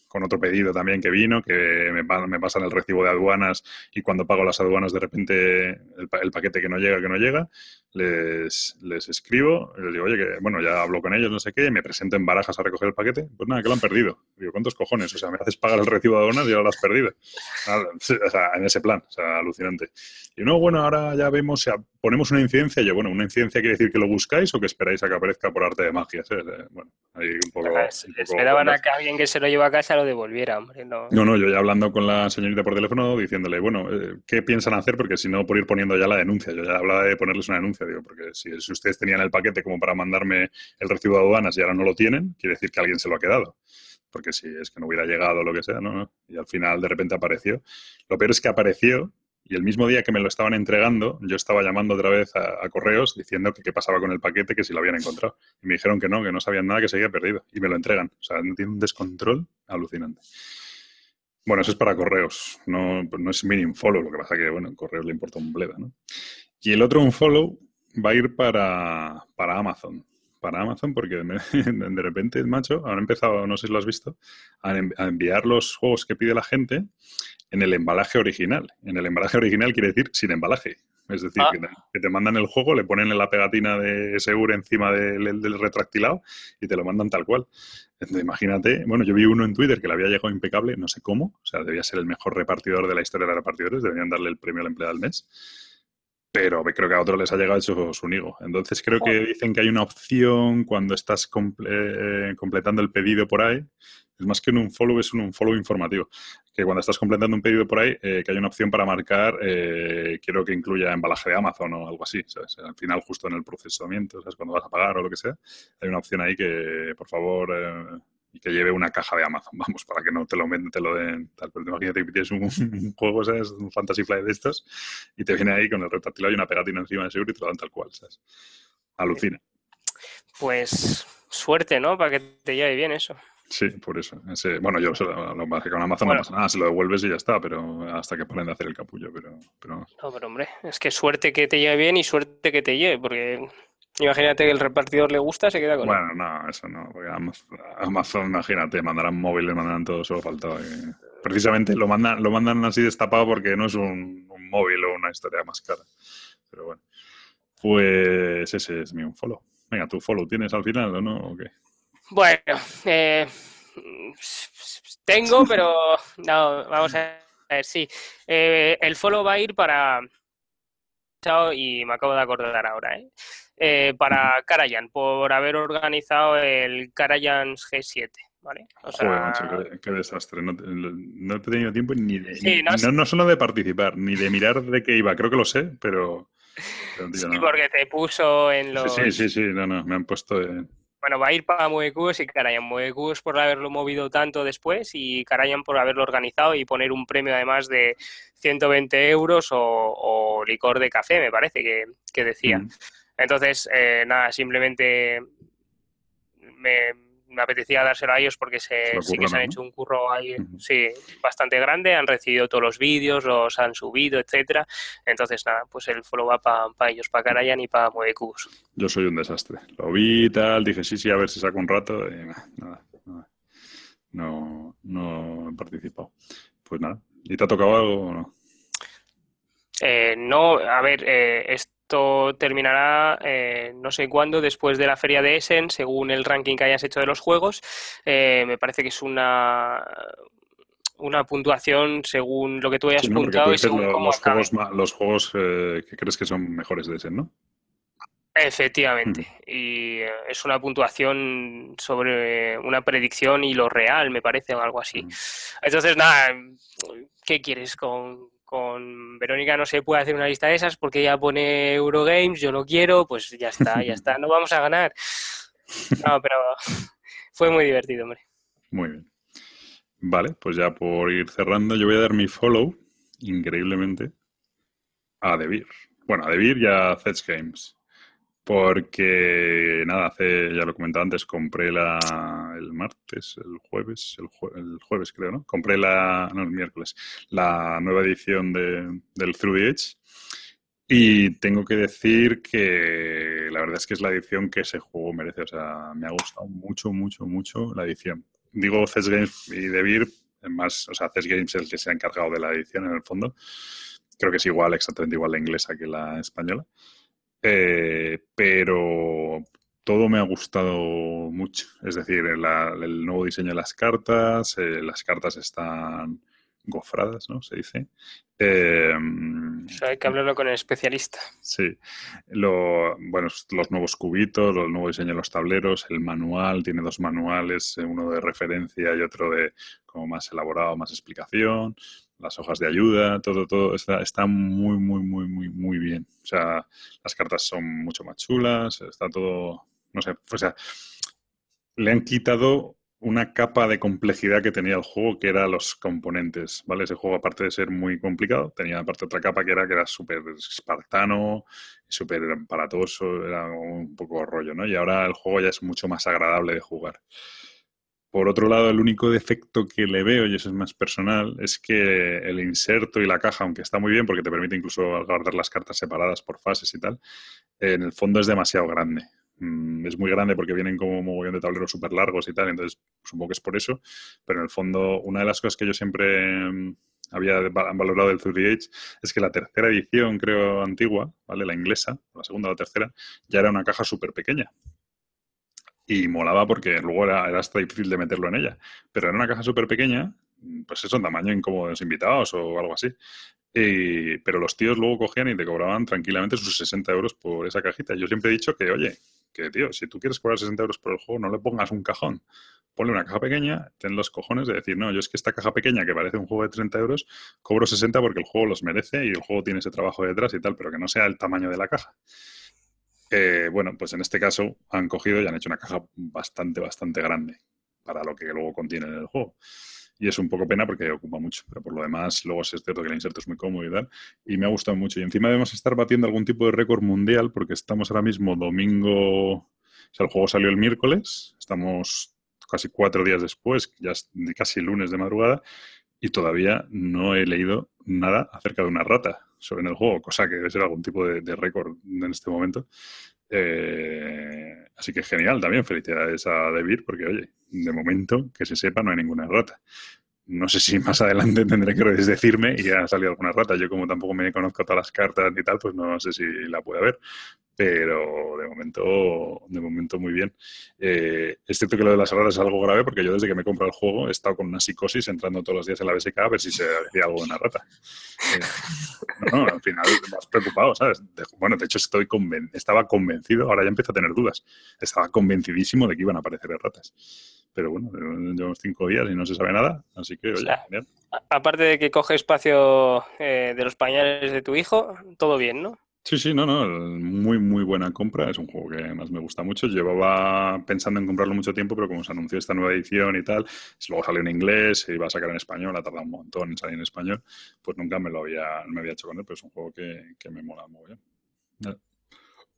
con otro pedido también que vino, que me, me, pasan el recibo de aduanas y cuando pago las aduanas de repente el, paquete que no llega, que no llega, les, les escribo, les digo, oye, que bueno, ya hablo con ellos, no sé qué, y me presento en barajas a recoger el paquete, pues nada, que lo han perdido. Digo, ¿cuántos cojones? O sea, me haces pagar el recibo de aduanas y ahora lo has perdido. o sea, en ese plan, o sea, alucinante. Y no, bueno, ahora ya vemos, o sea, ponemos una incidencia, y yo, bueno, una incidencia quiere decir que lo buscáis o que esperáis a que aparezca por arte de magia. Bueno, ahí un poco... Esperaban a que alguien que se lo lleva a casa lo devolviera, hombre. No. no, no, yo ya hablando con la señorita por teléfono diciéndole, bueno, eh, ¿qué piensan hacer? Porque si no, por ir poniendo ya la denuncia. Yo ya hablaba de ponerles una denuncia, digo, porque si, ustedes tenían el paquete como para mandarme el recibo de aduanas y ahora no lo tienen, quiere decir que alguien se lo ha quedado. Porque si es que no hubiera llegado o lo que sea, no. Y al final de repente apareció. Lo peor es que apareció y el mismo día que me lo estaban entregando, yo estaba llamando otra vez a, correos diciendo que qué pasaba con el paquete, que si lo habían encontrado. Y me dijeron que no, que no sabían nada, que se había perdido. Y me lo entregan. O sea, tiene un descontrol alucinante. Bueno, eso es para correos. No, no es mini follow, lo que pasa que, bueno, en correos le importa un bleda, ¿no? Y el otro un follow va a ir para, para Amazon para Amazon porque *laughs* de repente, macho, han empezado, no sé si lo has visto, a, enviar los juegos que pide la gente en el embalaje original. En el embalaje original quiere decir sin embalaje. Es decir, ah. que, te, mandan el juego, le ponen la pegatina de Seguro encima del, del, retractilado y te lo mandan tal cual. Entonces, imagínate, bueno, yo vi uno en Twitter que le había llegado impecable, no sé cómo, o sea, debía ser el mejor repartidor de la historia de repartidores, deberían darle el premio al empleado del mes, pero creo que a otros les ha llegado hecho su nigo. Entonces, creo que dicen que hay una opción cuando estás eh, completando el pedido por ahí, es más que un follow, es un follow informativo. Que cuando estás completando un pedido por ahí, eh, que hay una opción para marcar, eh, quiero que incluya embalaje de Amazon o algo así, ¿sabes? Al final, justo en el procesamiento, ¿sabes? Cuando vas a pagar o lo que sea, hay una opción ahí que, por favor, y que lleve una caja de Amazon, *laughs* vamos, para que no te lo te lo den tal. Pero imagínate que tienes un, juego, ¿sabes? Un Fantasy Flight de estos, y te viene ahí con el retráctil y una pegatina encima de seguro y te lo dan tal cual, ¿sabes? Alucina. Pues suerte, ¿no? Para que te lleve bien eso. Sí, por eso. bueno, yo lo, lo, con Amazon no pasa nada, se lo devuelves y ya está, pero hasta que paren de hacer el capullo, pero, pero... No, pero hombre, es que suerte que te lleve bien y suerte que te lleve, porque imagínate que el repartidor le gusta, se queda con Bueno, no, eso no, porque Amazon, imagínate, mandarán móviles, mandarán todo, solo faltaba Precisamente lo mandan, lo mandan así destapado porque no es un, móvil o una historia más cara. Pero bueno, pues ese es mi un follow. Venga, tu follow tienes al final, ¿o no? ¿O qué? Bueno, eh, tengo, pero no, vamos a ver, sí. Eh, el follow va a ir para... Y me acabo de acordar ahora, ¿eh? eh para Karajan, por haber organizado el Karajan G7. ¿Vale? O sea... qué, desastre. No, he tenido tiempo ni de. no, no, solo de participar, ni de mirar de qué iba. Creo que lo sé, pero. sí, porque te puso en los. Sí, sí, sí, no, no, me han puesto. En bueno, va a ir para Muecubos y Karayan. Muecubos por haberlo movido tanto después y Karayan por haberlo organizado y poner un premio además de 120 euros o, licor de café, me parece que, decía. Entonces, eh, nada, simplemente me, me apetecía dárselo a ellos porque se, sí que se han hecho un curro ahí, sí, bastante grande, han recibido todos los vídeos, los han subido, etcétera. Entonces, nada, pues el follow va para ellos, para Karayan y para Moecubus. Yo soy un desastre. Lo vi y tal, dije sí, sí, a ver si saco un rato y nada, nada, No, no he participado. Pues nada. ¿Y te ha tocado algo o no? Eh, no, a ver, eh, esto terminará eh, no sé cuándo, después de la feria de Essen, según el ranking que hayas hecho de los juegos. Eh, me parece que es una una puntuación según lo que tú hayas sí, y los, juegos, los juegos eh, que crees que son mejores de Essen, ¿no? Efectivamente. Mm. Y es una puntuación sobre una predicción y lo real, me parece, o algo así. Mm. Entonces, nada, ¿qué quieres con, con Verónica no se puede hacer una lista de esas porque ella pone Eurogames, yo no quiero, pues ya está, ya está, no vamos a ganar. No, pero *laughs* fue muy divertido, hombre. Muy bien. Vale, pues ya por ir cerrando, yo voy a dar mi follow, increíblemente, a Debir. Bueno, a Debir y a Zedge Games. Porque, nada, hace, ya lo comentaba antes, compré la, el martes, el jueves, el, jueves creo, ¿no? Compré la, no, el miércoles, la nueva edición de, del Through the Edge. Y tengo que decir que la verdad es que es la edición que ese juego merece. O sea, me ha gustado mucho, mucho, mucho la edición. Digo CES Games y Debir, más, o sea, CES Games es el que se ha encargado de la edición en el fondo. Creo que es igual, exactamente igual la inglesa que la española. Eh, pero todo me ha gustado mucho. Es decir, el nuevo diseño de las cartas, eh, las cartas están gofradas, ¿no? Se dice. Em, hay que hablarlo con el especialista. Sí. Lo, bueno, los nuevos cubitos, el nuevo diseño de los tableros, el manual, tiene dos manuales, eh, uno de referencia y otro de como más elaborado, más explicación las hojas de ayuda, todo, todo está, está muy, muy, muy, muy, muy bien. O sea, las cartas son mucho más chulas, está todo, no sé, o sea, le han quitado una capa de complejidad que tenía el juego, que era los componentes, ¿vale? Ese juego, aparte de ser muy complicado, tenía aparte otra capa que era que era súper espartano, súper aparatoso, era un poco rollo, ¿no? Y ahora el juego ya es mucho más agradable de jugar. Por otro lado, el único defecto que le veo, y eso es más personal, es que el inserto y la caja, aunque está muy bien porque te permite incluso guardar las cartas separadas por fases y tal, en el fondo es demasiado grande. Mm, es muy grande porque vienen como un mogollón de tableros súper largos y tal, entonces supongo que es por eso. Pero en el fondo, una de las cosas que yo siempre mm, había valorado del 3 es que la tercera edición, creo, antigua, ¿vale? La inglesa, la segunda o la tercera, ya era una caja súper pequeña. Y molaba porque luego era, era hasta difícil de meterlo en ella. Pero era una caja súper pequeña, pues eso, en tamaño incómodo de los invitados o algo así. pero los tíos luego cogían y te cobraban tranquilamente sus 60 euros por esa cajita. Yo siempre he dicho que, oye, que tío, si tú quieres cobrar 60 euros por el juego, no le pongas un cajón. Ponle una caja pequeña, ten los cojones de decir, no, yo es que esta caja pequeña que parece un juego de 30 euros, cobro 60 porque el juego los merece y el juego tiene ese trabajo detrás y tal, pero que no sea el tamaño de la caja. Eh, bueno, pues en este caso han cogido y han hecho una caja bastante, bastante grande para lo que luego contiene el juego. Y es un poco pena porque ocupa mucho, pero por lo demás, luego es cierto que el inserto es muy cómodo y tal. Y me ha gustado mucho. Y encima debemos estar batiendo algún tipo de récord mundial porque estamos ahora mismo domingo. O sea, el juego salió el miércoles, estamos casi cuatro días después, ya es casi lunes de madrugada, y todavía no he leído nada acerca de una rata sobre el juego, cosa que debe ser algún tipo de, récord en este momento. Eh, así que genial también, felicidades a David, porque oye, de momento, que se sepa, no hay ninguna rata. No sé si más adelante *laughs* tendré que decirme y ha salido alguna rata. Yo como tampoco me conozco todas las cartas ni tal, pues no sé si la puede haber pero de momento, de momento muy bien. Eh, es cierto que lo de las ratas es algo grave porque yo desde que me compro el juego he estado con una psicosis entrando todos los días en la BSK a ver si se hacía algo de una rata. Eh, no, al final más preocupado, ¿sabes? bueno, de hecho estoy estaba convencido, ahora ya empiezo a tener dudas, estaba convencidísimo de que iban a aparecer ratas. Pero bueno, llevamos cinco días y no se sabe nada, así que, oye, Aparte de que coge espacio eh, de los pañales de tu hijo, todo bien, ¿no? Sí, sí, no, no, muy, muy buena compra. Es un juego que además me gusta mucho. Llevaba pensando en comprarlo mucho tiempo, pero como se anunció esta nueva edición y tal, luego salió en inglés, se iba a sacar en español, ha tardado un montón en salir en español, pues nunca me lo había, me había hecho con él, pero es un juego que, que me mola muy bien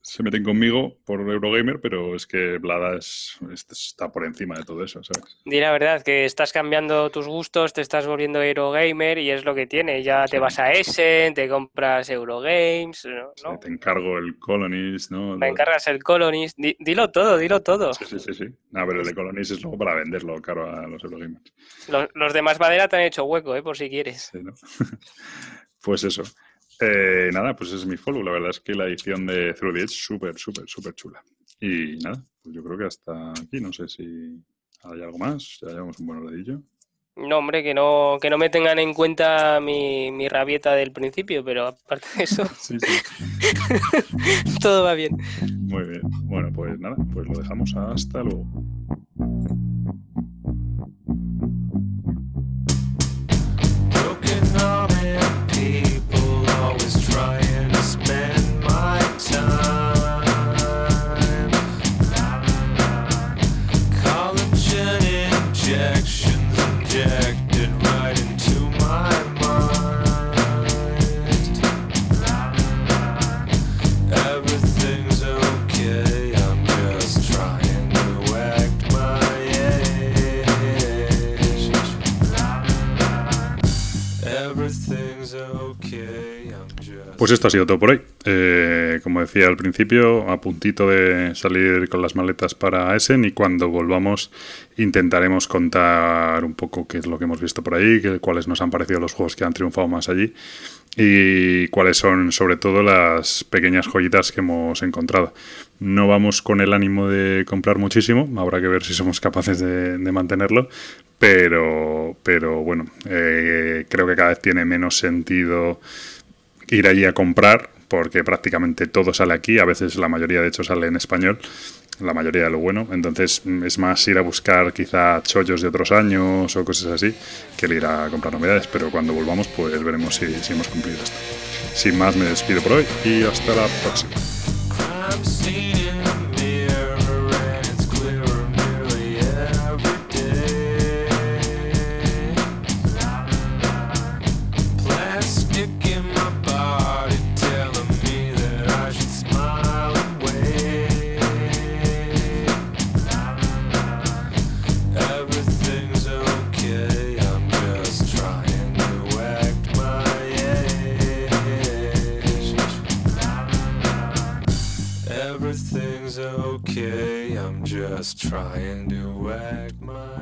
se meten conmigo por Eurogamer, pero es que Blada está por encima de todo eso, ¿sabes? Di la verdad, que estás cambiando tus gustos, te estás volviendo Eurogamer y es lo que tiene. Ya te vas a Essen, te compras Eurogames, ¿no? te encargo el Colonies, ¿no? Me encargas el Colonies. dilo todo, dilo todo. Sí, sí, sí. sí. No, pero el de Colonies es luego para venderlo caro a los Eurogamers. Los, los de más madera te han hecho hueco, ¿eh? Por si quieres. Sí, ¿no? *laughs* pues eso. Eh, nada, pues es mi follow. La verdad es que la edición de Through the Edge es súper, súper, súper chula. Y nada, pues yo creo que hasta aquí. No sé si hay algo más. Ya llevamos un buen rodillo. No, hombre, que no, que no me tengan en cuenta mi, mi rabieta del principio, pero aparte de eso, *laughs* sí, sí. *laughs* todo va bien. Muy bien. Bueno, pues nada, pues lo dejamos hasta luego. Pues esto ha sido todo por hoy. Eh, como decía al principio, a puntito de salir con las maletas para Essen y cuando volvamos intentaremos contar un poco qué es lo que hemos visto por ahí, cuáles nos han parecido los juegos que han triunfado más allí y cuáles son sobre todo las pequeñas joyitas que hemos encontrado. No vamos con el ánimo de comprar muchísimo, habrá que ver si somos capaces de, mantenerlo, pero, pero bueno, eh, creo que cada vez tiene menos sentido ir allí a comprar, porque prácticamente todo sale aquí, a veces la mayoría de hecho sale en español, la mayoría de lo bueno, entonces mm, es más ir a buscar quizá chollos de otros años o cosas así, que ir a comprar novedades, pero cuando volvamos pues veremos si, si hemos cumplido esto. Sin más me despido por hoy y hasta la próxima. Just trying to act my.